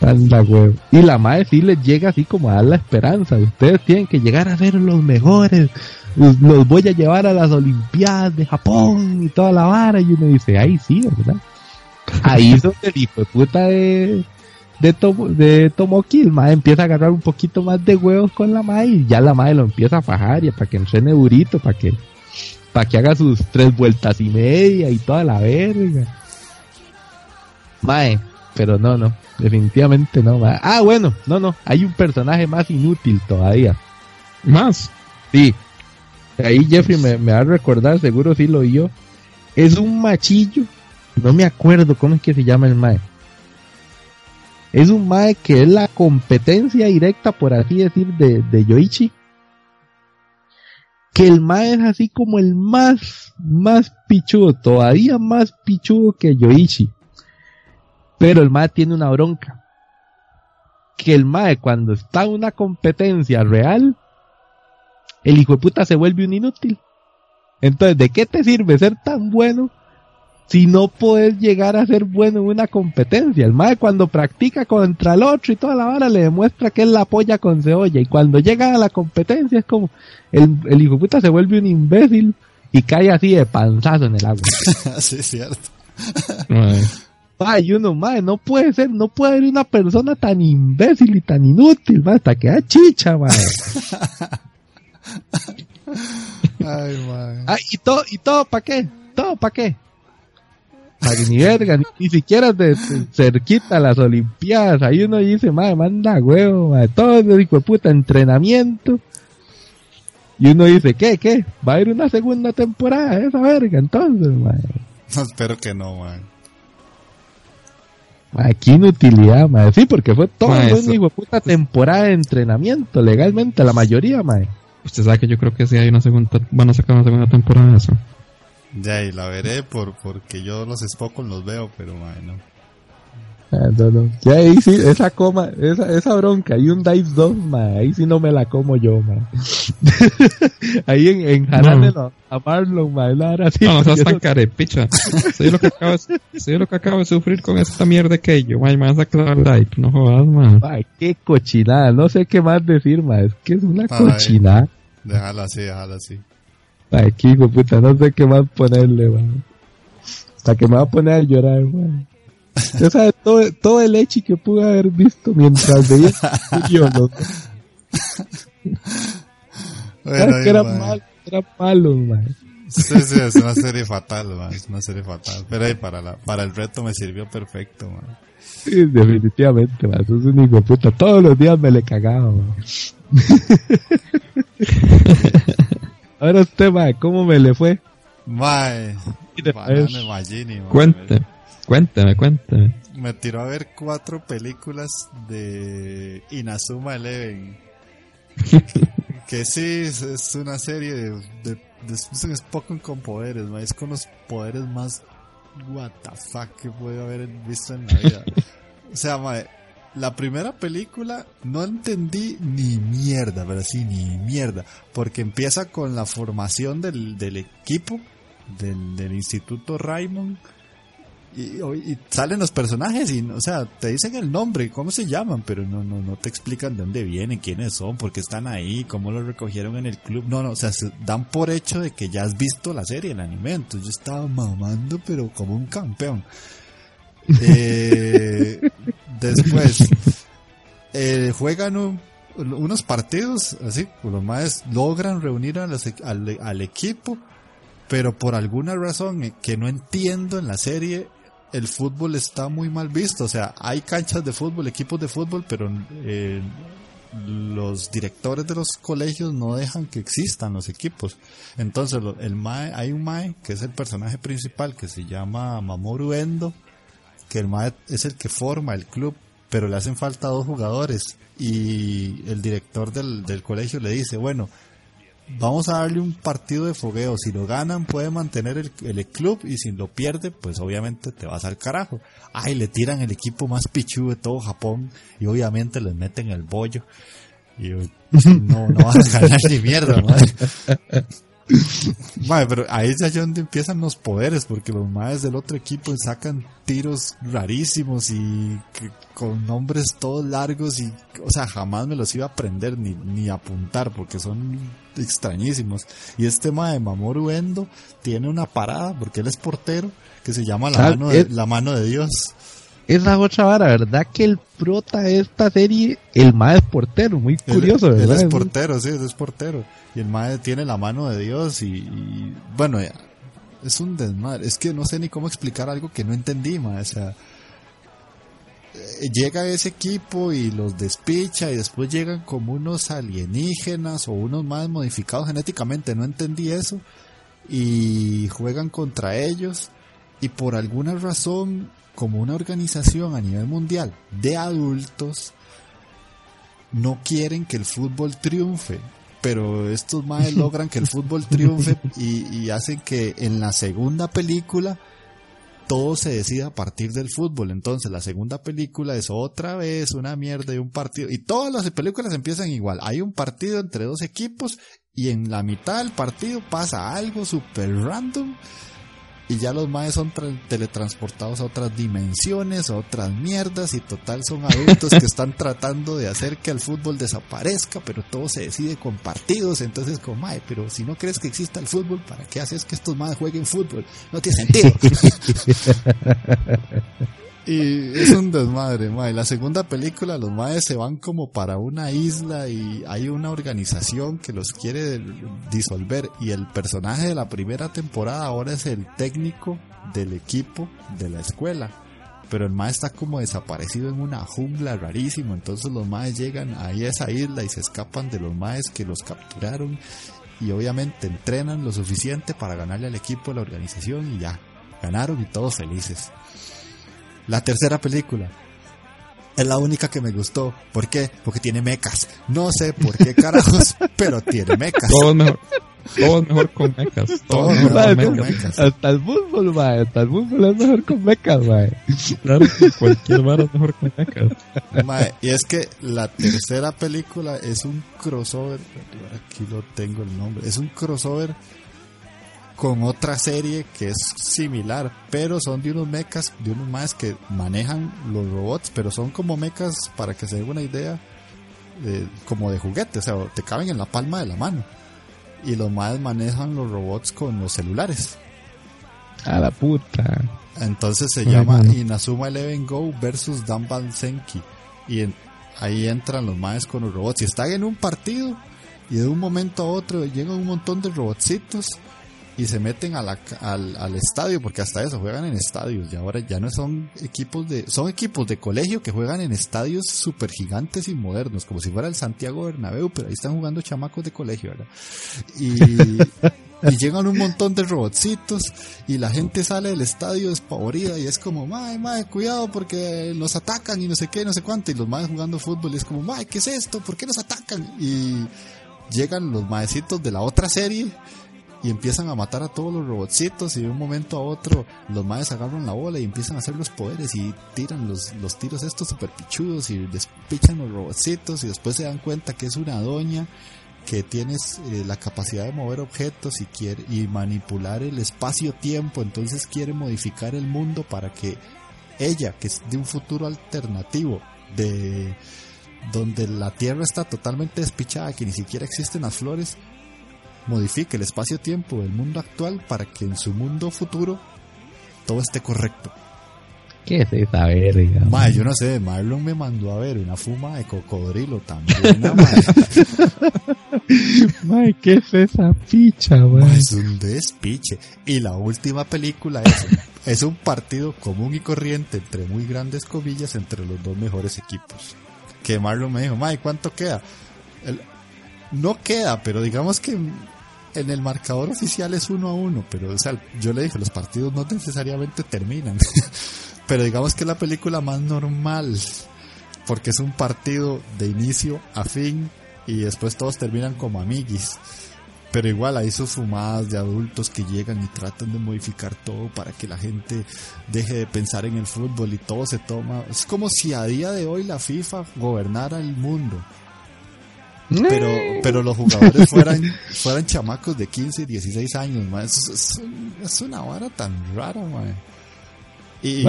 Anda, huevo. Y la mae sí les llega así como a dar la esperanza. Ustedes tienen que llegar a ser los mejores. Los, voy a llevar a las Olimpiadas de Japón y toda la vara. Y uno dice, ay, sí, ¿verdad? Ahí es donde el hijo de puta de, de, Tomo- de Tomoki, el mae empieza a agarrar un poquito más de huevos con la mae y ya la mae lo empieza a fajar y para que entrene durito, para que, para que haga sus tres vueltas y media y toda la verga. Mae, pero no, no, definitivamente no, mae. Ah, bueno, no, no, hay un personaje más inútil todavía. Más. Sí. Ahí Jeffrey me, me va a recordar, seguro sí lo yo. Es un machillo. No me acuerdo cómo es que se llama el mae. Es un mae que es la competencia directa, por así decir, de, de Yoichi. que el mae es así como el más, más pichudo, todavía más pichudo que Yoichi. Pero el mae tiene una bronca. Que el mae cuando está en una competencia real, el hijo de puta se vuelve un inútil. Entonces, ¿de qué te sirve ser tan bueno si no puedes llegar a ser bueno en una competencia? El mae cuando practica contra el otro y toda la vara le demuestra que él la apoya con cebolla y cuando llega a la competencia es como el, el hijo puta se vuelve un imbécil y cae así de panzazo en el agua. <laughs> sí, es cierto. Ay, uno, mae, no puede ser, no puede haber una persona tan imbécil y tan inútil, mae, hasta que da chicha, mae. <laughs> Ay, mae. Ah, y todo, y todo para qué, todo para qué. Ni verga, ni, ni siquiera de, de cerquita a las olimpiadas, ahí uno dice, mae, manda huevo, mae, todo el hijo de puta entrenamiento. Y uno dice, ¿qué, qué? Va a haber una segunda temporada de esa verga, entonces, mae. No, <laughs> espero que no. Mae, qué inutilidad, mae. Sí, porque fue todo Mae, una hijo de puta temporada de entrenamiento, legalmente, la mayoría, mae. Usted sabe que yo creo que sí hay una segunda, van a sacar una segunda temporada de eso. Ya, y la veré por, porque yo los Spokon los veo, pero mae, no. Ah, no, no. Ya ahí sí, esa coma, esa, esa bronca, y un Dice 2, mae, ahí sí no me la como yo, mae. <laughs> ahí en, en jalándelo a Marlon, mae, la verdad sí. No, no seas tan <laughs> carepicha. Soy lo que acabo de, soy lo que acabo de sufrir con esta mierda que yo, mae, me vas a sacar like, no jodas, man. Mae, qué cochinada, no sé qué más decir, mae, es que es una Ay. cochinada. Déjala así, déjala así. Ay, hijo de puta, no sé qué más ponerle, mae. Hasta que me va a poner a llorar, mae. Usted sabe todo, todo el hechi que pude haber visto mientras veía yo, loco. Bueno, Sabes que ahí, eran mae. malos, eran malos, mae. Sí, sí, es una serie fatal, mae, es una serie fatal. Pero ahí para, la, para el reto me sirvió perfecto, mae. Sí, definitivamente, man. Eso es un hijo de puta. Todos los días me le cagaba, man. <laughs> Ahora usted, ¿cómo me le fue? Mae, mae. Cuente, cuénteme, cuénteme. Me tiró a ver cuatro películas de Inazuma Eleven. <laughs> que sí, es, es una serie de, de, de es con poderes, mae. es con los poderes más what the fuck que puedo haber visto en la vida. <laughs> o sea, mae, la primera película no entendí ni mierda, pero sí, ni mierda, porque empieza con la formación del, del equipo del, del Instituto Raymond y, y salen los personajes y, o sea, te dicen el nombre, cómo se llaman, pero no, no, no te explican de dónde vienen, quiénes son, por qué están ahí, cómo los recogieron en el club. No, no, o sea, se dan por hecho de que ya has visto la serie, el anime. Entonces yo estaba mamando, pero como un campeón. Eh, <laughs> después, eh, juegan un- unos partidos, así, pues los más logran reunir a e- al, al equipo, pero por alguna razón que no entiendo en la serie, el fútbol está muy mal visto. O sea, hay canchas de fútbol, equipos de fútbol, pero eh, los directores de los colegios no dejan que existan los equipos. Entonces, el mae, hay un mae que es el personaje principal que se llama Mamoru Endo, que el mae es el que forma el club, pero le hacen falta dos jugadores. Y el director del, del colegio le dice, bueno, vamos a darle un partido de fogueo. Si lo ganan, puede mantener el, el club y si lo pierde, pues obviamente te vas al carajo. Ay, le tiran el equipo más pichu de todo Japón y obviamente les meten el bollo. Y yo, no, no vas a ganar ni mierda, <laughs> madre. <laughs> Madre, pero ahí es ya donde empiezan los poderes, porque los madres del otro equipo sacan tiros rarísimos y que- con nombres todos largos y, o sea, jamás me los iba a aprender ni, ni apuntar porque son extrañísimos. Y este mae de Mamoru Endo tiene una parada, porque él es portero, que se llama la, Ah, mano, de, es- la mano de Dios. Esa otra vara, ¿verdad? Que el prota de esta serie, el más es portero, muy curioso, él, ¿verdad? es portero, sí, él es portero. Y el mae tiene la mano de Dios y, y, bueno, es un desmadre. Es que no sé ni cómo explicar algo que no entendí, mae. O sea, llega ese equipo y los despicha y después llegan como unos alienígenas o unos más modificados genéticamente. No entendí eso. Y juegan contra ellos y por alguna razón, como una organización a nivel mundial de adultos, no quieren que el fútbol triunfe. pero estos maes <laughs> logran que el fútbol triunfe y, y hacen que en la segunda película todo se decida a partir del fútbol. Entonces la segunda película es otra vez una mierda de un partido. Y todas las películas empiezan igual. Hay un partido entre dos equipos y en la mitad del partido pasa algo súper random y ya los maes son teletransportados a otras dimensiones, a otras mierdas y total son adultos que están tratando de hacer que el fútbol desaparezca, pero todo se decide con partidos, entonces como mae, pero si no crees que exista el fútbol, ¿para qué haces que estos maes jueguen fútbol? No tiene sentido. <laughs> Y es un desmadre, mae. La segunda película, los maes se van como para una isla y hay una organización que los quiere disolver. Y el personaje de la primera temporada ahora es el técnico del equipo de la escuela. Pero el mae está como desaparecido en una jungla rarísimo. Entonces los maes llegan ahí a esa isla y se escapan de los maes que los capturaron. Y obviamente entrenan lo suficiente para ganarle al equipo de la organización y ya. Ganaron y todos felices. La tercera película. Es la única que me gustó. ¿Por qué? Porque tiene mecas. No sé por qué carajos, <laughs> pero tiene mecas. Todo es mejor. Todo es mejor con mecas. Todo es mejor con mecas. Hasta el fútbol, mae. Hasta el fútbol es mejor con mecas, mae. Claro, cualquier bar es mejor con mecas. Mae, y es que la tercera película es un crossover. Aquí lo tengo el nombre. Es un crossover con otra serie que es similar, pero son de unos mechas, de unos más que manejan los robots, pero son como mechas, para que se den una idea, como de juguete, o sea, te caben en la palma de la mano. Y los más manejan los robots con los celulares. A la puta. Entonces se llama Inazuma Eleven Go versus Danban Senki. Y ahí entran los maes con los robots. Y están en un partido y de un momento a otro llegan un montón de robotcitos y se meten a la, al, al, estadio, porque hasta eso juegan en estadios, y ahora ya no son equipos de, son equipos de colegio que juegan en estadios super gigantes y modernos, como si fuera el Santiago Bernabéu, pero ahí están jugando chamacos de colegio, ¿verdad? Y, <laughs> y llegan un montón de robotcitos, y la gente sale del estadio despavorida, y es como, mae, mae, cuidado porque nos atacan, y no sé qué, no sé cuánto, y los maes jugando fútbol, y es como, mae, ¿qué es esto? ¿Por qué nos atacan? Y llegan los maecitos de la otra serie, y empiezan a matar a todos los robotcitos y de un momento a otro los maes agarran la bola y empiezan a hacer los poderes y tiran los, los tiros estos super pichudos y despichan los robotcitos y después se dan cuenta que es una doña que tiene eh, la capacidad de mover objetos y quiere y manipular el espacio-tiempo, entonces quiere modificar el mundo para que ella, que es de un futuro alternativo, de donde la Tierra está totalmente despichada, que ni siquiera existen las flores, modifique el espacio-tiempo del mundo actual para que en su mundo futuro todo esté correcto. ¿Qué es esa verga? Mae, yo no sé, Marlon me mandó a ver una fuma de cocodrilo también. <laughs> mae. ¿qué es esa picha, mae? Es un despiche. Y la última película es, <laughs> es un partido común y corriente entre muy grandes comillas entre los dos mejores equipos. Que Marlon me dijo, mae, ¿cuánto queda? no queda, pero digamos que en el marcador oficial es uno a uno, pero o sea, yo le dije, los partidos no necesariamente terminan. <laughs> pero digamos que es la película más normal, porque es un partido de inicio a fin y después todos terminan como amiguis. Pero igual hay sus fumadas de adultos que llegan y tratan de modificar todo para que la gente deje de pensar en el fútbol y todo se toma. Es como si a día de hoy la FIFA gobernara el mundo pero, pero los jugadores fueran, <laughs> fueran chamacos de 15, 16 años, Es, es, una vara tan rara, Y,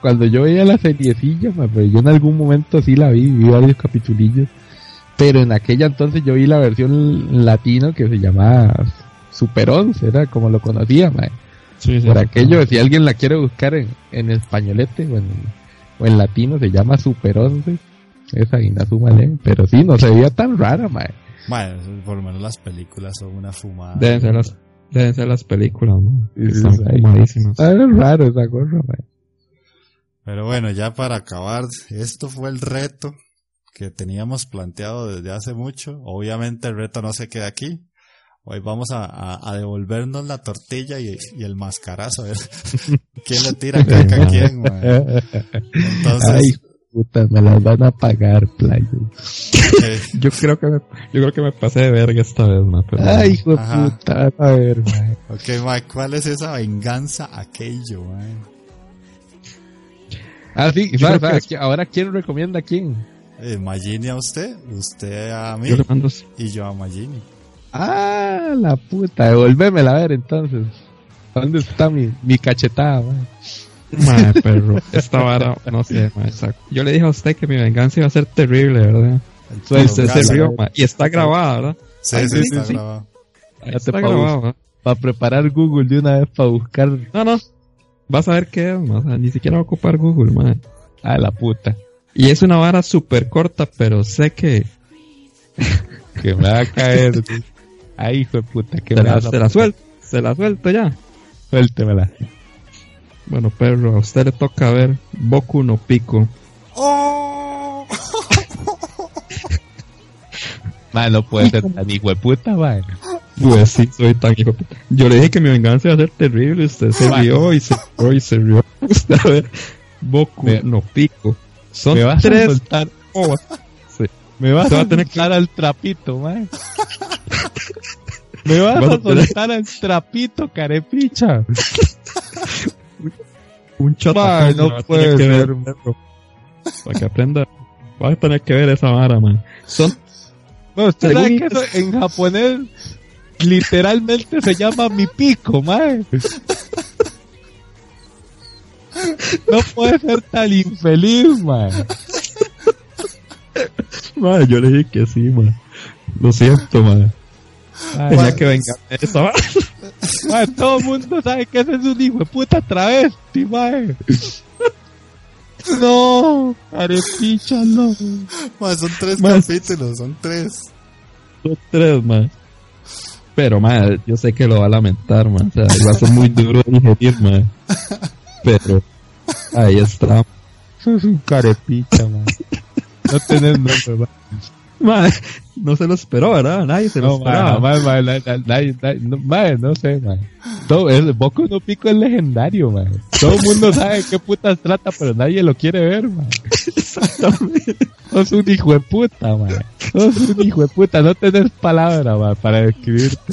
cuando yo veía la seriecilla, pero yo en algún momento sí la vi, vi varios capitulillos. Pero en aquella entonces yo vi la versión latino que se llamaba Super 11, era como lo conocía, Por aquello, si alguien la quiere buscar en, en españolete o en, o en latino, se llama Super 11 esa Inazuma pero sí, no se veía tan rara, mae. Mae, por lo menos las películas son una fumada. Deben ser las, deben ser las películas, ¿no? Están fumadísimas. Ah, es raro esa cosa, mae. Pero bueno, ya para acabar, esto fue el reto que teníamos planteado desde hace mucho. Obviamente el reto no se queda aquí. Hoy vamos a, a, devolvernos la tortilla y, y, el mascarazo. A ver <laughs> quién le tira <laughs> caca a quién. <laughs> Entonces, puta, me las van a pagar, playo. <laughs> Yo creo que me, yo creo que me pasé de verga esta vez, ma, pero- Ay, hijo de puta, a ver, mae. ok, Mike, ¿cuál es esa venganza aquello, mae? Ah, sí, ahora quién recomienda a quién. Eh, Magini a usted, usted a mí yo le mando, y yo a Magini. Ah, la puta, devolvémela a ver entonces. ¿Dónde está mi, mi cachetada, mae? Madre perro, esta vara, no sé, Yo le dije a usted que mi venganza iba a ser terrible, ¿verdad? Usted se rió, y está grabada, ¿verdad? Sí, Ay, sí, sí, está sí. Ya Está grabada. Para preparar Google de una vez para buscar No, no. Vas a ver qué es, o sea, ni siquiera va a ocupar Google, man. a la puta. Y es una vara súper corta, pero sé que <laughs> Que me va a caer. <laughs> Ay, hijo de puta, que se me la, vas a se la suelto, se la suelto ya. Suéltemela. Bueno, perro, a usted le toca ver Boku no Pico. <laughs> ¡Oh! Mae, no puede ser tan hijo de puta, mae. Pues sí, soy tan hijo de puta. Yo le dije que mi venganza iba a ser terrible, usted se rió y se rió y se rió. <laughs> Usted a ver, Boku Me- no Pico. Son Me vas a soltar. Sí. Me vas a a tener al trapito, mae. <laughs> Me vas Vas a a soltar al trapito, carepicha. Un chat Mae, no puede que ser. ver. Para que aprenda. Vas a tener que ver esa vara, man. Son No, usted sabe que eso en japonés literalmente se llama mi pico, mae. No puede ser tan infeliz, mae. Madre, yo le dije que sí, man. Lo siento, man. Mae, Tenía que vengar de esa vara. <laughs> mae, todo el mundo sabe que ese es un hijo de puta travesti, mae. No, carepicha, no. Mae, son tres Mae. capítulos, son tres. Son tres, man. Pero, man, yo sé que lo va a lamentar, man. O sea, va a ser muy duro de digerir, man. Pero, ahí está. Eso es un carepicha, mae. No tenés nombre, mae. Man, no se lo esperó, ¿verdad? Nadie se lo No, esperaba. na- nadie- nadie- no, sé. Todo, el Boku no Pico es legendario. Todo el mundo sabe qué putas trata, pero nadie lo quiere ver. Exactamente. Sos un hijo de puta. Sos un hijo de puta, no tenés palabra, para describirte.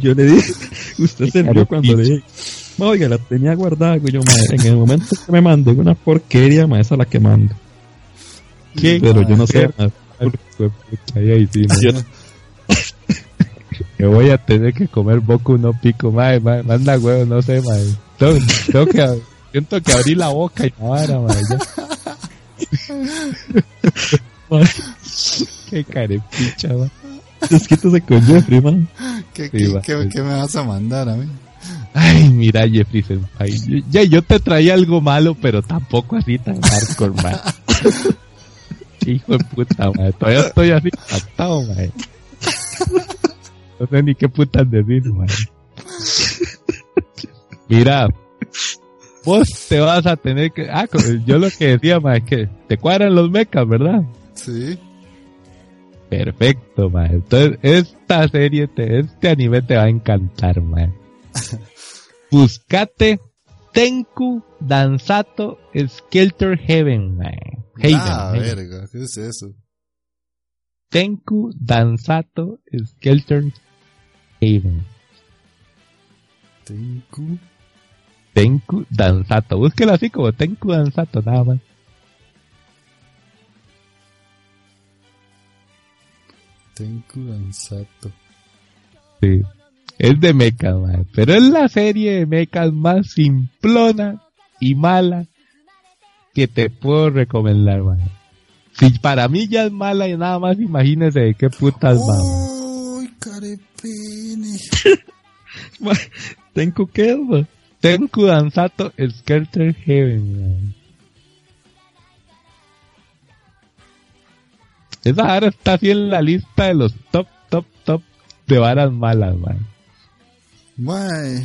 Yo le dije, usted se rió cuando le dije, "Ma, oiga, la tenía guardada, yo, madre. En el momento que me mandó una porquería, ma, esa es la que mando. ¿Qué? Pero yo no sé, yo Que voy a tener que comer Boku no Pico, mae, mae. Manda huevo, no sé, mae. Tengo, tengo que, siento que abrí la boca y la vara, mae. ya. ma, <laughs> Qué carepicha, mae. desquítese con Jeffrey, man. ¿Qué, Sí, qué, qué- qué me vas a mandar a mí? Ay, mira, Jeffrey Senpai. Yo- Ya, yo te traía algo malo, pero tampoco así tan hardcore, man. <laughs> Hijo de puta, man. Todavía estoy así captado, man. No sé ni qué putas decir, man. Mira, vos te vas a tener que... Ah, yo lo que decía, man, es que te cuadran los mechas, ¿verdad? Sí. Perfecto, man. Entonces, esta serie, te, este anime te va a encantar, man. <laughs> Buscate Tenku Danzato Skelter Heaven, man. Heaven, ah, verga, ¿qué es eso? Tenku Danzato Skelter Heaven. Tenku. Tenku Danzato. Búsquelo así como Tenku Danzato, nada más. Tenku Danzato. Sí. Es de mechas, man. Pero es la serie de mechas más simplona y mala que te puedo recomendar, man. Si para mí ya es mala y nada más imagínese de qué putas va. man. ¡Uy, carepene! <laughs> Tengo que, ma. Tenku Danzato Skelter Heaven, man. Esa vara está así en la lista de los top, top, top de varas malas, man. Mae.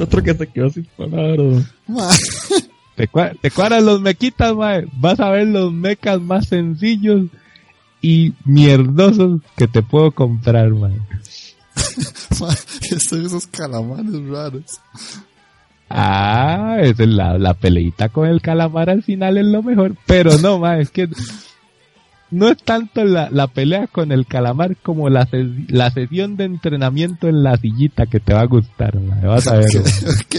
Otro que se quedó sin palabras. Mae. <laughs> Te, te cuadran los mequitas, mae. Vas a ver los mecas más sencillos y mierdosos que te puedo comprar, mae. <laughs> Mae, Estos esos calamares raros. Ah, es la, la peleita con el calamar al final es lo mejor. Pero no, ma, es que no es tanto la, la pelea con el calamar como la, ses- la sesión de entrenamiento en la sillita que te va a gustar, ma. Vas a ver. ma. Ok.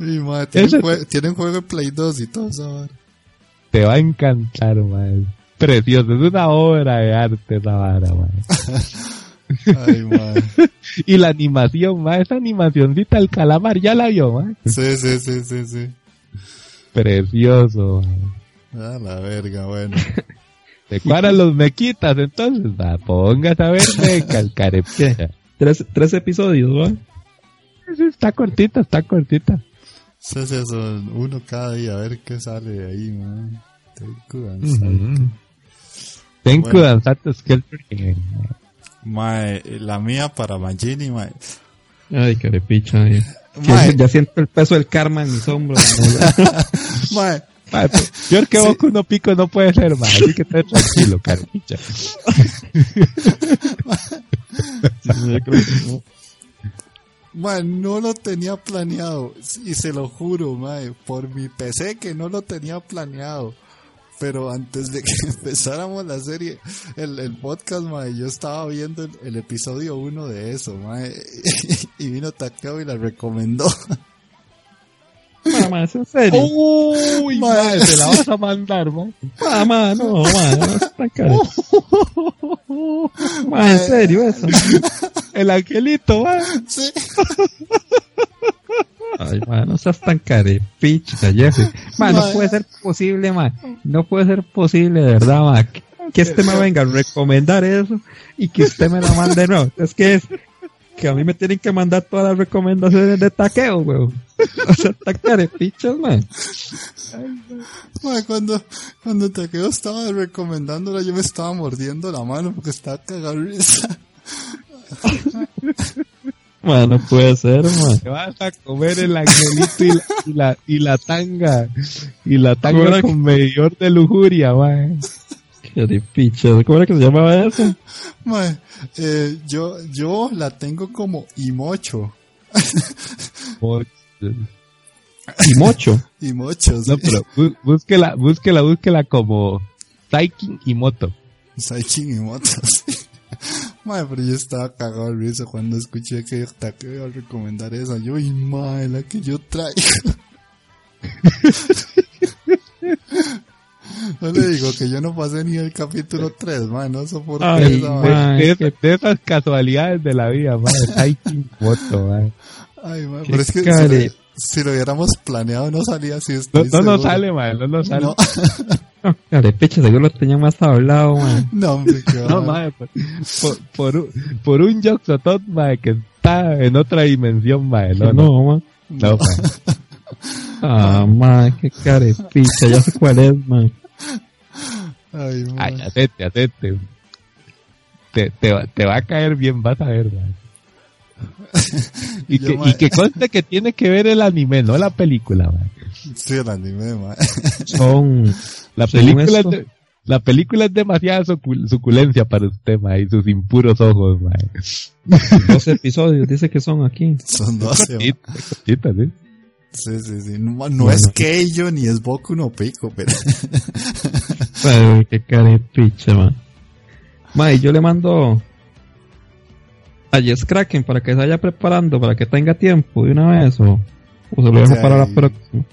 Y, <laughs> madre, tienen, Ese- jue- tienen juego en Play 2 y todo eso. Te va a encantar, ma. Es precioso. Es una obra de arte esa vara, ma. <laughs> Ay, madre. <laughs> Y la animación, ma. Esa animacioncita del calamar, ya la vio, ma. Sí, sí, sí, sí, sí. Precioso, ma. A la verga, bueno. <laughs> Te cuadran los mequitas, entonces, va, pongas a ver <laughs> carepicha. Tres, tres episodios. Sí, Está cortita, está cortita. Sí, sí, eso, uno cada día, a ver qué sale de ahí, man. Ten cuidado. Ten Bueno. Santo Skelter. Mae, la mía para Magini, mae. Ay, carepicha. Ya, Mae, <laughs> ya siento el peso del karma en mis hombros. mae. Madre, pues, Peor que Boku no pico no puede ser, madre. Así que estés tranquilo, carepicha. Mae, no lo tenía planeado. Y se lo juro, mae, por mi PC que no lo tenía planeado. Pero antes de que <laughs> empezáramos la serie, el, el podcast, mae, yo estaba viendo el, el episodio 1 de eso, mae. <laughs> Y vino Takeo y la recomendó. Mamá, ¿es en serio? Uy, madre, te la vas a mandar, man. Mamá, no, mamá, no está caro. <laughs> Ma, en serio eso. El angelito, man. Sí. Ay, ma, no seas tan carepicha, Jeffrey. Ma, no puede ser posible, ma. No puede ser posible, de verdad, ma. Que, que este me venga a recomendar eso y que usted me la mande, no. Es que es que a mí me tienen que mandar todas las recomendaciones de taqueo, weón. <laughs> O sea, tan carepichas, ma. Mae, cuando, cuando Takeo estaba recomendándola, yo me estaba mordiendo la mano porque estaba cagado risa. <laughs> No puede ser, ma. Te vas a comer el angelito y la, y la, y la tanga. Y la tanga ¿Cómo era con medidor de lujuria, man. Carepichas. ¿Cómo era que se llamaba eso? <laughs> Mae, eh, yo, yo la tengo como Imocho. Y mocho. <laughs> Imocho, sí. No, pero bú- búsquela, búsquela, búsquela como Taikin y Moto. Saichin Imoto, <laughs> sí. Mae, pero yo estaba cagado de risa cuando escuché que Takeo iba a recomendar esa. Yo, y mae, la que yo traigo. No le digo que yo no pasé ni el capítulo 3, mae, no soporté Ay, esa vaina. De, de- de esas casualidades de la vida, man. Taikin y Moto, man. Ay, Qué pero es que si lo, si lo hubiéramos planeado no salía así. No, no sale, <laughs> man. No nos sale. No, No, carepichas, seguro lo tenía más hablado, ma. no, hombre, qué No, mae, por, por, por un, por un mae, que está en otra dimensión, mae. No, no, No, ma. no, <laughs> mae. Ah, ma, qué carepicha, ya sé cuál es, ma. Ay. Ay, hacete, hacete. Te, te, va- te va a caer bien, vas a ver, mae. <laughs> Y que, y que conste que tiene que ver el anime, no la película, mae. Sí, el anime, mae. Son, La película, es de- la película es demasiada sucul- suculencia para usted, mae, y sus impuros ojos, mae. 12 episodios, dice que son aquí. Son 12, mae. Cortita, cortita, ¿sí? Sí, sí, sí. No, no es Keijo ni es Boku no Pico, pero... <laughs> Ay, qué carepicha, ma. Ma, y yo le mando a Jess Kraken para que se vaya preparando, para que tenga tiempo de una vez, o, o se lo dejo para la próxima.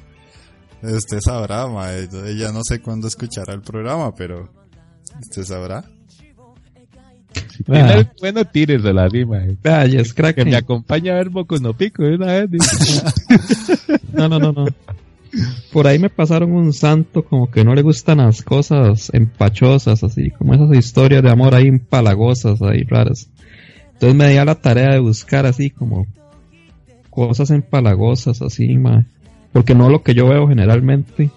Usted sabrá, mae. Ella no sé cuándo escuchará el programa, pero... Usted sabrá. Si tiene Ah. algo bueno, tíresela así, mae. Vea, Jess Que me Kraken. acompañe a ver Boku no Pico de una vez. <laughs> No, no, no, no. Por ahí me pasaron un santo como que no le gustan las cosas empachosas, así, como esas historias de amor ahí empalagosas, ahí raras. Entonces me di a la tarea de buscar así como cosas empalagosas, así, ma. Porque no lo que yo veo generalmente.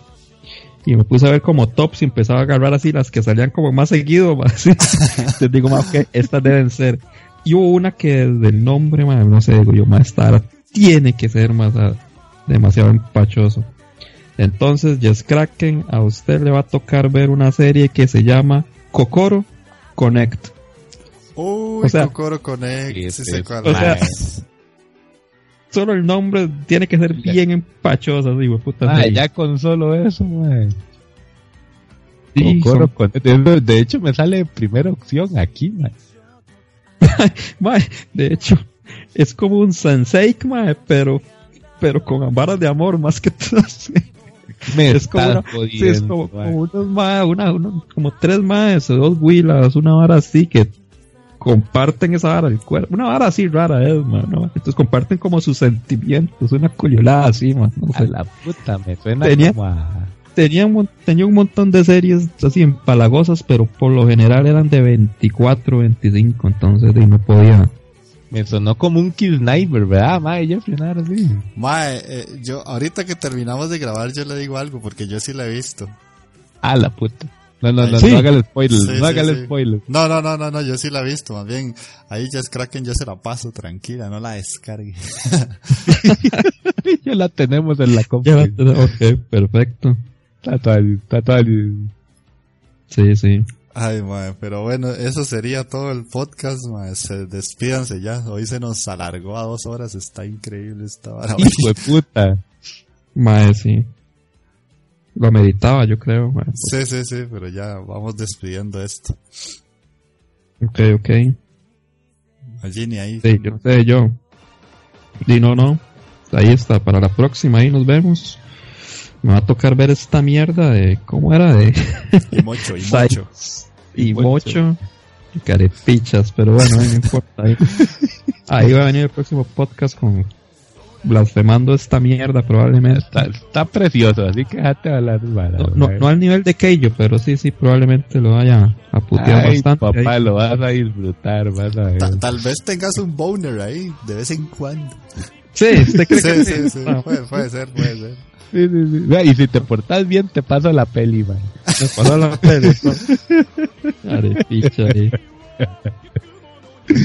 Y me puse a ver como tops y empezaba a agarrar así las que salían como más seguido, <laughs> así. Entonces digo, más que estas deben ser. Y hubo una que desde el nombre, ma, no sé, digo yo, más esta tiene que ser más ah, demasiado empachoso. Entonces, Jess Kraken, a usted le va a tocar ver una serie que se llama Kokoro Connect. Uy, O sea- Kokoro Connect. Sí, Sí, sí, o sea-. Solo el nombre tiene que ser bien empachoso, digo, puta. Ah, ya con solo eso, mae. Sí, son- con- de hecho, me sale primera opción aquí, <laughs> mae, de hecho, es como un sensei, mae, pero, pero con varas de amor más que todo. <laughs> Me Es como, una, sí, es como, unos mae, una, como tres más dos huilas, una vara así que comparten esa vara del cuerpo. Una vara así rara es, mae, ¿no? Entonces comparten como sus sentimientos, una coliolada así, man. No A la puta, me suena Tenía- como a... tenía, un, mon- tenía un montón de series así empalagosas, pero por lo general eran de 24, 25, entonces de, no podía. Me sonó como un Kill Sniper, ¿verdad, mae? Jeffrey, nada así. Mae, eh, yo, ahorita que terminamos de grabar, yo le digo algo, porque yo sí la he visto. A la puta. No, no, no, Sí. no haga el spoiler, Sí, no haga el sí. spoiler. No, no, no, no, no, yo sí la he visto. Más bien, ahí Jess Kraken yo se la paso tranquila, no la descargue. <laughs> ya la tenemos en la compra. ok, perfecto. Está todo, está Sí, sí. Ay, mae, pero bueno, eso sería todo el podcast, mae. Se, despídanse ya. Hoy se nos alargó a dos horas. Está increíble esta vara. Hijo de puta. Mae, sí. Lo meditaba, yo creo, mae. Sí, sí, sí, pero ya vamos despidiendo esto. Ok, ok. A Ginny ahí. Sí, yo no sé, yo. Y no, no. Ahí está, para la próxima, ahí nos vemos. Me va a tocar ver esta mierda de. ¿Cómo era? De. Y mucho, y mucho. y mucho. mocho. Y carepichas, pero bueno, ahí no importa. Ahí, ahí va a venir el próximo podcast con. Blasfemando esta mierda, probablemente. Está, está precioso, así que déjate hablar, vara, No, no, al nivel de Keio, pero sí, sí, probablemente lo vaya a putear Ay, bastante. ahí. papá, lo vas a disfrutar, vas a ver. Ta- tal vez tengas un boner ahí, de vez en cuando. Sí, ¿usted cree <laughs> Sí, que sí, sí. Ah, Puede, puede ser, puede ser. Sí, sí, sí. Vea, Y si te portas bien, te paso la peli, man. me pasó la peli, ¿no? Carepicha ahí. <laughs>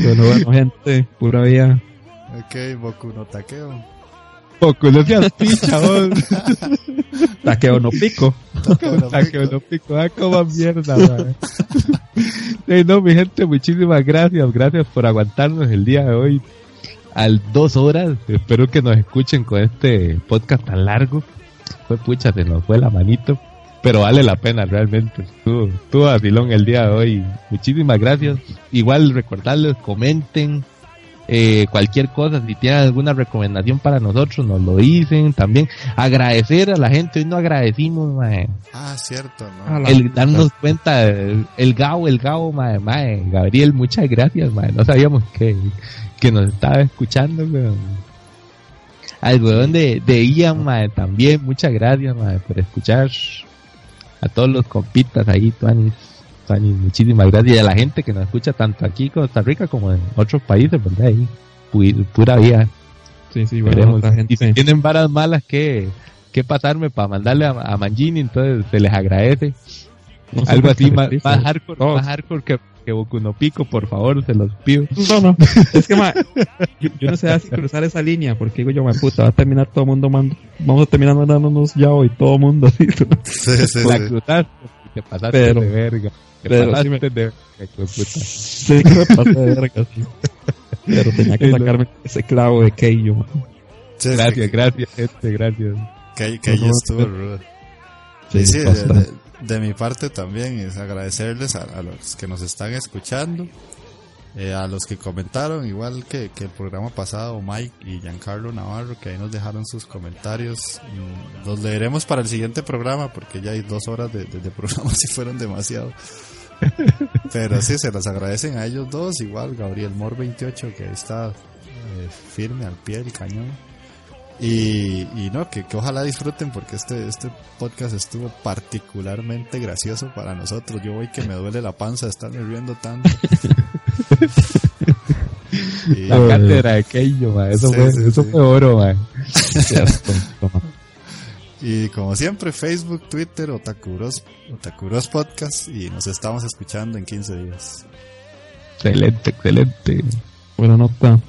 Bueno, bueno, gente, pura vida. Ok, Boku no Takeo. Poco, no seas <laughs> picha, vos. <laughs> Taqueo no pico. Que no pico, ah, como mierda. Sí, <laughs> no, mi gente, muchísimas gracias. Gracias por aguantarnos el día de hoy. Al dos horas. Espero que nos escuchen con este podcast tan largo. Fue pucha, se nos fue la manito. Pero vale la pena realmente. Estuvo, estuvo vacilón el día de hoy. Muchísimas gracias. Igual recordarles, comenten. Eh, cualquier cosa, si tienen alguna recomendación para nosotros, nos lo dicen. También agradecer a la gente. Hoy no agradecimos, mae Ah, cierto, la el darnos cuenta, el, el Gao, el Gao, mae, mae, Gabriel, muchas gracias, mae, no sabíamos que, que nos estaba escuchando, weón. Al weón de, de Ian, mae, también, muchas gracias, mae, por escuchar a todos los compitas ahí, Tuanis, Muchísimas gracias, y a la gente que nos escucha tanto aquí en Costa Rica como en otros países, ¿verdad? Ahí, pu- pura vida, Sí, sí, bueno, Esperemos. la gente. Y si tienen varas malas que, que pasarme para mandarle a, a Mangini, entonces se les agradece. no Algo así más, más hardcore, más hardcore que, que Boku no Pico, por favor, se los pido. No, no. <laughs> Es que, ma, yo, yo no sé si cruzar esa línea, porque digo yo, ma, puta, va a terminar todo el mundo mando, vamos a terminar mandándonos ya hoy, todo el mundo. <laughs> ¿sí? Sí, sí, La sí. cruzaste y te pasaste Pero- de verga. Pero sí me- de. <laughs> Sí, que me pasé de verga, sí. Pero tenía que sacarme ese clavo de Keio, Gracias, que- gracias, gente, gracias. Que, que ahí Ujú. estuvo rudo. Sí, sí, de, de- de mi parte también es agradecerles a, a los que nos están escuchando, eh, a los que comentaron, igual que, que el programa pasado, Mike y Giancarlo Navarro, que ahí nos dejaron sus comentarios. Mm, Los leeremos para el siguiente programa, porque ya hay dos horas de, de- de programa <laughs> si fueron demasiado. Pero sí, se los agradecen a ellos dos, igual Gabriel Mor 28, que ahí está eh, firme al pie del cañón. Y, y no, que, que ojalá disfruten porque este, este podcast estuvo particularmente gracioso para nosotros. Yo voy que me duele la panza de estarme riendo tanto. <laughs> La cátedra de Keio, ma, eso, Sí, fue, sí, eso fue oro, ma. Cierto, toma. Y como siempre, Facebook, Twitter, Otakuros, Otakuros Podcast. Y nos estamos escuchando en 15 días. Excelente, excelente. Buena nota.